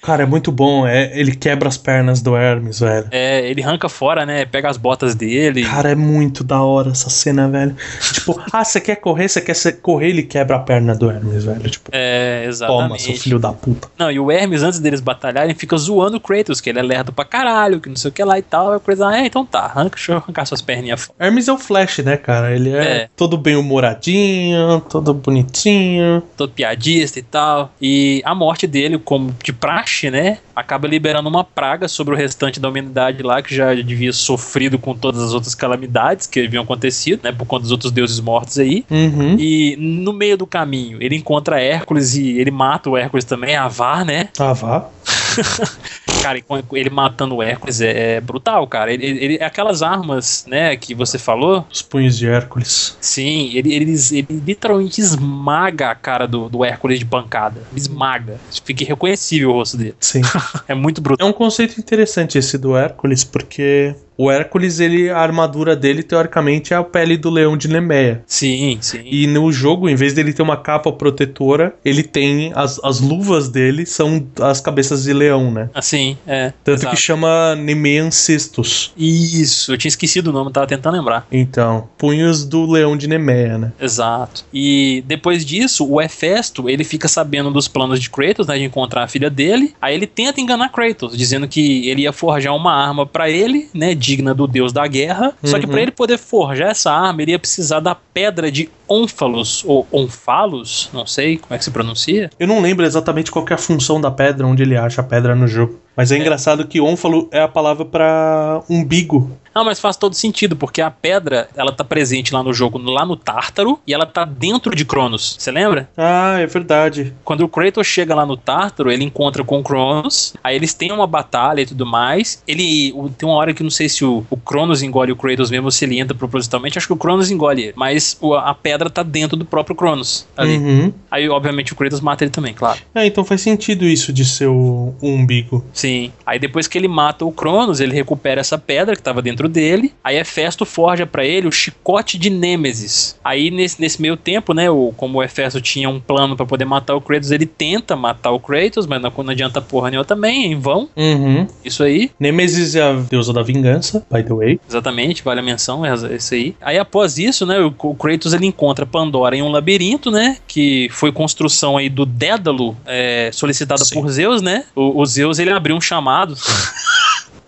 Cara, é muito bom. É, ele quebra as pernas do Hermes, velho. É, ele arranca fora, né? Pega as botas dele. Cara, é muito da hora essa cena, velho. Tipo, ah, você quer correr, você quer correr, ele quebra a perna do Hermes, velho. Tipo, É, toma, seu exatamente. filho da puta. Não, e o Hermes, antes deles batalharem, fica zoando o Kratos, que ele é lerdo pra caralho, que não sei o que lá e tal. Aí o Kratos, ah, é, então tá, arranca, deixa eu arrancar suas perninhas fora. Hermes é o Flash, né, cara? Ele é, É. todo bem humoradinho, todo bonitinho. todo piadista e tal. E a morte dele, como de praxe, né? Acaba liberando uma praga sobre o restante da humanidade lá, que já devia sofrido com todas as outras calamidades que haviam acontecido, né? Por conta dos outros deuses mortos aí. Uhum. E no meio do caminho, ele encontra Hércules e ele mata o Hércules também, Avar, né? Vá. Cara, ele matando o Hércules é, é brutal, cara. Ele, ele- aquelas armas, né, que você falou, Os punhos de Hércules. sim, ele, ele, ele literalmente esmaga a cara do, do Hércules de pancada. Esmaga. Fica irreconhecível o rosto dele. Sim. É muito É brutal. um conceito interessante esse do Hércules, porque o Hércules, ele, a armadura dele, teoricamente, é a pele do leão de Nemeia. Sim, sim. E no jogo, em vez dele ter uma capa protetora, ele tem. As, as luvas dele são as cabeças de leão, né? Assim, é. Tanto exato. que chama Nemean Cestus. Isso, eu tinha esquecido o nome, tava tentando lembrar. Então, punhos do leão de Nemeia, né? Exato. E depois disso, o Hefesto, ele fica sabendo dos planos de Kratos, né, de encontrar a filha dele. Aí ele tenta enganar Kratos, dizendo que ele ia forjar uma arma pra ele, né, digna do deus da guerra. Só que Uhum. pra ele poder forjar essa arma, ele ia precisar da pedra de Onfalos ou Onfalos, não sei como é que se pronuncia. Eu não lembro exatamente qual é a função da pedra, onde ele acha a pedra no jogo. Mas é, engraçado que ônfalo é a palavra pra umbigo. Não, mas faz todo sentido, porque a pedra, ela tá presente lá no jogo, lá no Tártaro, e ela tá dentro de Cronos. Você lembra? Ah, é verdade. Quando o Kratos chega lá no Tártaro, ele encontra com o Cronos, aí eles têm uma batalha e tudo mais. Ele tem uma hora que não sei se o, o Cronos engole o Kratos mesmo ou se ele entra propositalmente, acho que o Cronos engole ele, mas o- a pedra tá dentro do próprio Cronos ali. Uhum. Aí, obviamente, o Kratos mata ele também, claro. É, então faz sentido isso de ser o, o umbigo. Sim. Aí depois que ele mata o Cronos, ele recupera essa pedra que tava dentro dele. Aí Hefesto forja pra ele o chicote de Nêmesis. Aí nesse, nesse meio tempo, né, o, como o Hefesto tinha um plano pra poder matar o Kratos, ele tenta matar o Kratos, mas não, não adianta porra nenhuma também, é em vão. Uhum. Isso aí, Nemesis é a deusa da vingança, by the way. exatamente, vale a menção, é isso aí. Aí após isso, né, o, o Kratos ele encontra Pandora em um labirinto, né, que foi construção aí do Dédalo, é, solicitada Sim. por Zeus, né. O, o Zeus ele abriu um chamado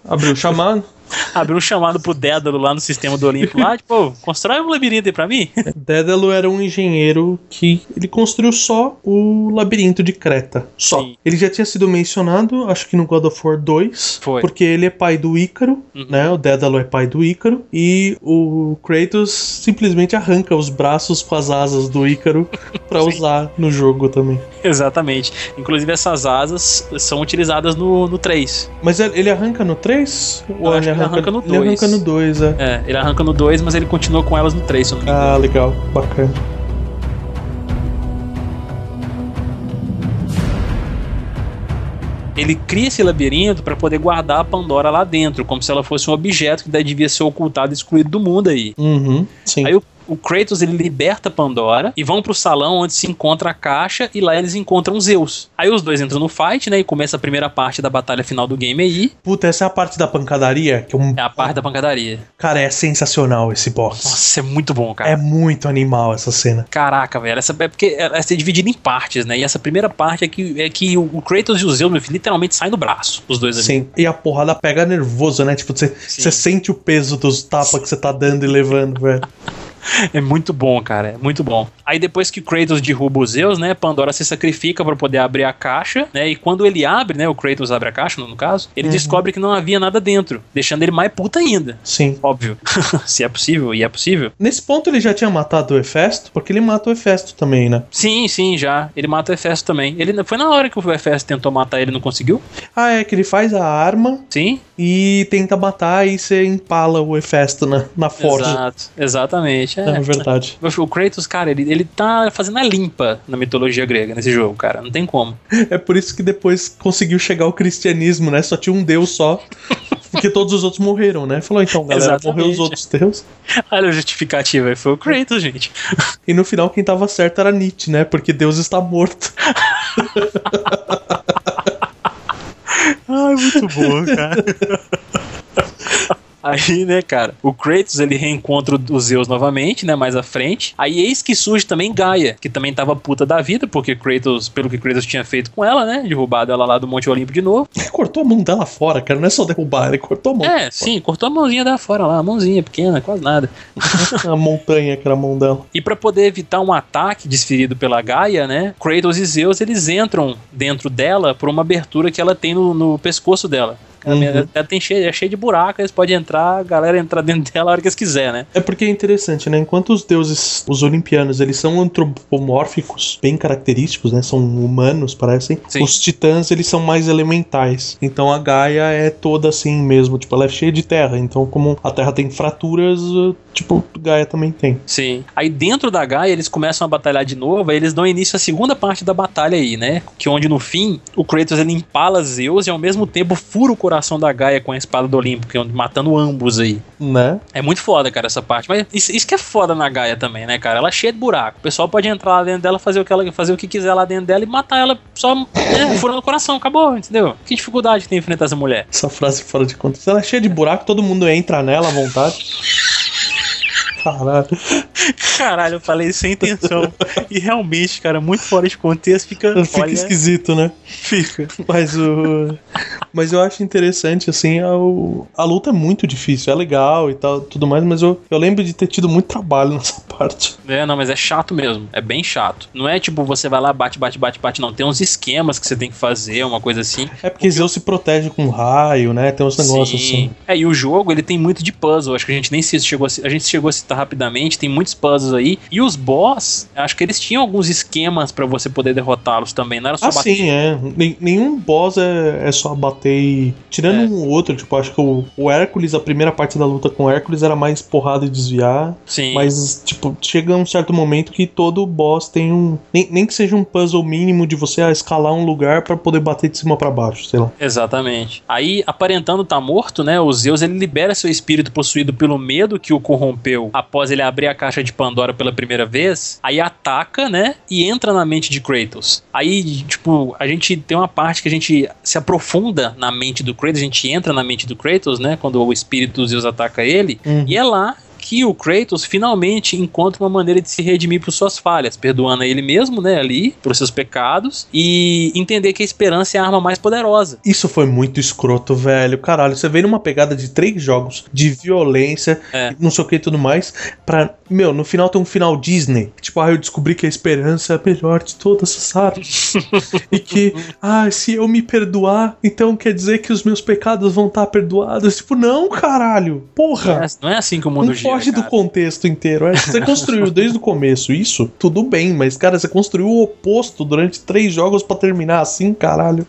Abriu o chamado. Abriu um chamado pro Dédalo lá no sistema do Olimpo lá, tipo, "Ô, constrói um labirinto aí pra mim. Dédalo era um engenheiro que ele construiu só o labirinto de Creta. Só. Sim. Ele já tinha sido mencionado, acho que no God of War 2. Foi. Porque ele é pai do Ícaro, Uhum. né? O Dédalo é pai do Ícaro. E o Kratos simplesmente arranca os braços com as asas do Ícaro pra Sim. usar no jogo também. Exatamente. Inclusive essas asas são utilizadas no, no 3. Mas ele ele arranca no 3? Eu acho que ele arranca no Ele arranca 2. no 2, é. É, ele arranca no 2, mas ele continua com elas no 3, se eu não me engano. Ah, legal. Bacana. Ele cria esse labirinto pra poder guardar a Pandora lá dentro, como se ela fosse um objeto que daí devia ser ocultado e excluído do mundo aí. Uhum, sim. Aí o, o Kratos ele liberta Pandora e vão pro salão onde se encontra a caixa e lá eles encontram Zeus. Aí os dois entram no fight, né? E começa a primeira parte da batalha final do game aí. Puta, essa é a parte da pancadaria que é um... É a parte da pancadaria. Cara, é sensacional esse boss. Nossa, é muito bom, cara. É muito animal essa cena. Caraca, velho, essa é porque ela é dividida em partes, né? E essa primeira parte é que, é que o Kratos e o Zeus, meu filho, literalmente saem do braço, os dois ali. Sim. E a porrada pega nervoso, né? Tipo, você sente o peso dos tapas que você tá dando e levando, velho. É muito bom, cara, é muito bom. Aí depois que o Kratos derruba os Zeus, né, Pandora se sacrifica pra poder abrir a caixa, né? E quando ele abre, né, o Kratos abre a caixa, no no caso, ele Uhum. descobre que não havia nada dentro, deixando ele mais puta ainda. Sim. Óbvio. se é possível, e é possível. Nesse ponto ele já tinha matado o Hefesto, porque ele mata o Hefesto também, né? Sim, sim, já. Ele mata o Hefesto também. Ele foi na hora que o Hefesto tentou matar ele, não conseguiu? Ah, é que ele faz a arma Sim, e tenta matar e você empala o Hefesto na, na forja. Exato, exatamente. Exatamente, é. É verdade. O Kratos, cara, ele, ele tá fazendo a limpa na mitologia grega nesse jogo, cara. Não tem como. É por isso que depois conseguiu chegar o cristianismo, né? Só tinha um deus só. Porque todos os outros morreram, né? Falou, então, galera, Exatamente. morreu os outros deuses. Olha a justificativa aí, foi o Kratos, gente. E no final quem tava certo era Nietzsche, né? Porque Deus está morto. Ai, muito bom, cara. Aí, né, cara, o Kratos ele reencontra os Zeus novamente, né, mais à frente. Aí eis que surge também Gaia, que também tava puta da vida, porque Kratos, pelo que Kratos tinha feito com ela, né, derrubado ela lá do Monte Olimpo de novo. Ele cortou a mão dela fora, cara. Não é só derrubar, ele cortou a mão. É, sim, cortou a mãozinha da fora lá, a mãozinha pequena, quase nada. A montanha que era a mão dela. E pra poder evitar um ataque desferido pela Gaia, né, Kratos e Zeus eles entram dentro dela por uma abertura que ela tem no, no pescoço dela. Uhum. ela tem cheio, é cheio de buraco, eles podem entrar, a galera entrar dentro dela a hora que eles quiser, né? É porque é interessante, né? Enquanto os deuses, os olimpianos, eles são antropomórficos, bem característicos, né? São humanos, parecem. Sim. Os titãs, eles são mais elementais. Então a Gaia é toda assim mesmo. Tipo, ela é cheia de terra. Então, como a terra tem fraturas, tipo, Gaia também tem. Sim. Aí dentro da Gaia eles começam a batalhar de novo, aí eles dão início à segunda parte da batalha aí, né? Que onde no fim o Kratos ele empala Zeus e ao mesmo tempo fura o coração da Gaia com a espada do Olimpo, que é matando ambos aí. Né? É muito foda, cara, essa parte. Mas isso, isso que é foda na Gaia também, né, cara? Ela é cheia de buraco. O pessoal pode entrar lá dentro dela, fazer o que ela fazer o que quiser lá dentro dela e matar ela só né, furando o coração, acabou, entendeu? Que dificuldade tem enfrentar essa mulher? Essa frase fora de contexto. Ela é cheia de buraco, todo mundo entra nela à vontade. Caralho. Caralho, eu falei sem intenção. e realmente, cara, muito fora de contexto, fica. Fica olha, esquisito, né? Fica. Mas o. Mas eu acho interessante, assim, a, o- a luta é muito difícil, é legal e tal, tudo mais, mas eu, eu lembro de ter tido muito trabalho nessa parte. É, não, mas é chato mesmo. É bem chato. Não é tipo você vai lá, bate, bate, bate, bate, não. Tem uns esquemas que você tem que fazer, uma coisa assim. É porque Zeus se protege com raio, né? Tem uns negócios assim. É, e o jogo ele tem muito de puzzle. Acho que a gente nem se- chegou a, a gente chegou a citar rapidamente. Tem muitos puzzles aí. E os boss, acho que eles tinham alguns esquemas pra você poder derrotá-los também. Não era só Ah, bater. sim, é. Nenhum boss é, é só bater e. Tirando É. um ou outro, tipo, acho que o, o Hércules, a primeira parte da luta com o Hércules era mais porrada e desviar. Sim. Mas, tipo, chega um certo momento que todo boss tem um. Nem, nem que seja um puzzle mínimo de você ah, escalar um lugar pra poder bater de cima pra baixo, sei lá. Exatamente. Aí, aparentando estar morto, né? O Zeus ele libera seu espírito possuído pelo medo que o corrompeu após ele abrir a caixa de Pandora pela primeira vez. Aí ataca, né? E entra na mente de Kratos. Aí, tipo, a gente tem uma parte que a gente se aprofunda na mente do Kratos, a gente entra na mente do Kratos, né? Quando o espírito do Zeus ataca ele. Uhum. E é lá que o Kratos finalmente encontra uma maneira de se redimir por suas falhas, perdoando a ele mesmo, né, ali, por seus pecados, e entender que a esperança é a arma mais poderosa. Isso foi muito escroto, velho. Caralho, você veio numa pegada de três jogos de violência, É. não sei o que e tudo mais, pra. Meu, no final tem um final Disney. Tipo, ah, eu descobri que a esperança é a melhor de todas as artes. e que, ah, se eu me perdoar, então quer dizer que os meus pecados vão estar perdoados. Tipo, não, caralho. Porra. Não é assim que o mundo Não gira, foge do cara. contexto inteiro. É, Você construiu desde o começo isso, tudo bem, mas, cara, você construiu o oposto durante três jogos pra terminar assim, caralho.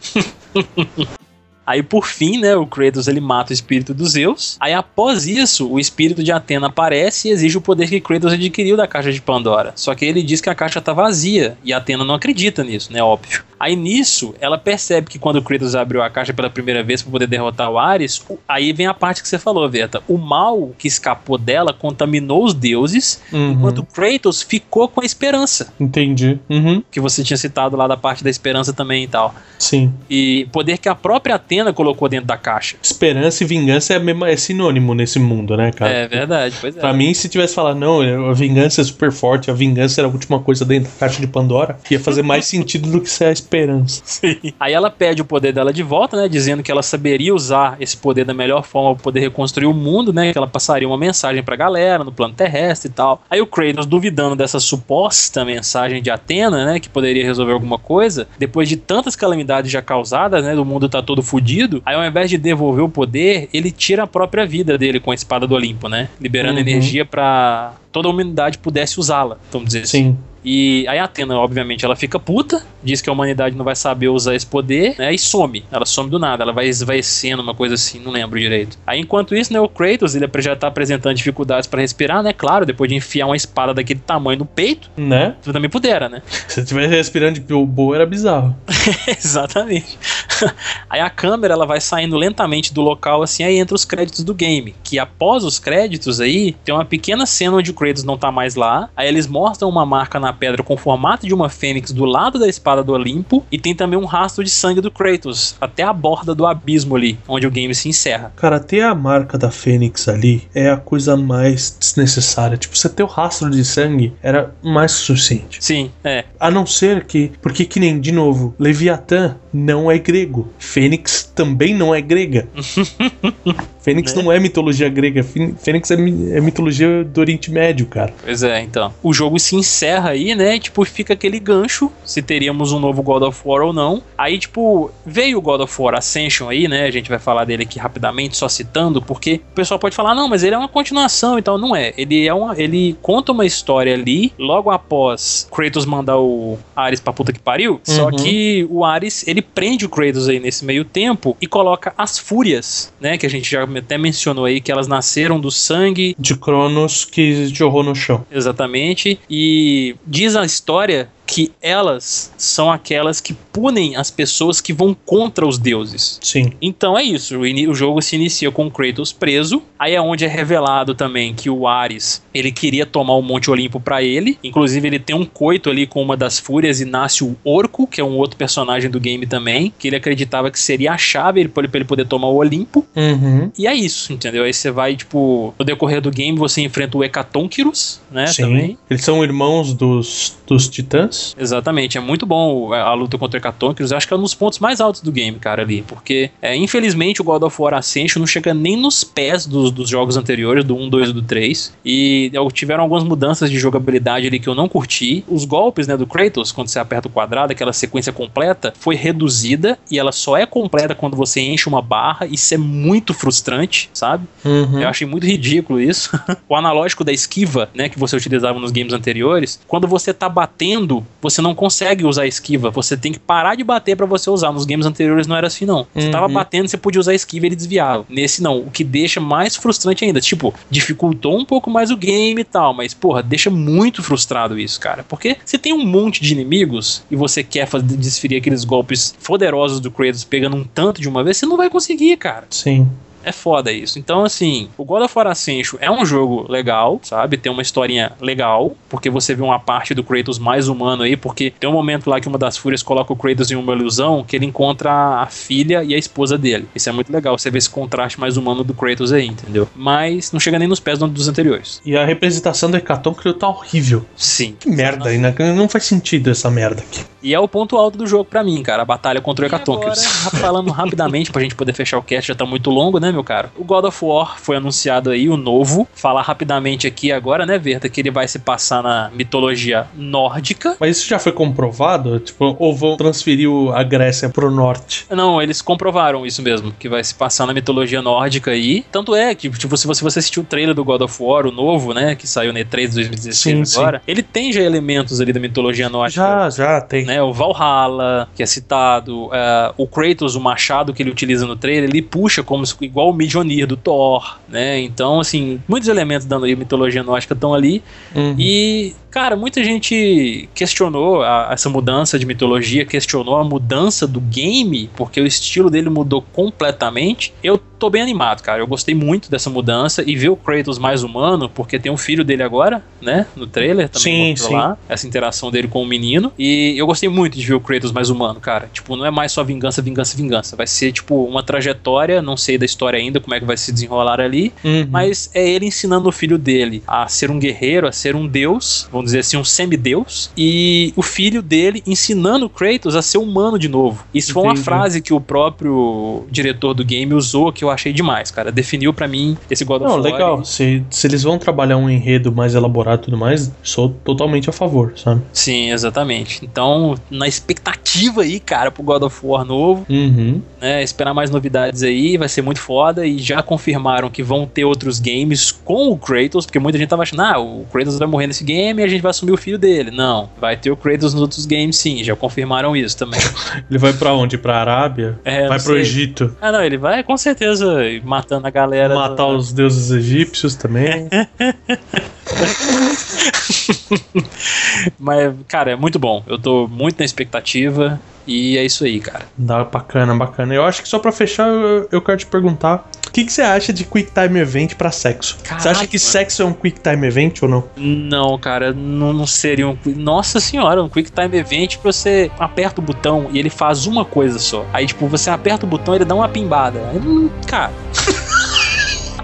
Aí por fim, né, o Kratos ele mata o espírito dos Zeus. Aí após isso, o espírito de Atena aparece e exige o poder que Kratos adquiriu da caixa de Pandora. Só que ele diz que a caixa tá vazia e Atena não acredita nisso, né, óbvio. Aí nisso, ela percebe que quando o Kratos abriu a caixa pela primeira vez para poder derrotar o Ares, o- aí vem a parte que você falou, Veta. O mal que escapou dela contaminou os deuses, Uhum. enquanto Kratos ficou com a esperança, Entendi. Uhum. que você tinha citado lá da parte da esperança também e tal. Sim. E poder que a própria Atena colocou dentro da caixa. Esperança e vingança é, a mesma- é sinônimo nesse mundo, né, cara? É verdade, pois é. Pra mim, se tivesse falado, não, a vingança é super forte, a vingança era a última coisa dentro da caixa de Pandora, ia fazer mais sentido do que ser a esperança. Sim. Aí ela pede o poder dela de volta, né? Dizendo que ela saberia usar esse poder da melhor forma para poder reconstruir o mundo, né? Que ela passaria uma mensagem pra galera no plano terrestre e tal. Aí o Kratos, duvidando dessa suposta mensagem de Atena, né? Que poderia resolver alguma coisa, depois de tantas calamidades já causadas, né? Do mundo tá todo fudido. Aí ao invés de devolver o poder, ele tira a própria vida dele com a espada do Olimpo, né? Liberando Uhum. energia pra toda a humanidade pudesse usá-la, vamos dizer assim. E aí a Atena, obviamente, ela fica puta, diz que a humanidade não vai saber usar esse poder, né? E some. Ela some do nada, ela vai esvaecendo, uma coisa assim, não lembro direito. Aí enquanto isso, né, o Kratos, ele já tá apresentando dificuldades para respirar, né? Claro, depois de enfiar uma espada daquele tamanho no peito, Né? tu também pudera, né? Se tivesse respirando de boa, era bizarro. Exatamente. aí a câmera ela vai saindo lentamente do local assim, aí entra os créditos do game, que após os créditos aí tem uma pequena cena onde o Kratos não tá mais lá. Aí eles mostram uma marca na pedra com o formato de uma fênix do lado da espada do Olimpo e tem também um rastro de sangue do Kratos até a borda do abismo ali, onde o game se encerra. Cara, ter a marca da Fênix ali é a coisa mais desnecessária. Tipo, você ter o rastro de sangue era mais que suficiente. Sim, é. A não ser que, porque que nem, de novo, Leviatã não é grego. Fênix também não é grega. Fênix Né? não é mitologia grega. Fê- Fênix é, é mitologia do Oriente Médio, cara. Pois é, então. O jogo se encerra aí, né? Tipo, fica aquele gancho se teríamos um novo God of War ou não. Aí, tipo, veio o God of War Ascension aí, né? A gente vai falar dele aqui rapidamente, só citando, porque o pessoal pode falar, não, mas ele é uma continuação e tal. Não é. Ele é uma. Ele conta uma história ali, logo após Kratos mandar o Ares pra puta que pariu. Só Uhum. que o Ares, ele prende o Kratos aí nesse meio tempo e coloca as fúrias, né? Que a gente já até mencionou aí, que elas nasceram do sangue De Cronos que jorrou no chão. Exatamente. E diz a história que elas são aquelas que punem as pessoas que vão contra os deuses. Sim. Então é isso, o, jogo se inicia com o Kratos preso, aí é onde é revelado também que o Ares, ele queria tomar o Monte Olimpo pra ele, inclusive ele tem um coito ali com uma das fúrias e nasce o Orco, que é um outro personagem do game também, que ele acreditava que seria a chave pra ele pra ele poder tomar o Olimpo, Uhum. e é isso, entendeu? Aí você vai, tipo, no decorrer do game você enfrenta o Hecatonquirus, né, Sim. também. Eles são irmãos dos, dos titãs. Exatamente, é muito bom a, a luta contra. Eu acho que é um dos pontos mais altos do game, cara, ali. Porque, é, infelizmente, o God of War Ascension não chega nem nos pés dos, dos jogos anteriores, do 1, 2 e do 3. E é, tiveram algumas mudanças de jogabilidade ali que eu não curti. Os golpes, né, do Kratos, quando você aperta o quadrado, aquela sequência completa, foi reduzida. E ela só é completa quando você enche uma barra. Isso é muito frustrante, sabe? Uhum. Eu achei muito ridículo isso. o analógico da esquiva, né, que você utilizava nos games anteriores, quando você tá batendo, você não consegue usar a esquiva. Você tem que parar de bater pra você usar. Nos games anteriores não era assim, não. Você Uhum. tava batendo, você podia usar a esquiva e ele desviava. Nesse não. O que deixa mais frustrante ainda. Tipo, dificultou um pouco mais o game e tal, mas, porra, deixa muito frustrado isso, cara. Porque você tem um monte de inimigos e você quer fazer, desferir aqueles golpes poderosos do Kratos pegando um tanto de uma vez, você não vai conseguir, cara. Sim. É foda isso. Então, assim, o God of War Ascension é um jogo legal, sabe? Tem uma historinha legal, porque você vê uma parte do Kratos mais humano aí, porque tem um momento lá que uma das fúrias coloca o Kratos em uma ilusão que ele encontra a filha e a esposa dele. Isso é muito legal, você vê esse contraste mais humano do Kratos aí, entendeu? Mas não chega nem nos pés do- dos anteriores. E a representação do Hecatonchiro tá horrível. Sim. Que merda aí, né? Não faz sentido essa merda aqui. E é o ponto alto do jogo pra mim, cara, a batalha contra o agora? Falando rapidamente pra gente poder fechar o cast, já tá muito longo, né, meu cara? O God of War foi anunciado aí, o novo. Falar rapidamente aqui agora, né, Verta, que ele vai se passar na mitologia nórdica. Mas isso já foi comprovado? Tipo, ou vão transferir a Grécia pro norte? Não, eles comprovaram isso mesmo, que vai se passar na mitologia nórdica aí. Tanto é que, tipo, se você, você assistiu o trailer do God of War, o novo, né, que saiu no E3 de 2016 Sim, agora, ele tem já elementos ali da mitologia nórdica. Já, já tem. né, o Valhalla, que é citado, é, o Kratos, o machado que ele utiliza no trailer, ele puxa como se- igual o Mjolnir do Thor, né? Então, assim, muitos elementos da mitologia nórdica estão ali. Uhum. E, cara, muita gente questionou a- essa mudança de mitologia, questionou a mudança do game, porque o estilo dele mudou completamente. Eu tô bem animado, cara. Eu gostei muito dessa mudança e ver o Kratos mais humano, porque tem um filho dele agora, né? No trailer também sim. lá, essa interação dele com o menino. E eu gostei muito de ver o Kratos mais humano, cara. Tipo, não é mais só vingança, vingança, vingança. Vai ser, tipo, uma trajetória, não sei da história ainda, como é que vai se desenrolar ali, Uhum. mas é ele ensinando o filho dele a ser um guerreiro, a ser um deus, vamos dizer assim, um semideus, e o filho dele ensinando o Kratos a ser humano de novo. Isso foi uma frase que o próprio diretor do game usou, que eu achei demais, cara. Definiu pra mim esse God of Não, War. legal. Se, se eles vão trabalhar um enredo mais elaborado e tudo mais, sou totalmente a favor, sabe? Sim, exatamente. Então, na expectativa aí, cara, pro God of War novo, Uhum. né? Esperar mais novidades aí, vai ser muito foda. E já confirmaram que vão ter outros games com o Kratos, porque muita gente tava achando, ah, o Kratos vai morrer nesse game e a gente vai assumir o filho dele. Não, vai ter o Kratos nos outros games sim, já confirmaram isso também. Ele vai pra onde? Pra Arábia? É, vai pro. Egito? Ah, não, ele vai com certeza matando a galera. Matar do- os deuses egípcios também. Mas, cara, é muito bom. Eu tô muito na expectativa. E é isso aí, cara. Dá bacana, bacana. Eu acho que só pra fechar, eu, eu quero te perguntar: o que, que você acha de Quick Time Event pra sexo? você Caraca, acha que mano. sexo é um Quick Time Event ou não? Não, cara, não, não seria um. Nossa senhora, um Quick Time Event pra você aperta o botão e ele faz uma coisa só. Aí, tipo, você aperta o botão e ele dá uma pimbada. Aí, cara,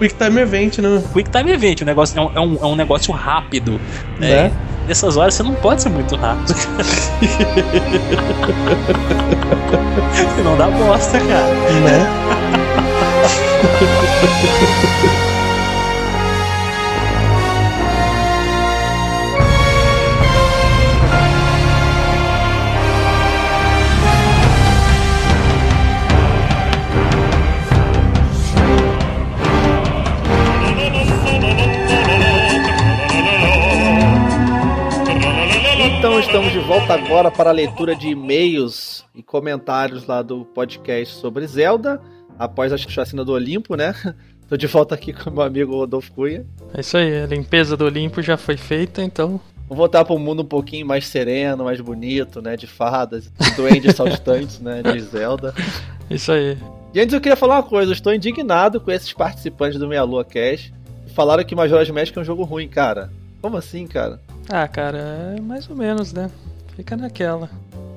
Quick Time Event, né? Quick Time Event, o negócio é um, é um, é um negócio rápido. Né? Né? Nessas horas você não pode ser muito rápido. Senão dá bosta, cara. Né? volta agora para a leitura de e-mails e comentários lá do podcast sobre Zelda, após a chacina do Olimpo, né? Tô de volta aqui com meu amigo Rodolfo Cunha. É isso aí, a limpeza do Olimpo já foi feita, então. Vamos voltar para um mundo um pouquinho mais sereno, mais bonito, né? De fadas, de duendes saltitantes, né? De Zelda. Isso aí. E antes eu queria falar uma coisa, eu estou indignado com esses participantes do Meia Lua Cash. que Falaram que Majora's Mask é um jogo ruim, cara. Como assim, cara? Ah, cara, é mais ou menos, né? Fica naquela.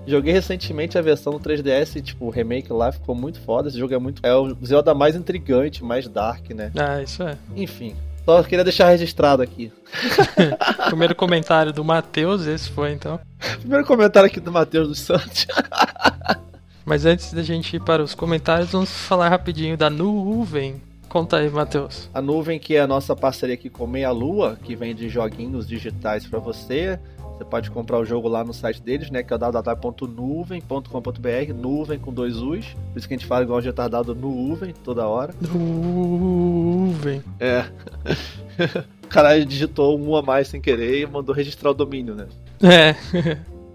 Joguei recentemente a versão do 3DS e, tipo, o remake lá ficou muito foda. Esse jogo é muito. É o Zelda mais intrigante, mais dark, né? Ah, isso é. Enfim. Só queria deixar registrado aqui. Primeiro comentário do Matheus, esse foi então. Primeiro comentário aqui do Matheus dos Santos. Mas antes da gente ir para os comentários, vamos falar rapidinho da nuvem. Conta aí, Matheus. A nuvem, que é a nossa parceria aqui com Meia Lua, que vende joguinhos digitais pra você. Você pode comprar o jogo lá no site deles, né? Que é o www.nuvem.com.br, nuvem com dois U's. Por isso que a gente fala igual um retardado nuvem toda hora. Nuvem. É. o cara digitou um a mais sem querer e mandou registrar o domínio, né? É.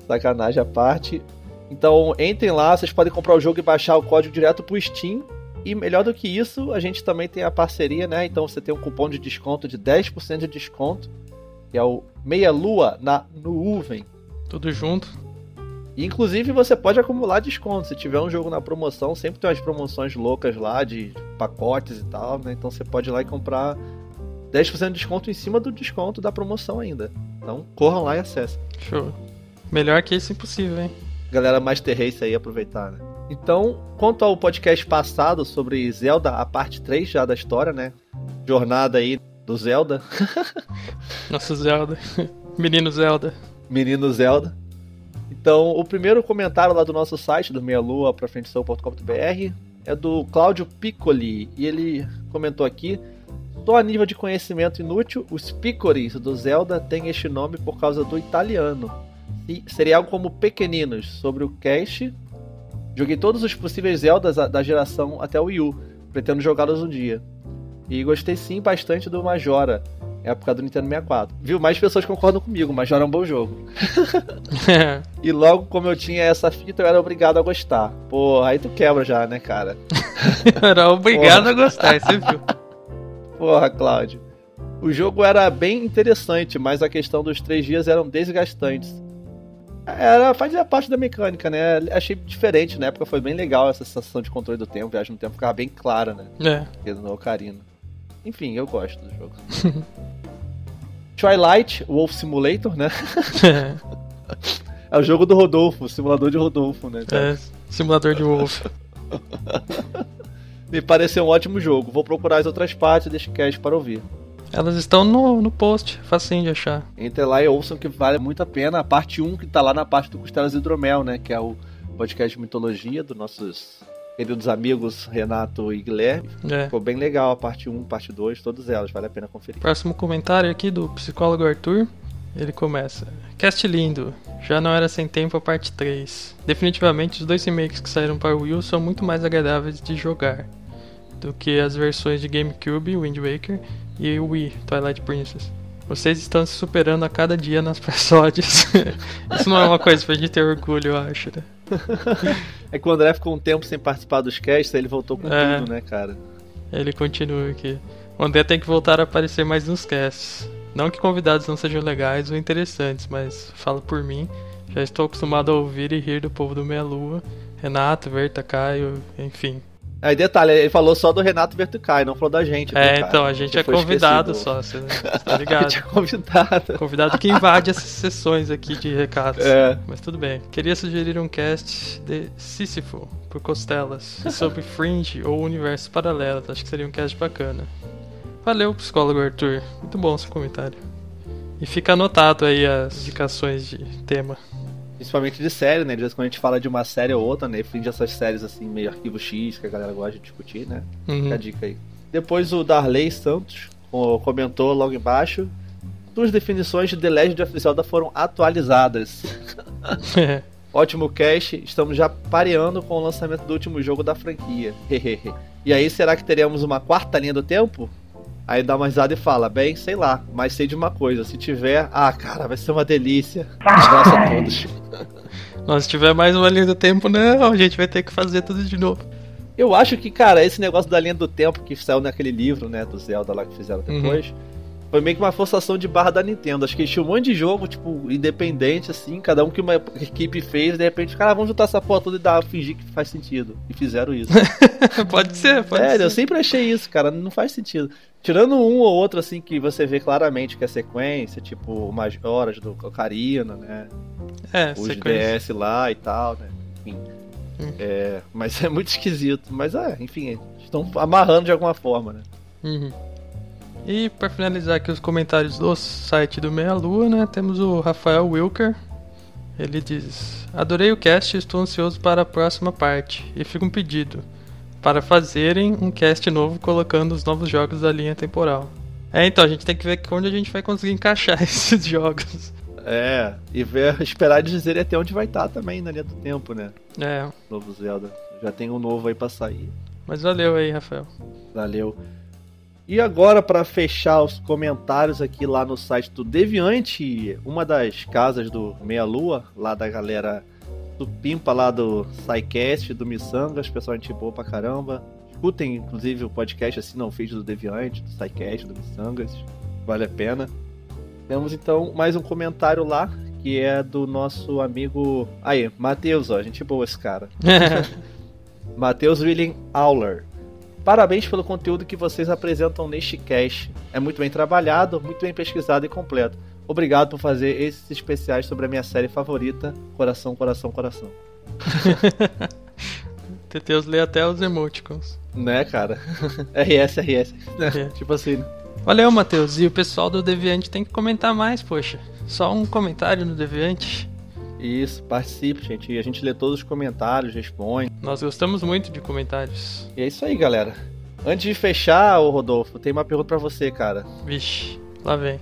Sacanagem à parte. Então, entrem lá, vocês podem comprar o jogo e baixar o código direto pro Steam. E melhor do que isso, a gente também tem a parceria, né? Então você tem um cupom de desconto de 10% de desconto, que é o Meia Lua na Nuvem. Tudo junto. E, inclusive você pode acumular desconto. Se tiver um jogo na promoção, sempre tem umas promoções loucas lá de pacotes e tal, né? Então você pode ir lá e comprar 10% de desconto em cima do desconto da promoção ainda. Então corram lá e acessem. Show. Melhor que isso impossível, hein? galera Master Race aí aproveitar, né? Então, quanto ao podcast passado sobre Zelda, a parte 3 já da história, né? Jornada aí do Zelda, Nosso Zelda. Menino Zelda. menino Zelda. Então, o primeiro comentário lá do nosso site, do meialua pra frentesou.com.br, é do Cláudio Piccoli, e ele comentou aqui: Só a nível de conhecimento inútil, os Piccolis do Zelda têm este nome por causa do italiano. E seria algo como Pequeninos, sobre o cast. Joguei todos os possíveis Zeldas da geração até o Wii U, pretendo jogá-los um dia. E gostei sim bastante do Majora, época do Nintendo 64. Viu? Mais pessoas concordam comigo, Majora é um bom jogo. E logo como eu tinha essa fita, eu era obrigado a gostar. Pô, aí tu quebra já, né, cara? Era obrigado Porra. a gostar, você viu? Porra, Cláudio. O jogo era bem interessante, mas a questão dos três dias eram desgastantes. Era, fazia parte da mecânica, né? Achei diferente, na época foi bem legal essa sensação de controle do tempo, viagem no tempo ficava bem clara, né? É. Porque no Ocarina. Enfim, eu gosto do jogo. Twilight, Wolf Simulator, né? É o jogo do Rodolfo, simulador de Rodolfo, né? cara? é. Simulador de Wolf. Me pareceu um ótimo jogo. Vou procurar as outras partes deste cast para ouvir. Elas estão no, no post, facinho de achar. Entre lá e ouçam que vale muito a pena. A parte 1 que tá lá na parte do Costelas Hidromel, né? Que é o podcast de mitologia dos nossos queridos amigos Renato e Guilherme. É. Ficou bem legal a parte 1, parte 2, todas elas, vale a pena conferir. Próximo comentário aqui do psicólogo Arthur. Ele começa. Cast lindo. Já não era sem tempo a parte 3. Definitivamente os dois remakes que saíram para o Wii são muito mais agradáveis de jogar do que as versões de GameCube, Wind Waker e Wii, Twilight Princess. Vocês estão se superando a cada dia nas episódios. Isso não é uma coisa pra gente ter orgulho, eu acho, né? É que o André ficou um tempo sem participar dos casts, aí ele voltou com É. tudo, né, cara? Ele continua aqui. O André tem que voltar a aparecer mais nos casts. Não que convidados não sejam legais ou interessantes, mas falo por mim. Já estou acostumado a ouvir e rir do povo do Meia Lua. Renato, Verta, Caio, enfim. Aí detalhe, ele falou só do Renato Vertucai, não falou da gente. É, cara? então, a gente é convidado esquecido. só, você tá A ligado? gente é convidado. Convidado que invade essas sessões aqui de recados. É. Mas tudo bem. Queria sugerir um cast de Sísifo, por Costelas, sobre Fringe ou universos paralelos. Acho que seria um cast bacana. Valeu, psicólogo Arthur. Muito bom seu comentário. E fica anotado aí as indicações de tema. Principalmente de série, né? De vez quando a gente fala de uma série ou outra, né? Fim dessas séries assim, meio arquivo X, que a galera gosta de discutir, né? Uhum. Fica a dica aí. Depois o Darley Santos co- comentou logo embaixo. Suas definições de The Legend of Zelda foram atualizadas. É. Ótimo cast, estamos já pareando com o lançamento do último jogo da franquia. E aí, será que teremos uma quarta linha do tempo? Aí dá uma risada e fala, bem, sei lá, mas sei de uma coisa, se tiver, ah, cara, vai ser uma delícia. Abraço a todos. Nós se tiver mais uma linha do tempo, não, a gente vai ter que fazer tudo de novo. Eu acho que, cara, esse negócio da linha do tempo que saiu naquele livro, né, do Zelda lá que fizeram Uhum. Foi meio que uma forçação de barra da Nintendo. Acho que tinha um monte de jogo, tipo, independente, assim, cada um que uma equipe fez, de repente, cara, vamos juntar essa porra toda e dar, fingir que faz sentido. E fizeram isso. pode ser, pode Sério, eu ser. sempre achei isso, cara, não faz sentido. Tirando um ou outro, assim, que você vê claramente que é sequência, tipo, Majoras do Ocarina, né? É, Os sequência. DS lá e tal, né? Enfim. Hum. É, mas é muito esquisito. Mas é, enfim, estão amarrando de alguma forma, né? Uhum. E para finalizar aqui os comentários do site do Meia Lua, né, temos o Rafael Wilker. Ele diz: Adorei o cast estou ansioso para a próxima parte. E fica um pedido para fazerem um cast novo colocando os novos jogos da linha temporal. É, então a gente tem que ver onde a gente vai conseguir encaixar esses jogos. É, e ver, esperar dizerem até onde vai estar também na linha do tempo, né? É, Novo Zelda. Já tem um novo aí pra sair. mas valeu aí, Rafael. Valeu. E agora, pra fechar os comentários aqui lá no site do Deviante, uma das casas do Meia Lua, lá da galera do Pimpa, lá do SciCast, do Missangas, pessoal gente boa pra caramba. Escutem, inclusive, o podcast assim, não feed do Deviante, do SciCast, do Missangas. Vale a pena. Temos então mais um comentário lá, que é do nosso amigo. Aí, Matheus, ó, gente boa esse cara. Matheus William Auler. Parabéns pelo conteúdo que vocês apresentam neste cast. É muito bem trabalhado, muito bem pesquisado e completo. Obrigado por fazer esses especiais sobre a minha série favorita, Coração, Coração, Coração. Teteus lê até os emoticons. Né, cara? RS, RS. É. Tipo assim. né? Valeu, Matheus. E o pessoal do Deviante tem que comentar mais, poxa. Só um comentário no Deviante. Isso, participe, gente. E a gente lê todos os comentários, responde. Nós gostamos muito de comentários. E é isso aí, galera. Antes de fechar, ô Rodolfo, tem uma pergunta pra você, cara. Vixe, lá vem.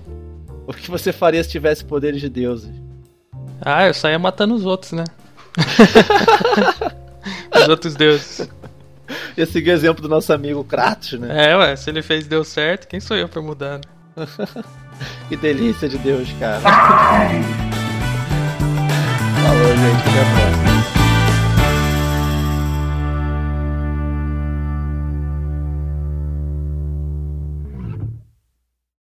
O que você faria se tivesse poderes de deuses? Ah, eu saía matando os outros, né? os outros deuses. Ia seguir o exemplo do nosso amigo Kratos, né? É, ué, se ele fez deu certo, quem sou eu pra mudar? né? Que delícia de Deus, cara.